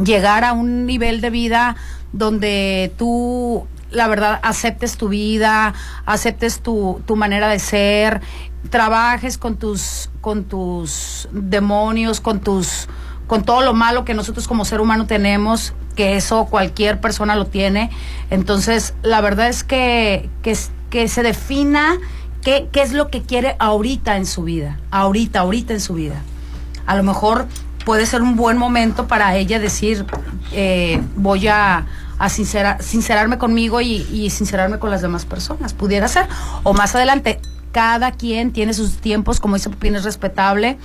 S8: llegar a un nivel de vida donde tú, la verdad, aceptes tu vida, aceptes tu, tu manera de ser, trabajes con tus, con tus demonios, con tus, con todo lo malo que nosotros como ser humano tenemos, que eso cualquier persona lo tiene. Entonces, la verdad es que, que, se defina qué, qué es lo que quiere ahorita en su vida, ahorita, ahorita en su vida a lo mejor puede ser un buen momento para ella decir, eh, voy a, a sincera- sincerarme conmigo y, y sincerarme con las demás personas. Pudiera ser. O más adelante, cada quien tiene sus tiempos, como dice Pupín, es respetable.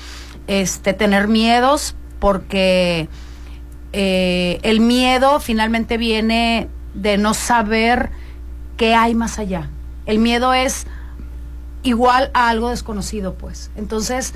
S8: Este, tener miedos, porque eh, el miedo finalmente viene de no saber qué hay más allá. El miedo es igual a algo desconocido, pues. Entonces,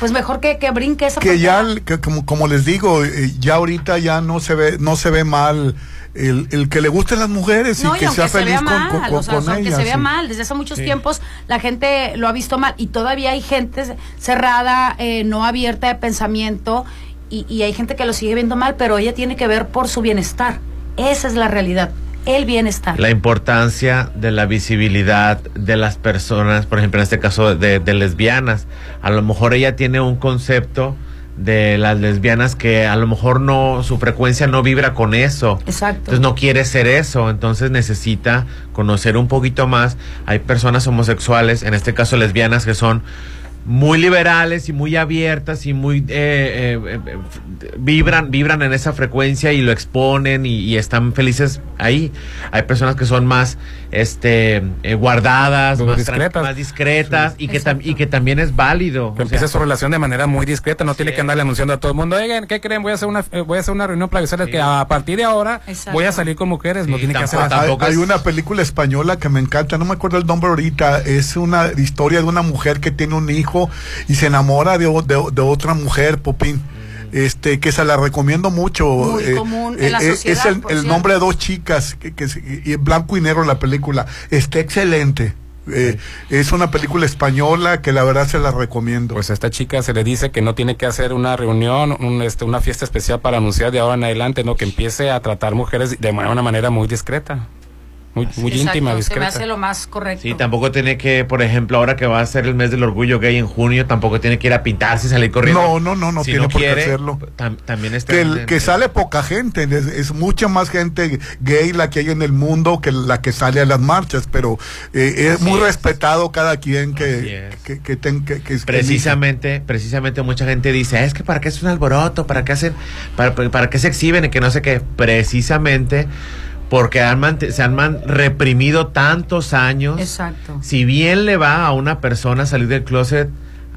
S8: Pues mejor que, que brinque esa
S6: que ya que como, como les digo eh, ya ahorita ya no se ve no se ve mal el, el que le gusten las mujeres
S8: No,
S6: y que
S8: aunque
S6: sea
S8: se
S6: feliz
S8: vea
S6: con,
S8: mal,
S6: con-
S8: o sea,
S6: con
S8: aunque se vea
S6: sí.
S8: mal, desde hace muchos
S6: Sí.
S8: tiempos la gente lo ha visto mal y todavía hay gente cerrada, eh, no abierta de pensamiento y, y hay gente que lo sigue viendo mal, pero ella tiene que ver por su bienestar. Esa es la realidad, el bienestar.
S9: La importancia de la visibilidad de las personas, por ejemplo, en este caso de, de lesbianas. A lo mejor ella tiene un concepto de las lesbianas que a lo mejor no, su frecuencia no vibra con eso.
S8: Exacto.
S9: Entonces no quiere ser eso, entonces necesita conocer un poquito más. Hay personas homosexuales, en este caso lesbianas, que son muy liberales y muy abiertas y muy eh, eh, eh, vibran vibran en esa frecuencia y lo exponen y, y están felices ahí. Hay personas que son más este eh, guardadas
S7: Muy
S9: más,
S7: discretas.
S9: tran- más discretas y que y que también es válido
S7: Que
S9: O
S7: empiece
S9: sea,
S7: su relación de manera muy discreta, no tiene que andarle anunciando a todo el mundo, oigan, ¿qué creen? Voy a hacer una, eh, voy a hacer una reunión para avisarles que a partir de ahora voy a salir con mujeres, no tiene que hacer
S6: hay, hay una película española que me encanta, no me acuerdo el nombre ahorita, es una historia de una mujer que tiene un hijo y se enamora de, de- de otra mujer, Popín. Este, que se la recomiendo mucho.
S8: Muy común en la
S6: eh,
S8: sociedad,
S6: es el, nombre de dos chicas, que, que se- y en blanco y negro la película. Está excelente. Eh, Es una película española que la verdad se la recomiendo.
S7: Pues a esta chica se le dice que no tiene que hacer una reunión, un, este, una fiesta especial para anunciar de ahora en adelante, no que empiece a tratar mujeres de una manera muy discreta, muy, muy
S8: Exacto,
S7: íntima,
S8: se me
S7: discreta.
S8: hace lo más correcto.
S9: Sí, tampoco tiene que, por ejemplo, ahora que va a ser el mes del orgullo gay en junio, tampoco tiene que ir a pintarse y salir corriendo.
S6: No, no, no, no
S9: Si
S6: tiene por qué
S9: quiere,
S6: hacerlo.
S9: tam- también está
S6: que,
S9: en-
S6: el- que sale poca gente, es, es mucha más gente gay la que hay en el mundo que la que sale a las marchas, pero eh, es muy respetado cada quien que, que, que, ten- que- que- que
S9: precisamente, precisamente mucha gente dice, "Ah, es que para qué es un alboroto, para qué hacen, para, para- para qué se exhiben y que no sé qué, precisamente porque han se han reprimido tantos años.
S8: Exacto.
S9: Si bien le va a una persona salir del closet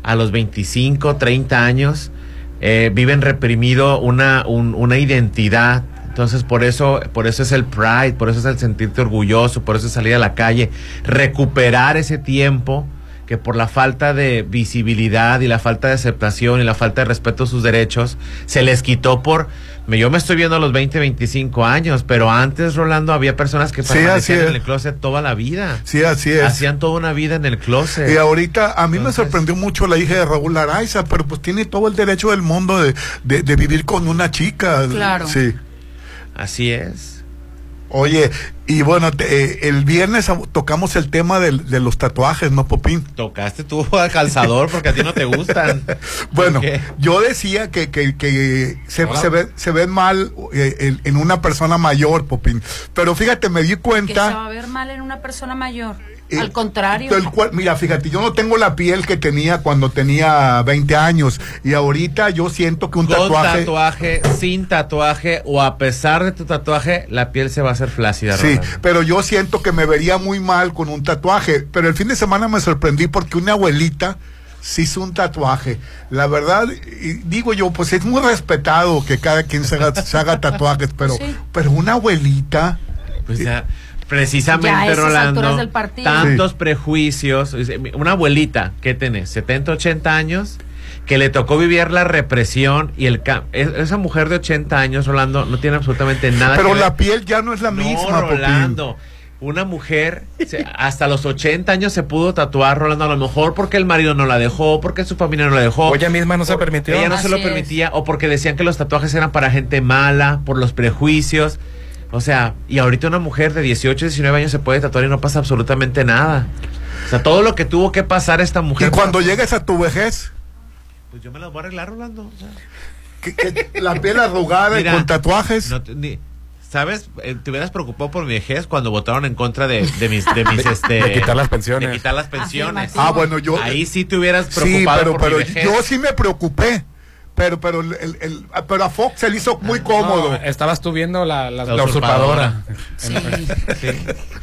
S9: a los 25, 30 años, eh, viven reprimido una, un- una identidad. Entonces, por eso, por eso es el pride, por eso es el sentirte orgulloso, por eso es salir a la calle, recuperar ese tiempo que por la falta de visibilidad y la falta de aceptación y la falta de respeto a sus derechos, se les quitó por... Yo me estoy viendo a los 20, 25 años, pero antes, Rolando, había personas que
S6: Sí, así
S9: permanecían
S6: es.
S9: en el closet toda la vida.
S6: Sí, así es.
S9: Hacían toda una vida en el closet.
S6: Y ahorita a mí me sorprendió mucho la hija de Raúl Araiza, pero pues tiene todo el derecho del mundo de, de- de vivir con una chica.
S9: Claro.
S6: Sí.
S9: Así es.
S6: Oye, y bueno, te- eh, el viernes tocamos el tema del- de los tatuajes, ¿no, Popín?
S9: Tocaste tú al calzador porque a ti no te gustan.
S6: Bueno, yo decía que, que, que se, se, ve- se ven mal eh, en, en una persona mayor, Popín. Pero fíjate, me di
S8: Que se
S6: cuenta...
S8: va a ver mal en una persona mayor.
S6: Eh,
S8: Al contrario.
S6: del cual- mira, fíjate, yo no tengo la piel que tenía cuando tenía 20 años y ahorita yo siento que un
S9: Con
S6: tatuaje...
S9: tatuaje, sin tatuaje o a pesar de tu tatuaje, la piel se va a hacer flácida.
S6: Sí. Pero yo siento que me vería muy mal con un tatuaje. Pero el fin de semana me sorprendí porque una abuelita se hizo un tatuaje. La verdad, y digo yo, pues es muy respetado que cada quien se haga, se haga tatuajes, pero,
S8: Sí.
S6: pero una abuelita...
S9: Pues ya,
S8: Ya a
S9: precisamente, Rolando,
S8: del partido.
S9: tantos prejuicios. Una abuelita, ¿qué tenés? 70, 80 años, que le tocó vivir la represión y el esa mujer de 80 años, Rolando, no tiene absolutamente nada
S6: Pero
S9: que ver.
S6: la piel ya no es la
S9: No,
S6: misma, Popín.
S9: Rolando. Una mujer hasta los 80 años se pudo tatuar, Rolando, a lo mejor porque el marido no la dejó, porque su familia no la dejó.
S7: O ella misma no se permitió.
S9: Ella no se lo
S8: es.
S9: permitía, o porque decían que los tatuajes eran para gente mala, por los prejuicios. O sea, y ahorita una mujer de 18, 19 años se puede tatuar y no pasa absolutamente nada. O sea, todo lo que tuvo que pasar esta mujer.
S6: Y cuando llegues a tu vejez,
S9: Pues yo me las voy a arreglar, Rolando. o sea.
S6: la piel arrugada y con tatuajes...
S9: No te- ni- ¿Sabes? Eh, te hubieras preocupado por mi vejez cuando votaron en contra de, de mis, de mis, este,
S7: de quitar las pensiones.
S9: de quitar las pensiones.
S6: Ah, bueno, yo...
S9: Ahí sí te hubieras
S6: Sí,
S9: preocupado
S6: pero,
S9: por
S6: pero
S9: mi vejez.
S6: yo sí me preocupé. Pero, pero, el, el- el- pero a Fox se le hizo muy cómodo.
S7: No, estabas tú viendo la, la-
S9: La
S7: usurpadora.
S9: Sí.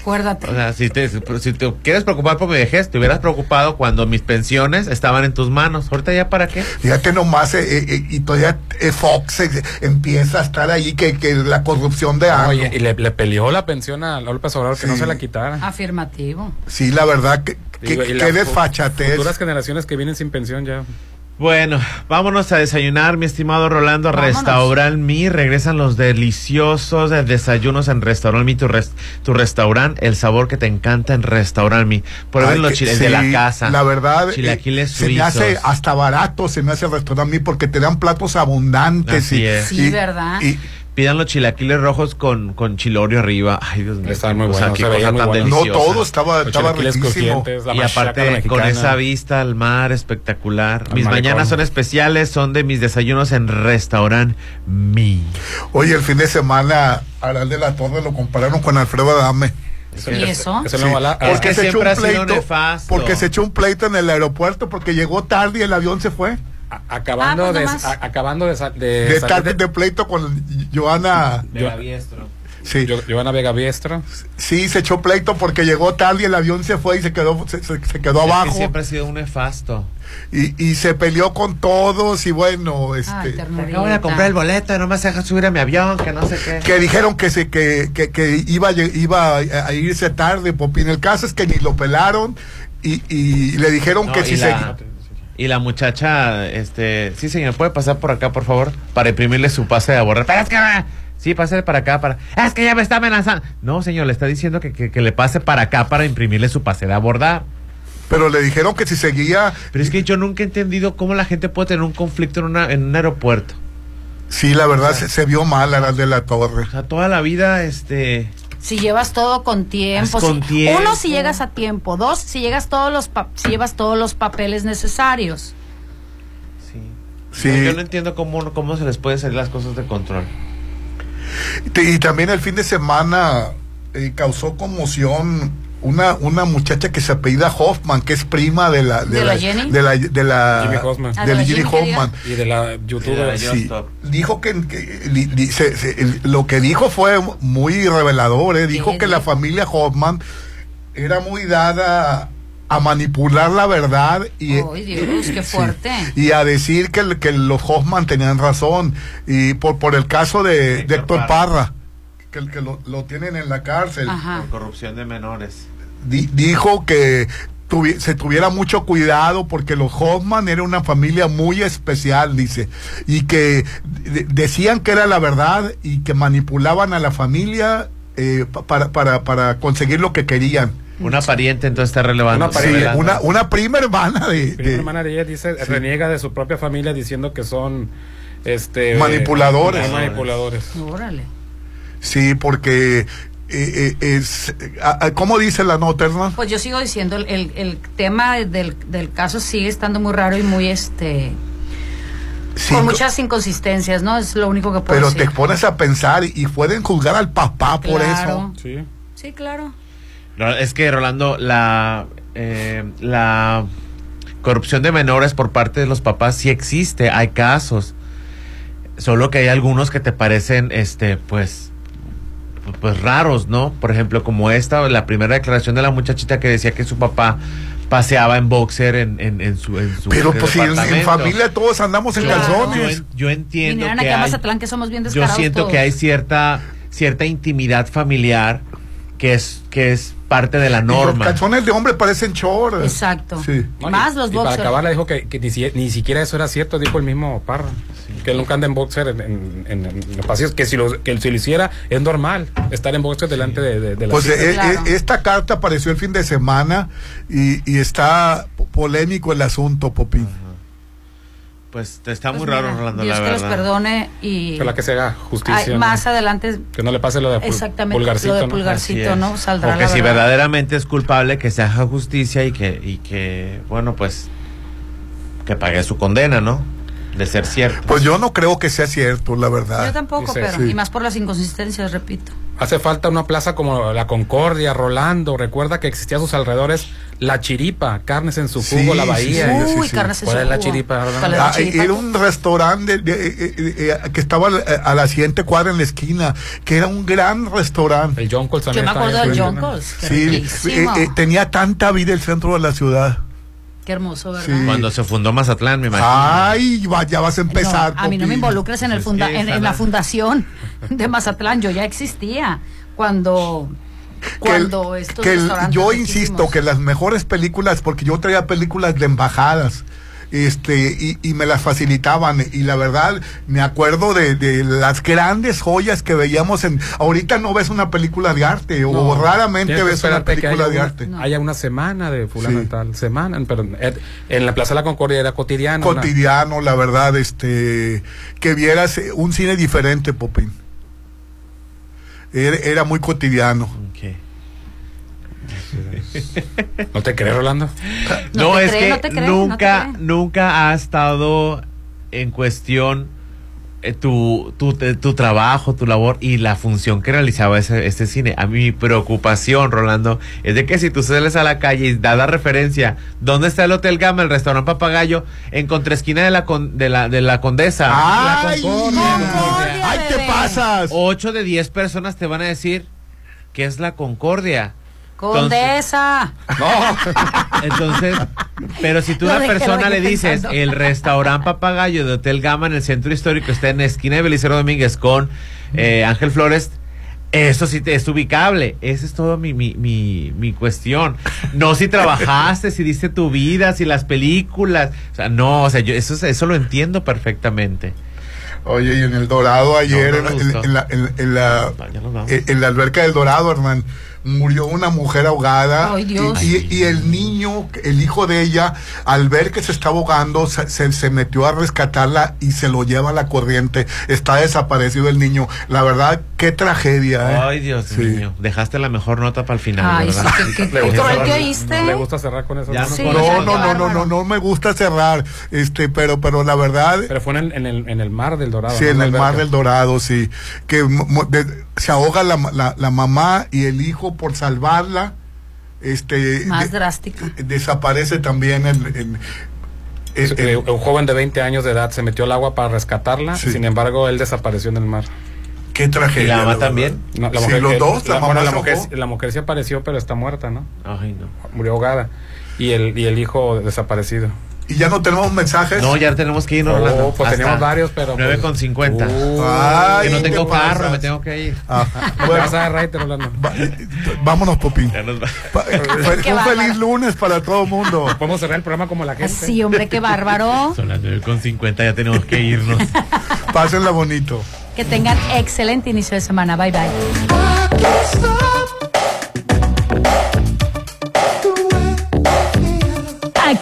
S8: Acuérdate.
S9: O sea, si te, si te quieres preocupar por mi vejez, te hubieras preocupado cuando mis pensiones estaban en tus manos. Ahorita ya para qué.
S6: Fíjate nomás, eh, eh, eh, y todavía eh, Fox eh, empieza a estar ahí, que, que la corrupción de algo.
S7: Oye, y le, le peleó la pensión a López Obrador que no
S6: Sí.
S7: se la quitara.
S8: Afirmativo.
S6: Sí, la verdad, que, que,
S7: Digo, y
S6: que desfachatez.
S7: Futuras generaciones que vienen sin pensión ya.
S9: Bueno, vámonos a desayunar, mi estimado Rolando. Restaurant Mi. Regresan los deliciosos eh, desayunos en Restaurant Mi, tu, res- tu restaurant, el sabor que te encanta en Restaurant Mi. Prueben los chiles
S6: sí,
S9: de la casa.
S6: La verdad, eh,
S9: Chilaquiles
S6: se me hace hasta barato, se me hace el a mí porque te dan platos abundantes.
S9: Así
S6: y,
S9: es.
S8: Sí,
S6: y-
S8: ¿verdad?
S6: y-
S9: Pidan los chilaquiles rojos con, con chilorio arriba. Ay, Dios mío.
S7: Están muy
S9: qué cosa-
S7: buenos,
S9: qué
S7: se
S9: cosa
S7: muy
S9: tan
S7: buenos.
S6: no
S9: deliciosa.
S6: todo estaba,
S7: Los
S6: estaba riquísimo.
S9: y aparte con esa vista al mar espectacular.
S7: Al
S9: mis mañanas son especiales, son de mis desayunos en restaurant Mi.
S6: Oye, el fin de semana, Aral de la Torre lo compararon con Alfredo Adame.
S8: ¿Y eso?
S7: Es el
S6: Sí, porque se echó un pleito, porque se echó un pleito en el aeropuerto porque llegó tarde y el avión se fue.
S7: Acabando
S8: Ah, pues
S7: de,
S8: nomás.
S7: a- acabando de, sa- de
S6: tarde
S7: de-
S6: de pleito con Joana.
S7: Yo-
S6: Sí.
S7: Yo- Vega Biestra.
S6: Sí, se echó pleito porque llegó tarde y el avión se fue y se quedó, se, se- se quedó
S9: que
S6: abajo.
S9: siempre ha sido un nefasto.
S6: Y, y se peleó con todos y bueno, este,
S9: voy a comprar el boleto y no me deja subir a mi avión, que no sé qué.
S6: que dijeron que se que, que, que iba, iba a, irse tarde, Popín. El caso es que ni lo pelaron y, y le dijeron
S9: No,
S6: que
S9: y
S6: si
S9: la- Y la muchacha, este, sí señor, ¿puede pasar por acá, por favor? Para imprimirle su pase de abordar. Pero es que, sí, pase para acá, para... Es que ya me está amenazando. No, señor, le está diciendo que, que, que le pase para acá para imprimirle su pase de abordar.
S6: pero le dijeron que si seguía,
S9: Pero es que yo nunca he entendido cómo la gente puede tener un conflicto en, una, en un aeropuerto.
S6: sí, la verdad se, se vio mal Aral de la Torre.
S9: O sea, toda la vida, este...
S8: Si llevas todo con tiempo.
S9: Haz con
S8: si-
S9: tiempo.
S8: Uno, si llegas a tiempo. Dos, si llegas todos los pa- si llevas todos los papeles necesarios.
S9: Sí.
S6: Sí.
S9: Yo no entiendo cómo, cómo se les puede salir las cosas de control.
S6: Y, y también el fin de semana eh, causó conmoción una, una muchacha que se apellida Hoffman, que es prima de la
S8: ¿De la Jenny?
S6: de la, de la
S7: Jimmy Hoffman.
S8: Ah, de la
S6: Jimmy. Hoffman.
S7: Y de la
S9: de
S7: youtuber.
S9: la
S6: Sí, dijo que, que- li- li- se- se- el- lo que dijo fue muy revelador. eh. Dijo
S8: ¿Qué
S6: que la familia Hoffman era muy dada a manipular la verdad y,
S8: Dios, qué
S6: Sí.
S8: fuerte.
S6: y a decir que, que los Hoffman tenían razón. Y por, por el caso de, de
S9: Héctor
S6: Héctor
S9: Parra.
S6: Que, el que lo, lo tienen en la cárcel,
S8: Ajá.
S9: Por corrupción de menores.
S6: Di- dijo que tuvi- se tuviera mucho cuidado porque los Hoffman era una familia muy especial, dice, y que de- decían que era la verdad y que manipulaban a la familia eh, pa- para, para, para conseguir lo que querían.
S9: Una pariente entonces está relevando.
S7: Una
S6: Sí, una, una prima hermana de,
S7: Prima
S6: de-
S7: hermana de ella dice, reniega de su propia familia diciendo que son este
S6: Manipuladores.
S7: eh, manipuladores.
S8: Órale.
S6: Sí, porque eh, eh, es, ¿cómo dice la nota, Hernán?
S8: Pues yo sigo diciendo, el, el, el tema del, del caso sigue estando muy raro y muy este
S6: Sí,
S8: con muchas inconsistencias, ¿no? Es lo único que puedo
S6: pero te pones a pensar y, y pueden juzgar al papá por eso.
S7: Sí.
S8: Sí, claro.
S9: No, es que, Rolando, la, eh, la corrupción de menores por parte de los papás sí existe, hay casos. Solo que hay algunos que te parecen, este, pues, pues raros, ¿no? Por ejemplo, como esta, la primera declaración de la muchachita que decía que su papá paseaba en boxer en, en, en su, en su
S6: Pero pues si en, familia todos andamos en
S8: Claro.
S9: Yo,
S6: calzones.
S9: en- yo entiendo
S8: Vinieron
S9: que
S8: aquí a
S9: hay-
S8: Mazatlán que somos bien
S9: yo siento
S8: todos.
S9: que hay cierta cierta intimidad familiar que es que es parte de la
S6: Y Los
S9: norma.
S6: calzones de hombre parecen shorts.
S8: Exacto.
S6: Sí.
S7: No,
S8: Más
S7: y-
S8: los
S7: y para
S8: boxers.
S7: acabar le dijo que, que ni, si- ni siquiera eso era cierto, dijo el mismo Parra. Que él nunca anda en boxer en, en- en- en los pasillos, que si lo, que si lo hiciera es normal estar en boxer delante de, de, de la
S6: Pues
S7: cita.
S6: eh,
S8: Claro.
S6: eh, esta carta apareció el fin de semana y, y está po- polémico el asunto, Popín.
S9: Pues está muy
S8: Pues
S9: raro,
S8: mira,
S9: Rolando,
S8: Dios
S9: la
S8: que los perdone y
S7: Ojalá que se haga justicia.
S8: Ay,
S7: ¿no?
S8: más adelante
S7: Que no le pase lo de pul-
S8: exactamente
S7: pulgarcito.
S8: lo de
S7: ¿no?
S8: pulgarcito,
S9: es.
S8: ¿no? Saldrá
S9: Porque
S8: la
S9: si
S8: verdad.
S9: verdaderamente es culpable que se haga justicia y que y que bueno, pues que pague su condena, ¿no? De ser cierto.
S6: Pues yo no creo que sea cierto, la verdad.
S8: Yo tampoco,
S7: Dice,
S8: pero
S6: sí.
S8: y más por las inconsistencias, repito.
S7: Hace falta una plaza como la Concordia, Rolando. Recuerda que existía a sus alrededores la chiripa, carnes en su jugo,
S6: Sí,
S7: la bahía.
S6: sí,
S8: Uy,
S6: sí.
S8: carnes en
S7: ¿Cuál
S8: su
S7: es la
S8: jugo.
S7: chiripa, Rolando?
S8: ¿Cuál es la
S6: Ah, era un restaurante de- de- eh, eh, eh, que estaba a- a la siguiente cuadra en la esquina, que era un gran restaurante.
S7: El John Coles
S8: Yo
S7: también
S8: me
S7: estaba
S8: acuerdo
S7: ahí
S8: del
S6: Sí, eh, eh, tenía tanta vida el centro de la ciudad.
S8: Qué hermoso, ¿verdad?
S6: Sí.
S9: Cuando se fundó Mazatlán, me imagino.
S6: Ay, va- ya vas a empezar.
S8: No, a mí no me involucres en, el funda- en, la fundación de Mazatlán. Yo ya existía cuando,
S6: que,
S8: cuando estos
S6: que el-
S8: restaurantes
S6: yo insisto que las mejores películas, porque yo traía películas de embajadas, este y, y me las facilitaban. Y la verdad me acuerdo de, de las grandes joyas que veíamos en ahorita no ves una película de arte o
S7: No,
S6: raramente ves una película
S7: haya
S6: de
S7: una-
S6: arte.
S7: Haya una semana de fulano
S6: Sí.
S7: tal, semana, pero en, la Plaza de la Concordia era cotidiano. una-
S6: cotidiano la verdad este que vieras eh, un cine diferente Popín. Era, era muy cotidiano
S7: ¿No te crees, Rolando?
S9: No, es
S8: cree,
S9: que
S8: no cree,
S9: nunca, nunca ha estado en cuestión eh, tu, tu, te- tu trabajo, tu labor y la función que realizaba ese, este cine. A mí mi preocupación, Rolando, es de que si tú sales a la calle y das la referencia, ¿dónde está el Hotel Gama, el restaurante Papagayo? En contraesquina de la, con- de la, de la Condesa.
S6: ¡Ay,
S9: La Concordia.
S6: Concordia, ¡Ay, te pasas!
S9: Ocho de diez personas te van a decir que es la Concordia.
S8: Condesa.
S9: Entonces, pero si tú a una persona le dices
S8: pensando.
S9: el restaurante Papagayo de Hotel Gama en el centro histórico está en la esquina de Belicero Domínguez con eh, Ángel Flores, eso sí te es ubicable. Esa es todo mi, mi, mi, mi cuestión. No si trabajaste, si diste tu vida, si las películas. O sea, no, o sea, yo eso, eso lo entiendo perfectamente.
S6: Oye, y en el Dorado ayer,
S9: No, no
S6: en, la, en, en la, en- en la alberca del Dorado, Hernán, murió una mujer ahogada.
S8: Ay, Dios.
S6: Y, y el niño, el hijo de ella, al ver que se está ahogando, se, se- se metió a rescatarla y se lo lleva a la corriente. Está desaparecido el niño. La verdad, qué tragedia. ¿eh?
S9: Ay, Dios mío. Dejaste la mejor nota para el final,
S8: Ay,
S9: ¿verdad?
S8: sí,
S7: Le gusta cerrar-
S8: que oíste.
S7: Le gusta cerrar con eso.
S9: No
S8: Sí.
S6: No, no, no, no, no, no me gusta cerrar, este, pero, pero la verdad,
S7: Pero fue en el, en el, en el mar del Dorado.
S6: Sí,
S7: ¿no?
S6: en el mar del Dorado, sí. Que de- se ahoga la, la, la mamá y el hijo por salvarla. Este,
S8: Más
S6: de-
S8: drástica.
S6: desaparece también el, el- el- el-
S7: un joven de 20 años de edad se metió al agua para rescatarla,
S6: Sí.
S7: sin embargo él desapareció en el mar.
S6: qué tragedia.
S9: ¿Y la mamá también?
S7: No, la
S6: Sí,
S7: mujer-
S6: los
S7: eh,
S6: dos, la
S7: la,
S6: mamá
S7: bueno, la
S6: se
S7: mujer,
S6: ahogó.
S7: la mujer sí apareció, pero está muerta, ¿no?
S9: Ay, no.
S7: Murió ahogada. Y el, y el hijo desaparecido.
S6: Y ya no tenemos mensajes.
S9: No, ya tenemos que irnos,
S7: Oh,
S9: Rolando.
S7: pues teníamos varios, pero,
S9: 9
S7: pues-
S9: con 50.
S7: Uh,
S6: Ay,
S9: que no
S6: te
S9: tengo carro, me tengo que ir.
S6: Ah,
S7: Te
S6: bueno,
S7: vas a raite, Rolando.
S6: va- vámonos, Popín.
S9: Ya nos va.
S6: Pa- fue-
S8: Qué
S6: un feliz lunes para todo el mundo.
S7: Podemos cerrar el programa como la gente.
S8: Sí, hombre, qué bárbaro.
S9: Son las 9 con 50, ya tenemos que irnos.
S6: Pásenla bonito.
S8: Que tengan excelente inicio de semana. Bye bye.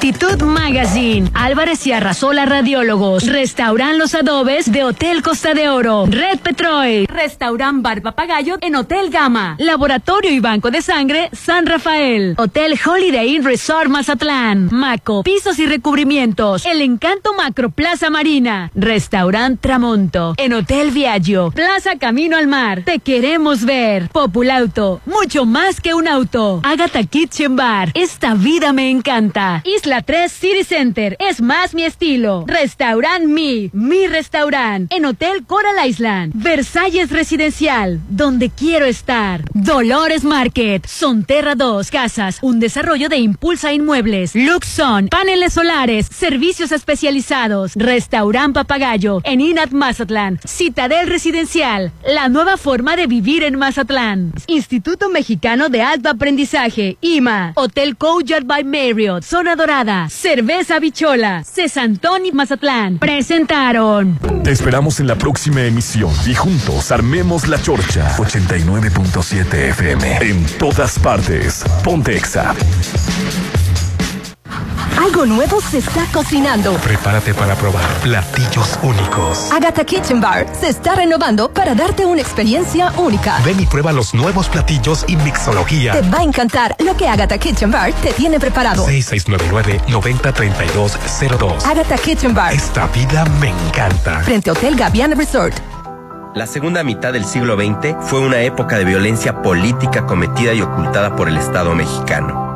S5: Actitud Magazine, Álvarez y Arrasola Radiólogos, Restauran Los Adobes de Hotel Costa de Oro, Red Petrol, Restaurant Bar Papagayo en Hotel Gama, Laboratorio y Banco de Sangre San Rafael, Hotel Holiday Inn Resort Mazatlán, Maco, Pisos y Recubrimientos, El Encanto Macro Plaza Marina, Restaurant Tramonto, en Hotel Viaggio, Plaza Camino al Mar, Te Queremos Ver, Populauto, mucho más que un auto, Agatha Kitchen Bar, Esta Vida Me Encanta, Isla 3 City Center, es más mi estilo, Restaurant Mi, mi restaurant, en Hotel Coral Island, Versalles Residencial, donde quiero estar, Dolores Market, Sonterra 2 Casas, un desarrollo de Impulsa Inmuebles, Luxon, paneles solares, servicios especializados, Restaurant Papagayo, en Inat Mazatlán, Citadel Residencial, la nueva forma de vivir en Mazatlán, Instituto Mexicano de Alto Aprendizaje, IMA, Hotel Courtyard by Marriott, Zona Dorada, Cerveza Bichola, Cesantón y Mazatlán, presentaron.
S2: Te esperamos en la próxima emisión y juntos armemos la chorcha 89.7 FM. En todas partes. Ponte Exa.
S11: Algo nuevo se está cocinando.
S12: Prepárate para probar platillos únicos.
S11: Agatha Kitchen Bar se está renovando para darte una experiencia única.
S12: Ven y prueba los nuevos platillos y mixología.
S11: Te va a encantar lo que Agatha Kitchen Bar te tiene preparado.
S12: 6699-903202.
S11: Agatha Kitchen Bar,
S12: Esta vida me encanta.
S11: frente a Hotel Gaviana Resort.
S40: La segunda mitad del siglo XX fue una época de violencia política cometida y ocultada por el Estado mexicano.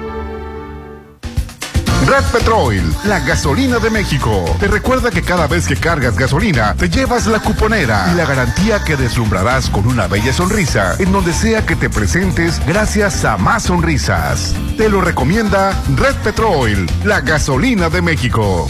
S36: Red Petrol, la gasolina de México. Te recuerda que cada vez que cargas gasolina, te llevas la cuponera y la garantía que deslumbrarás con una bella sonrisa en donde sea que te presentes gracias a más sonrisas. Te lo recomienda Red Petrol, la gasolina de México.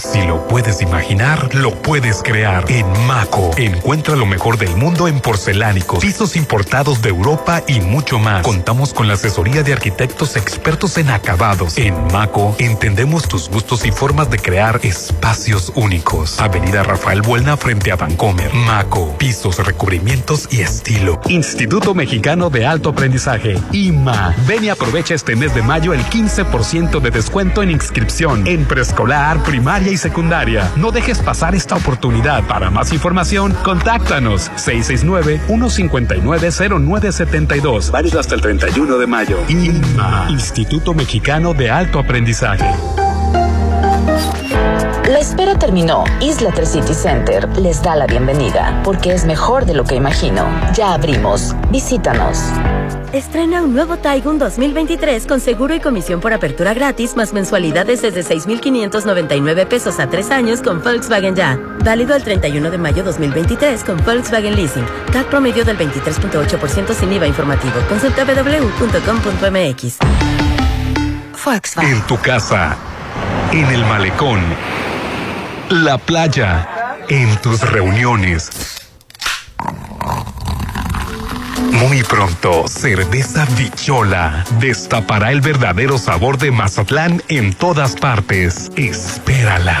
S12: Si lo puedes imaginar, lo puedes crear. En Maco, encuentra lo mejor del mundo en porcelánicos, pisos importados de Europa y mucho más. Contamos con la asesoría de arquitectos expertos en acabados. En Maco, entendemos tus gustos y formas de crear espacios únicos. Avenida Rafael Buelna frente a Vancomer. Maco, pisos, recubrimientos y estilo. Instituto Mexicano de Alto Aprendizaje. IMA. Ven y aprovecha este mes de mayo el 15% de descuento en inscripción en preescolar, primaria y secundaria. No dejes pasar esta oportunidad. Para más información, contáctanos 669-159-0972. Válido hasta el 31 de mayo. INMA, Instituto Mexicano de Alto Aprendizaje.
S19: La espera terminó. Isla 3 City Center les da la bienvenida porque es mejor de lo que imagino. Ya abrimos. Visítanos.
S41: Estrena un nuevo Taigun 2023 con seguro y comisión por apertura gratis más mensualidades desde 6,599 pesos a tres años con Volkswagen Ya. Válido el 31 de mayo 2023 con Volkswagen Leasing. CAC promedio del 23.8% sin IVA informativo. Consulta www.com.mx. Volkswagen.
S12: En tu casa, en el malecón, la playa, en tus reuniones. Muy pronto, Cerveza Bichola destapará el verdadero sabor de Mazatlán en todas partes. Espérala.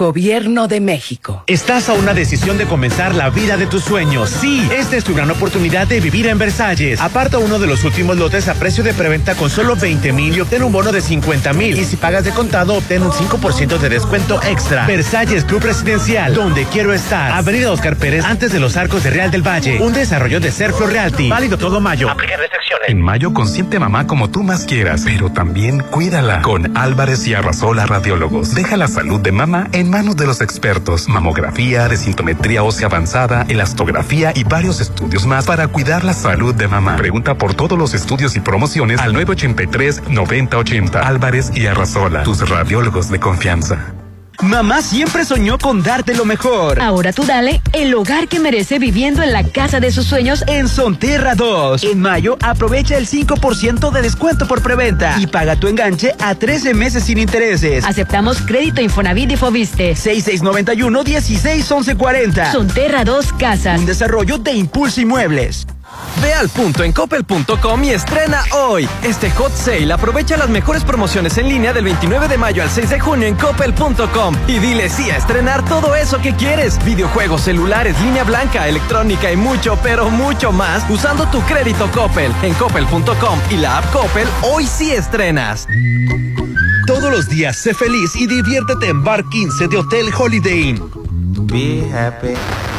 S42: Gobierno de México.
S16: Estás a una decisión de comenzar la vida de tus sueños. Sí, esta es tu gran oportunidad de vivir en Versalles. Aparta uno de los últimos lotes a precio de preventa con solo 20 mil y obtén un bono de 50 mil. Y si pagas de contado, obtén un 5% de descuento extra. Versalles Club Residencial, donde quiero estar. Avenida Oscar Pérez, antes de los arcos de Real del Valle. Un desarrollo de Serflo Realty. Válido todo mayo. Aplica restricciones.
S12: En mayo consiente mamá como tú más quieras, pero también cuídala. Con Álvarez y Arrasola Radiólogos. Deja la salud de mamá en manos de los expertos. Mamografía, desintometría ósea avanzada, elastografía y varios estudios más para cuidar la salud de mamá. Pregunta por todos los estudios y promociones al 983-9080. Álvarez y Arrasola, tus radiólogos de confianza.
S3: Mamá siempre soñó con darte lo mejor.
S5: Ahora tú dale el hogar que merece viviendo en la casa de sus sueños
S3: en Sonterra 2. En mayo aprovecha el 5% de descuento por preventa y paga tu enganche a 13 meses sin intereses.
S5: Aceptamos crédito Infonavit y Fobiste.
S3: 6691 161140.
S5: Sonterra 2 Casas.
S3: Un desarrollo de Impulso Inmuebles.
S43: Ve al punto en coppel.com y estrena hoy. Este hot sale aprovecha las mejores promociones en línea del 29 de mayo al 6 de junio en coppel.com y dile sí a estrenar todo eso que quieres. Videojuegos, celulares, línea blanca, electrónica y mucho, pero mucho más usando tu crédito Coppel. En coppel.com y la app Coppel, hoy sí estrenas.
S16: Todos los días sé feliz y diviértete en Bar 15 de Hotel Holiday Inn.
S9: Be happy.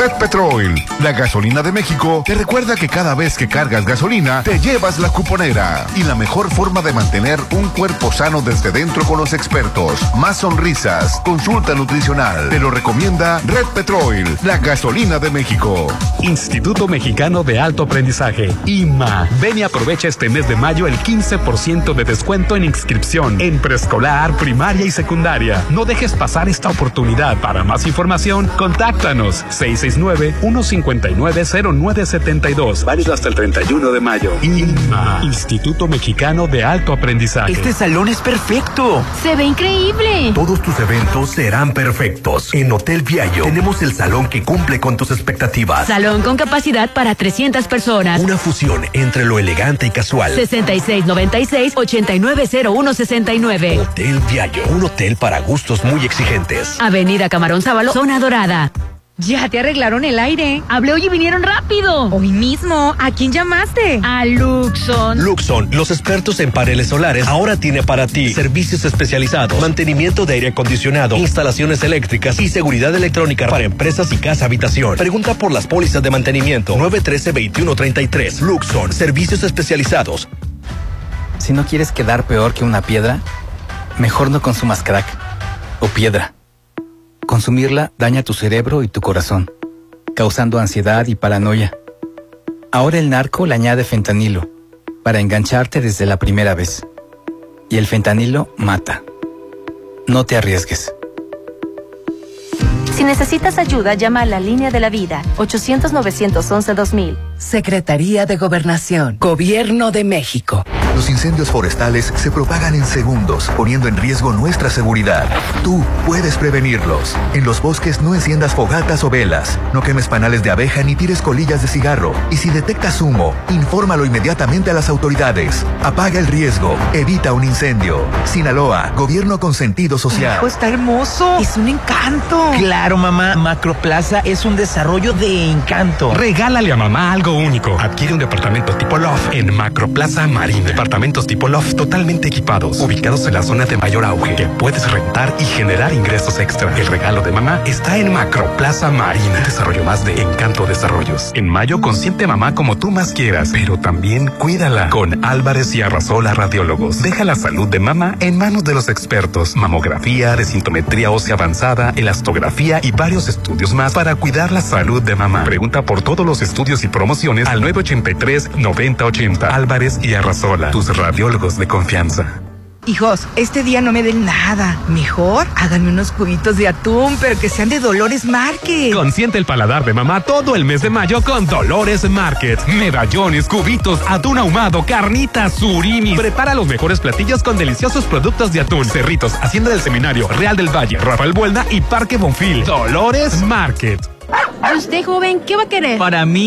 S36: Red Petrol, la gasolina de México, te recuerda que cada vez que cargas gasolina, te llevas la cuponera. Y la mejor forma de mantener un cuerpo sano desde dentro con los expertos. Más sonrisas, consulta nutricional. Te lo recomienda Red Petrol, la gasolina de México.
S12: Instituto Mexicano de Alto Aprendizaje, IMA. Ven y aprovecha este mes de mayo el 15% de descuento en inscripción en preescolar, primaria y secundaria. No dejes pasar esta oportunidad. Para más información, contáctanos 66 669-159-0972. Válido hasta el 31 de mayo. INMA, Instituto Mexicano de Alto Aprendizaje.
S3: Este salón es perfecto.
S5: Se ve increíble.
S36: Todos tus eventos serán perfectos. En Hotel Viallo tenemos el salón que cumple con tus expectativas.
S5: Salón con capacidad para 300 personas.
S36: Una fusión entre lo elegante y casual.
S5: 6696-890169.
S36: Hotel Viallo, un hotel para gustos muy exigentes.
S5: Avenida Camarón Sábalo, zona dorada. Ya te arreglaron el aire. Hablé hoy y vinieron rápido. Hoy mismo. ¿A quién llamaste? A Luxon.
S36: Luxon, los expertos en paneles solares, ahora tiene para ti servicios especializados, mantenimiento de aire acondicionado, instalaciones eléctricas y seguridad electrónica para empresas y casa habitación. Pregunta por las pólizas de mantenimiento 913-2133. Luxon, servicios especializados.
S20: Si no quieres quedar peor que una piedra, mejor no consumas crack o piedra. Consumirla daña tu cerebro y tu corazón, causando ansiedad y paranoia. Ahora el narco le añade fentanilo para engancharte desde la primera vez. Y el fentanilo mata. No te arriesgues.
S15: Si necesitas ayuda, llama a la línea de la vida 800-911-2000.
S21: Secretaría de Gobernación, Gobierno de México.
S36: Los incendios forestales se propagan en segundos, poniendo en riesgo nuestra seguridad. Tú puedes prevenirlos. En los bosques no enciendas fogatas o velas, no quemes panales de abeja ni tires colillas de cigarro. Y si detectas humo, infórmalo inmediatamente a las autoridades. Apaga el riesgo, evita un incendio. Sinaloa, gobierno con sentido social.
S3: Hijo, está hermoso. Es un encanto. Claro, mamá. Macroplaza es un desarrollo de encanto.
S12: Regálale a mamá algo único. Adquiere un departamento tipo loft en Macroplaza Marina. Departamentos tipo loft totalmente equipados, ubicados en la zona de mayor auge, que puedes rentar y generar ingresos extra. El regalo de mamá está en Macroplaza Marina. Desarrollo más de Encanto Desarrollos. En mayo consiente mamá como tú más quieras, pero también cuídala con Álvarez y Arrasola Radiólogos. Deja la salud de mamá en manos de los expertos. Mamografía, desintometría ósea avanzada, elastografía y varios estudios más para cuidar la salud de mamá. Pregunta por todos los estudios y al 983-9080. Álvarez y Arrasola, tus radiólogos de confianza.
S17: Hijos, este día no me den nada. Mejor háganme unos cubitos de atún, pero que sean de Dolores Market.
S12: Consiente el paladar de mamá todo el mes de mayo con Dolores Market. Medallones, cubitos, atún ahumado, carnitas, surimi. Prepara los mejores platillos con deliciosos productos de atún. Cerritos, Hacienda del Seminario, Real del Valle, Rafael Buelna y Parque Bonfil. Dolores Market.
S5: ¿Y usted, joven, qué va a querer?
S3: Para mí